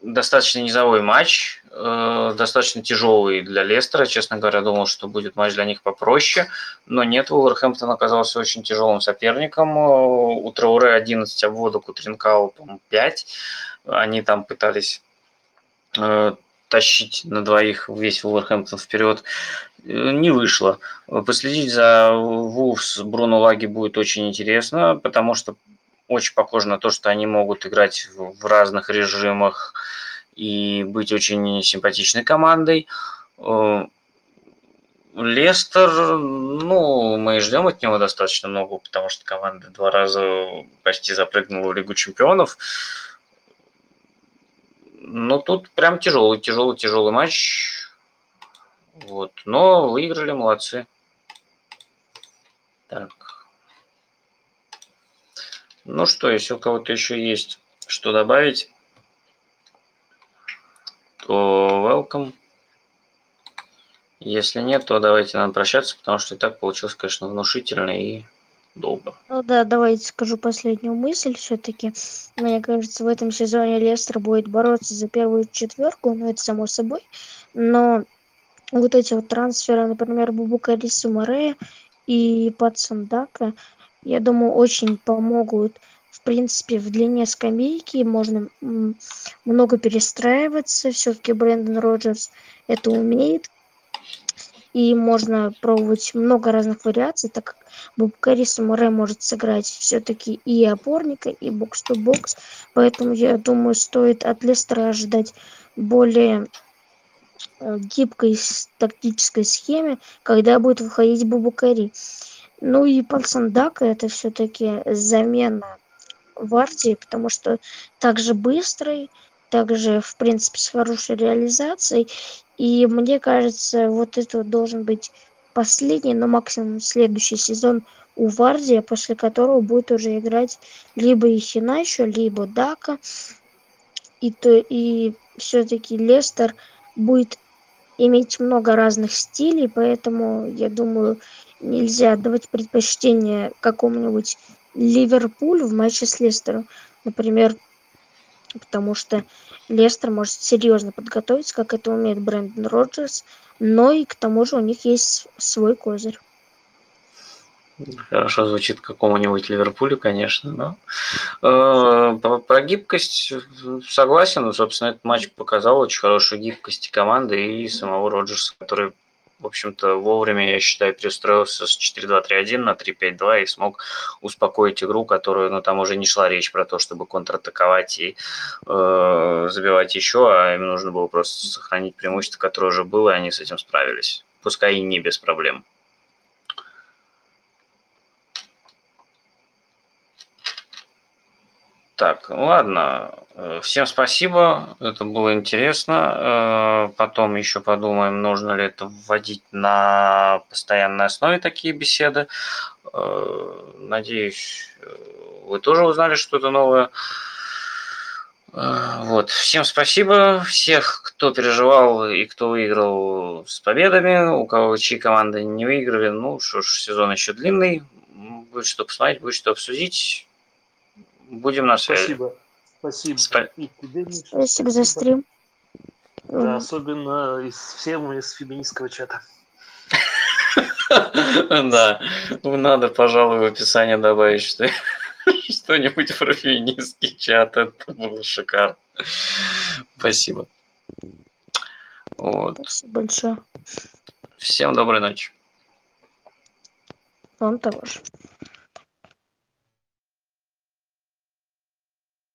достаточно низовой матч, достаточно тяжелый для Лестера. Честно говоря, думал, что будет матч для них попроще, но нет, Вулверхэмптон оказался очень тяжелым соперником. У Трауре 11 обводок, у Тринкау, по-моему, 5. Они там пытались тащить на двоих весь Вулверхэмптон вперед не вышло. Последить за Вулфс Бруно Лаги будет очень интересно, потому что очень похоже на то, что они могут играть в разных режимах и быть очень симпатичной командой. Лестер, ну, мы ждем от него достаточно много, потому что команда два раза почти запрыгнула в Лигу чемпионов. Но тут прям тяжелый, тяжелый, тяжелый матч. Вот. Но выиграли, молодцы. Так. Ну что, если у кого-то еще есть что добавить, то welcome. Если нет, то давайте нам прощаться, потому что и так получилось, конечно, внушительно и долго. Ну да, давайте скажу последнюю мысль все-таки. Мне кажется, в этом сезоне Лестер будет бороться за первую четверку, ну это само собой. Но вот эти вот трансферы, например, Бубукари Сумаре и Пацандака, я думаю, очень помогут в принципе, в длине скамейки можно много перестраиваться. Все-таки Брэндон Роджерс это умеет и можно пробовать много разных вариаций, так как Бубкари Самурай может сыграть все-таки и опорника, и бокс-то-бокс, поэтому я думаю, стоит от Лестера ожидать более э, гибкой тактической схеме, когда будет выходить Бубукари. Ну и Палсандака это все-таки замена Варди, потому что также быстрый, также, в принципе, с хорошей реализацией. И мне кажется, вот это должен быть последний, но максимум следующий сезон у Вардия, после которого будет уже играть либо Ихиначо, либо Дака. И, то, и все-таки Лестер будет иметь много разных стилей, поэтому, я думаю, нельзя давать предпочтение какому-нибудь Ливерпулю в матче с Лестером. Например, потому что Лестер может серьезно подготовиться, как это умеет Брэндон Роджерс, но и к тому же у них есть свой козырь. Хорошо звучит какому-нибудь Ливерпулю, конечно, но э, про, гибкость согласен. Ну, собственно, этот матч показал очень хорошую гибкость команды и самого Роджерса, который в общем-то, вовремя, я считаю, перестроился с 4-2-3-1 на 3-5-2 и смог успокоить игру, которую, ну, там уже не шла речь про то, чтобы контратаковать и э, забивать еще, а им нужно было просто сохранить преимущество, которое уже было, и они с этим справились. Пускай и не без проблем. Так, ладно. Э, всем спасибо. Это было интересно. Э, потом еще подумаем, нужно ли это вводить на постоянной основе такие беседы. Э, надеюсь, вы тоже узнали что-то новое. Вот. Всем спасибо. Всех, кто переживал и кто выиграл с победами, у кого чьи команды не выиграли, ну что ж, сезон еще длинный. Будет что посмотреть, будет что обсудить. Будем на связи. Спасибо. Спасибо. Спа- И тебе, Миша, Спасибо за стрим. Да, особенно из всем из феминистского чата. Да, ну надо, пожалуй, в описание добавить что что-нибудь про феминистский чат. Это было шикарно. Спасибо. Вот. Спасибо большое. Всем доброй ночи. Вам того же.